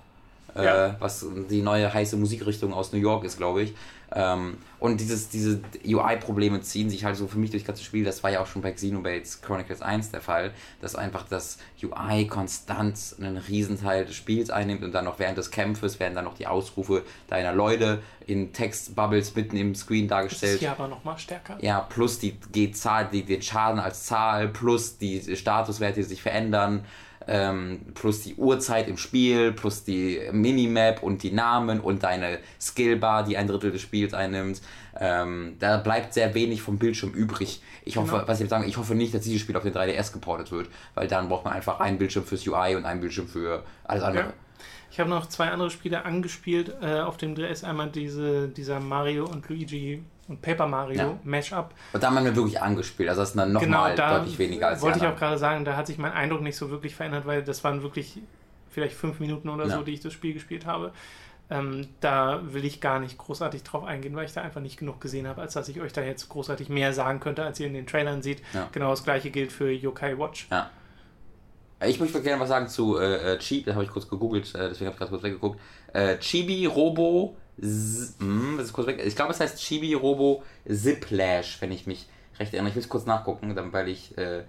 äh, ja. was die neue heiße Musikrichtung aus New York ist, glaube ich. Ähm, und dieses, diese UI-Probleme ziehen sich halt so für mich durch das ganze Spiel. Das war ja auch schon bei Xenoblades Chronicles 1 der Fall, dass einfach das UI konstant einen Riesenteil des Spiels einnimmt und dann noch während des Kampfes werden dann noch die Ausrufe deiner Leute in Textbubbles mitten im Screen dargestellt. Das ist hier aber nochmal stärker. Ja, plus die G-Zahl, die, den Schaden als Zahl, plus die Statuswerte, die sich verändern ähm, plus die Uhrzeit im Spiel, plus die Minimap und die Namen und deine Skillbar, die ein Drittel des Spiels einnimmt. Ähm, da bleibt sehr wenig vom Bildschirm übrig. Ich hoffe, genau. was ich sagen, ich hoffe nicht, dass dieses Spiel auf den 3DS geportet wird, weil dann braucht man einfach einen Bildschirm fürs UI und einen Bildschirm für alles andere. Ja. Ich habe noch zwei andere Spiele angespielt äh, auf dem 3DS. Einmal diese, dieser Mario und Luigi und Paper Mario ja. Mashup. Und da haben wir wirklich angespielt. Also das ist dann nochmal genau, deutlich weniger als Wollte ich auch gerade sagen, da hat sich mein Eindruck nicht so wirklich verändert, weil das waren wirklich vielleicht fünf Minuten oder ja. so, die ich das Spiel gespielt habe. Ähm, da will ich gar nicht großartig drauf eingehen, weil ich da einfach nicht genug gesehen habe, als dass ich euch da jetzt großartig mehr sagen könnte, als ihr in den Trailern seht. Ja. Genau das gleiche gilt für Yokai Watch. Ja. Ich möchte gerne was sagen zu äh, äh Chibi, das habe ich kurz gegoogelt, äh, deswegen habe ich gerade kurz weggeguckt. Äh, Chibi Robo Z hm, das ist kurz weg. Ich glaube, es heißt Chibi Robo Ziplash, wenn ich mich recht erinnere. Ich will es kurz nachgucken, dann, weil ich äh,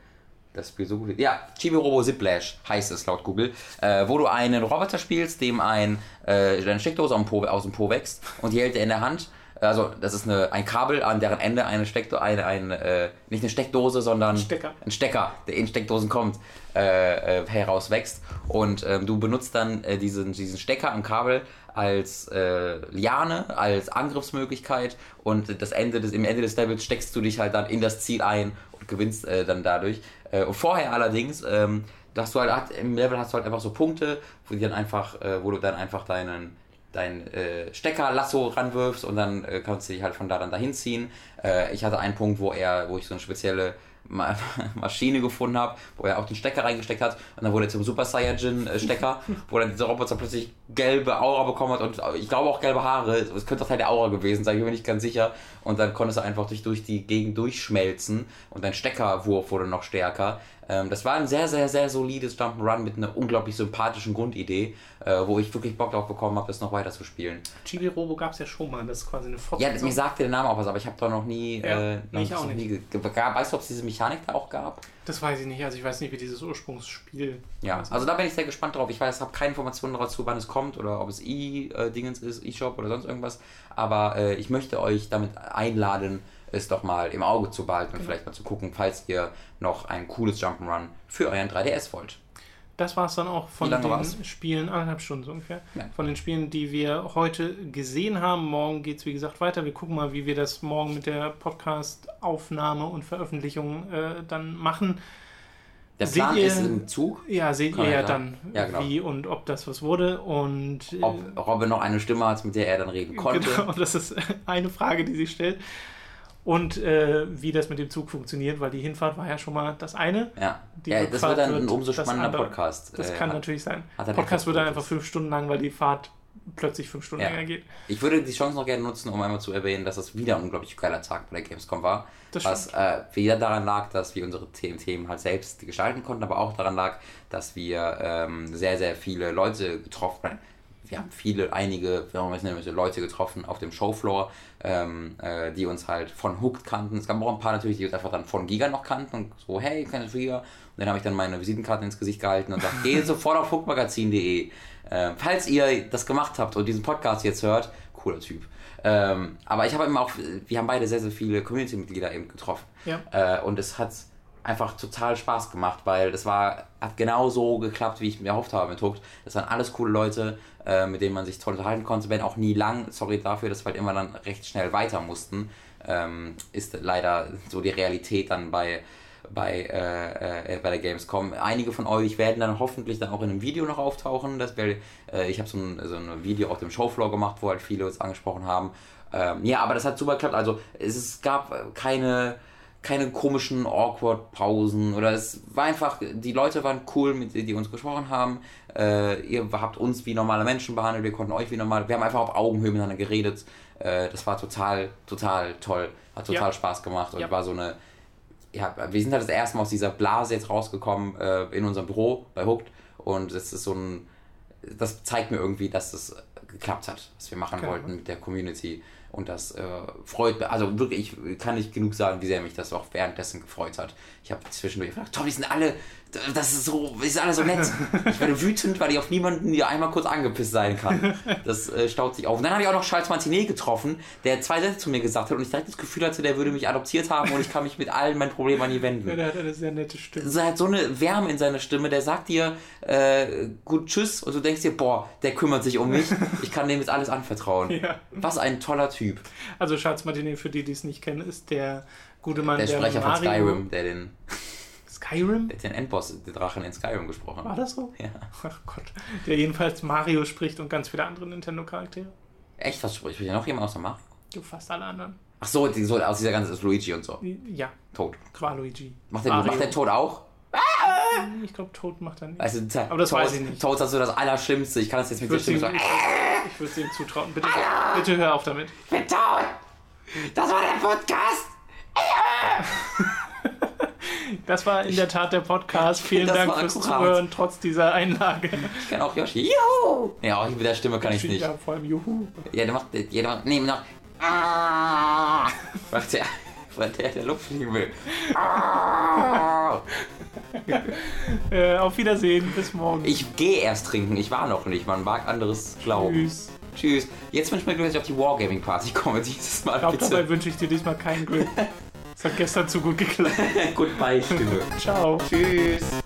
das Spiel so gut. Ja, Chibi Robo Ziplash heißt es laut Google, äh, wo du einen Roboter spielst, dem ein, äh, eine Steckdose aus dem Po wächst und die hält er in der Hand also das ist eine, ein Kabel, an deren Ende eine Steckdose, eine, eine, äh, nicht eine Steckdose, sondern Stecker. ein Stecker, der in Steckdosen kommt, äh, äh, herauswächst. Und ähm, du benutzt dann äh, diesen, diesen Stecker am Kabel als äh, Liane, als Angriffsmöglichkeit und das Ende des, im Ende des Levels steckst du dich halt dann in das Ziel ein und gewinnst äh, dann dadurch. Äh, und vorher allerdings, ähm, dass du halt im Level hast du halt einfach so Punkte, wo, die dann einfach, äh, wo du dann einfach deinen dein äh, Steckerlasso ranwirfst und dann äh, kannst du dich halt von da dann dahin ziehen. Äh, ich hatte einen Punkt, wo er, wo ich so eine spezielle *laughs* Maschine gefunden habe, wo er auch den Stecker reingesteckt hat. Und dann wurde er zum Super Saiyajin-Stecker, *laughs* wo dann dieser Roboter plötzlich gelbe Aura bekommen hat und ich glaube auch gelbe Haare. Es könnte auch Teil der Aura gewesen sein, ich bin mir nicht ganz sicher. Und dann konntest du einfach durch, durch die Gegend durchschmelzen und dein Steckerwurf wurde noch stärker. Ähm, das war ein sehr, sehr, sehr solides Jump'n'Run mit einer unglaublich sympathischen Grundidee, äh, wo ich wirklich Bock drauf bekommen habe, das noch weiter zu spielen. Chibi Robo gab es ja schon mal, das ist quasi eine Ja, Fortsetzung. mir sagte der Name auch was, aber ich habe da noch nie. Ja, äh, nee, ich noch auch nicht. Weißt du, ob es diese Mechanik da auch gab? das weiß ich nicht, also ich weiß nicht, wie dieses Ursprungsspiel. Ja, also da bin ich sehr gespannt drauf. Ich weiß, habe keine Informationen dazu, wann es kommt oder ob es E-Dingens ist, E-Shop oder sonst irgendwas. Aber äh, ich möchte euch damit einladen, es doch mal im Auge zu behalten Genau. und vielleicht mal zu gucken, falls ihr noch ein cooles Jump'n'Run für euren 3DS wollt. Das war es dann auch von den war's? Spielen, anderthalb Stunden so ungefähr, Ja. von den Spielen, die wir heute gesehen haben. Morgen geht es, wie gesagt, weiter. Wir gucken mal, wie wir das morgen mit der Podcast-Aufnahme und Veröffentlichung äh, dann machen. Der Seht Plan ihr- ist im Zug, Ja, seht Kann ihr ja dann. Ja, genau. wie und ob das was wurde. Und äh, ob Robin noch eine Stimme hat, mit der er dann reden konnte. Genau, *laughs* das ist eine Frage, die sie stellt. Und äh, wie das mit dem Zug funktioniert, weil die Hinfahrt war ja schon mal das eine. Ja, Die ja das wird dann ein umso das spannender andere. Podcast. Das Äh, kann hat- natürlich sein. Podcast wird dann einfach fünf Stunden lang, weil die Fahrt plötzlich fünf Stunden Ja. länger geht. Ich würde die Chance noch gerne nutzen, um einmal zu erwähnen, dass es wieder ein unglaublich geiler Tag bei der Gamescom war. Das was äh, weder daran lag, dass wir unsere Themen, Themen halt selbst gestalten konnten, aber auch daran lag, dass wir ähm, sehr, sehr viele Leute getroffen haben. Wir haben viele, einige, wie man es nennen möchte, Leute getroffen auf dem Showfloor, ähm, äh, die uns halt von Hooked kannten. Es gab auch ein paar natürlich, die uns einfach dann von Giga noch kannten und so, hey, kennst du Giga? Und dann habe ich dann meine Visitenkarte ins Gesicht gehalten und gesagt, *laughs* geh sofort auf hookmagazin.de. Ähm, falls ihr das gemacht habt und diesen Podcast jetzt hört, cooler Typ. Ähm, aber ich habe eben auch, wir haben beide sehr, sehr viele Community-Mitglieder eben getroffen. Ja. Äh, und es hat einfach total Spaß gemacht, weil es war, hat genau so geklappt, wie ich mir erhofft habe mit Hooked. Das waren alles coole Leute, äh, mit denen man sich toll unterhalten konnte, wenn auch nie lang. Sorry dafür, dass wir halt immer dann recht schnell weiter mussten. Ähm, ist leider so die Realität dann bei bei, äh, äh, bei der Gamescom. Einige von euch werden dann hoffentlich dann auch in einem Video noch auftauchen. Das wär, äh, ich habe so ein, so ein Video auf dem Showfloor gemacht, wo halt viele uns angesprochen haben. Ähm, ja, aber das hat super geklappt. Also es, es gab keine, keine komischen Awkward-Pausen oder es war einfach, die Leute waren cool, mit die uns gesprochen haben. Äh, ihr habt uns wie normale Menschen behandelt, wir konnten euch wie normal, wir haben einfach auf Augenhöhe miteinander geredet. Äh, das war total, total toll. Hat total Ja. Spaß gemacht und Ja. war so eine, ja, wir sind halt das erste Mal aus dieser Blase jetzt rausgekommen äh, in unserem Büro bei Hooked und es ist so ein, das zeigt mir irgendwie, dass es geklappt hat, was wir machen Genau. wollten mit der Community und das äh, freut mich, also wirklich, ich kann nicht genug sagen, wie sehr mich das auch währenddessen gefreut hat. Ich habe zwischendurch gedacht, Tom, die sind alle, das ist so, die sind alle so nett. Ich werde wütend, weil ich auf niemanden hier einmal kurz angepisst sein kann. Das äh, staut sich auf. Und dann habe ich auch noch Charles Martinet getroffen, der zwei Sätze zu mir gesagt hat und ich direkt das Gefühl hatte, der würde mich adoptiert haben und ich kann mich mit allen meinen Problemen an ihn wenden. Ja, der hat eine sehr nette Stimme. Er hat so eine Wärme in seiner Stimme, der sagt dir, äh, gut, tschüss, und du denkst dir, boah, der kümmert sich um mich, ich kann dem jetzt alles anvertrauen. Ja. Was ein toller Typ. Also Charles Martinet, für die, die es nicht kennen, ist der gute Mann, Der der, Sprecher von Mario... Skyrim, der den, Skyrim? der den Endboss, den Drachen in Skyrim gesprochen War hat. das so? Ja. Ach Gott. Der jedenfalls Mario spricht und ganz viele andere Nintendo-Charaktere. Echt, was spricht hier noch jemand außer Mario? Du fast alle anderen. Ach so, die, so aus dieser ganzen ist Luigi und so. Ja, Tot. Waluigi. Macht der, macht der Tod auch? Ich glaube, Tod macht er nicht. Also, Aber das Toad, weiß ich nicht. Toad ist also das Allerschlimmste. Ich kann das jetzt mit der würde Stimme sagen. ich, ich würd's ihm zutrauen. Bitte, bitte hör auf damit. Ich bin tot! Das war der Podcast! *laughs* Das war in der Tat der Podcast. *laughs* Vielen Das Dank fürs akkurat. Zuhören, trotz dieser Einlage. Ich kann auch Yoshi. Juhu! Ja, auch mit der Stimme kann ich nicht. Ja, vor allem Juhu. Ja, der macht, jeder macht, nee, noch. Ah, macht der, weil der, der Luft fliegen will. Ah. *laughs* Äh, auf Wiedersehen, bis morgen. Ich gehe erst trinken, ich war noch nicht, man mag anderes glauben. Tschüss. Tschüss. Jetzt wünsche ich mir, dass ich auf die Wargaming Party komme dieses Mal, Ich glaube, dabei wünsche ich dir diesmal keinen Glück. *laughs* Es hat gestern zu gut geklappt. *laughs* Goodbye, Stimme. Ciao. Tschüss.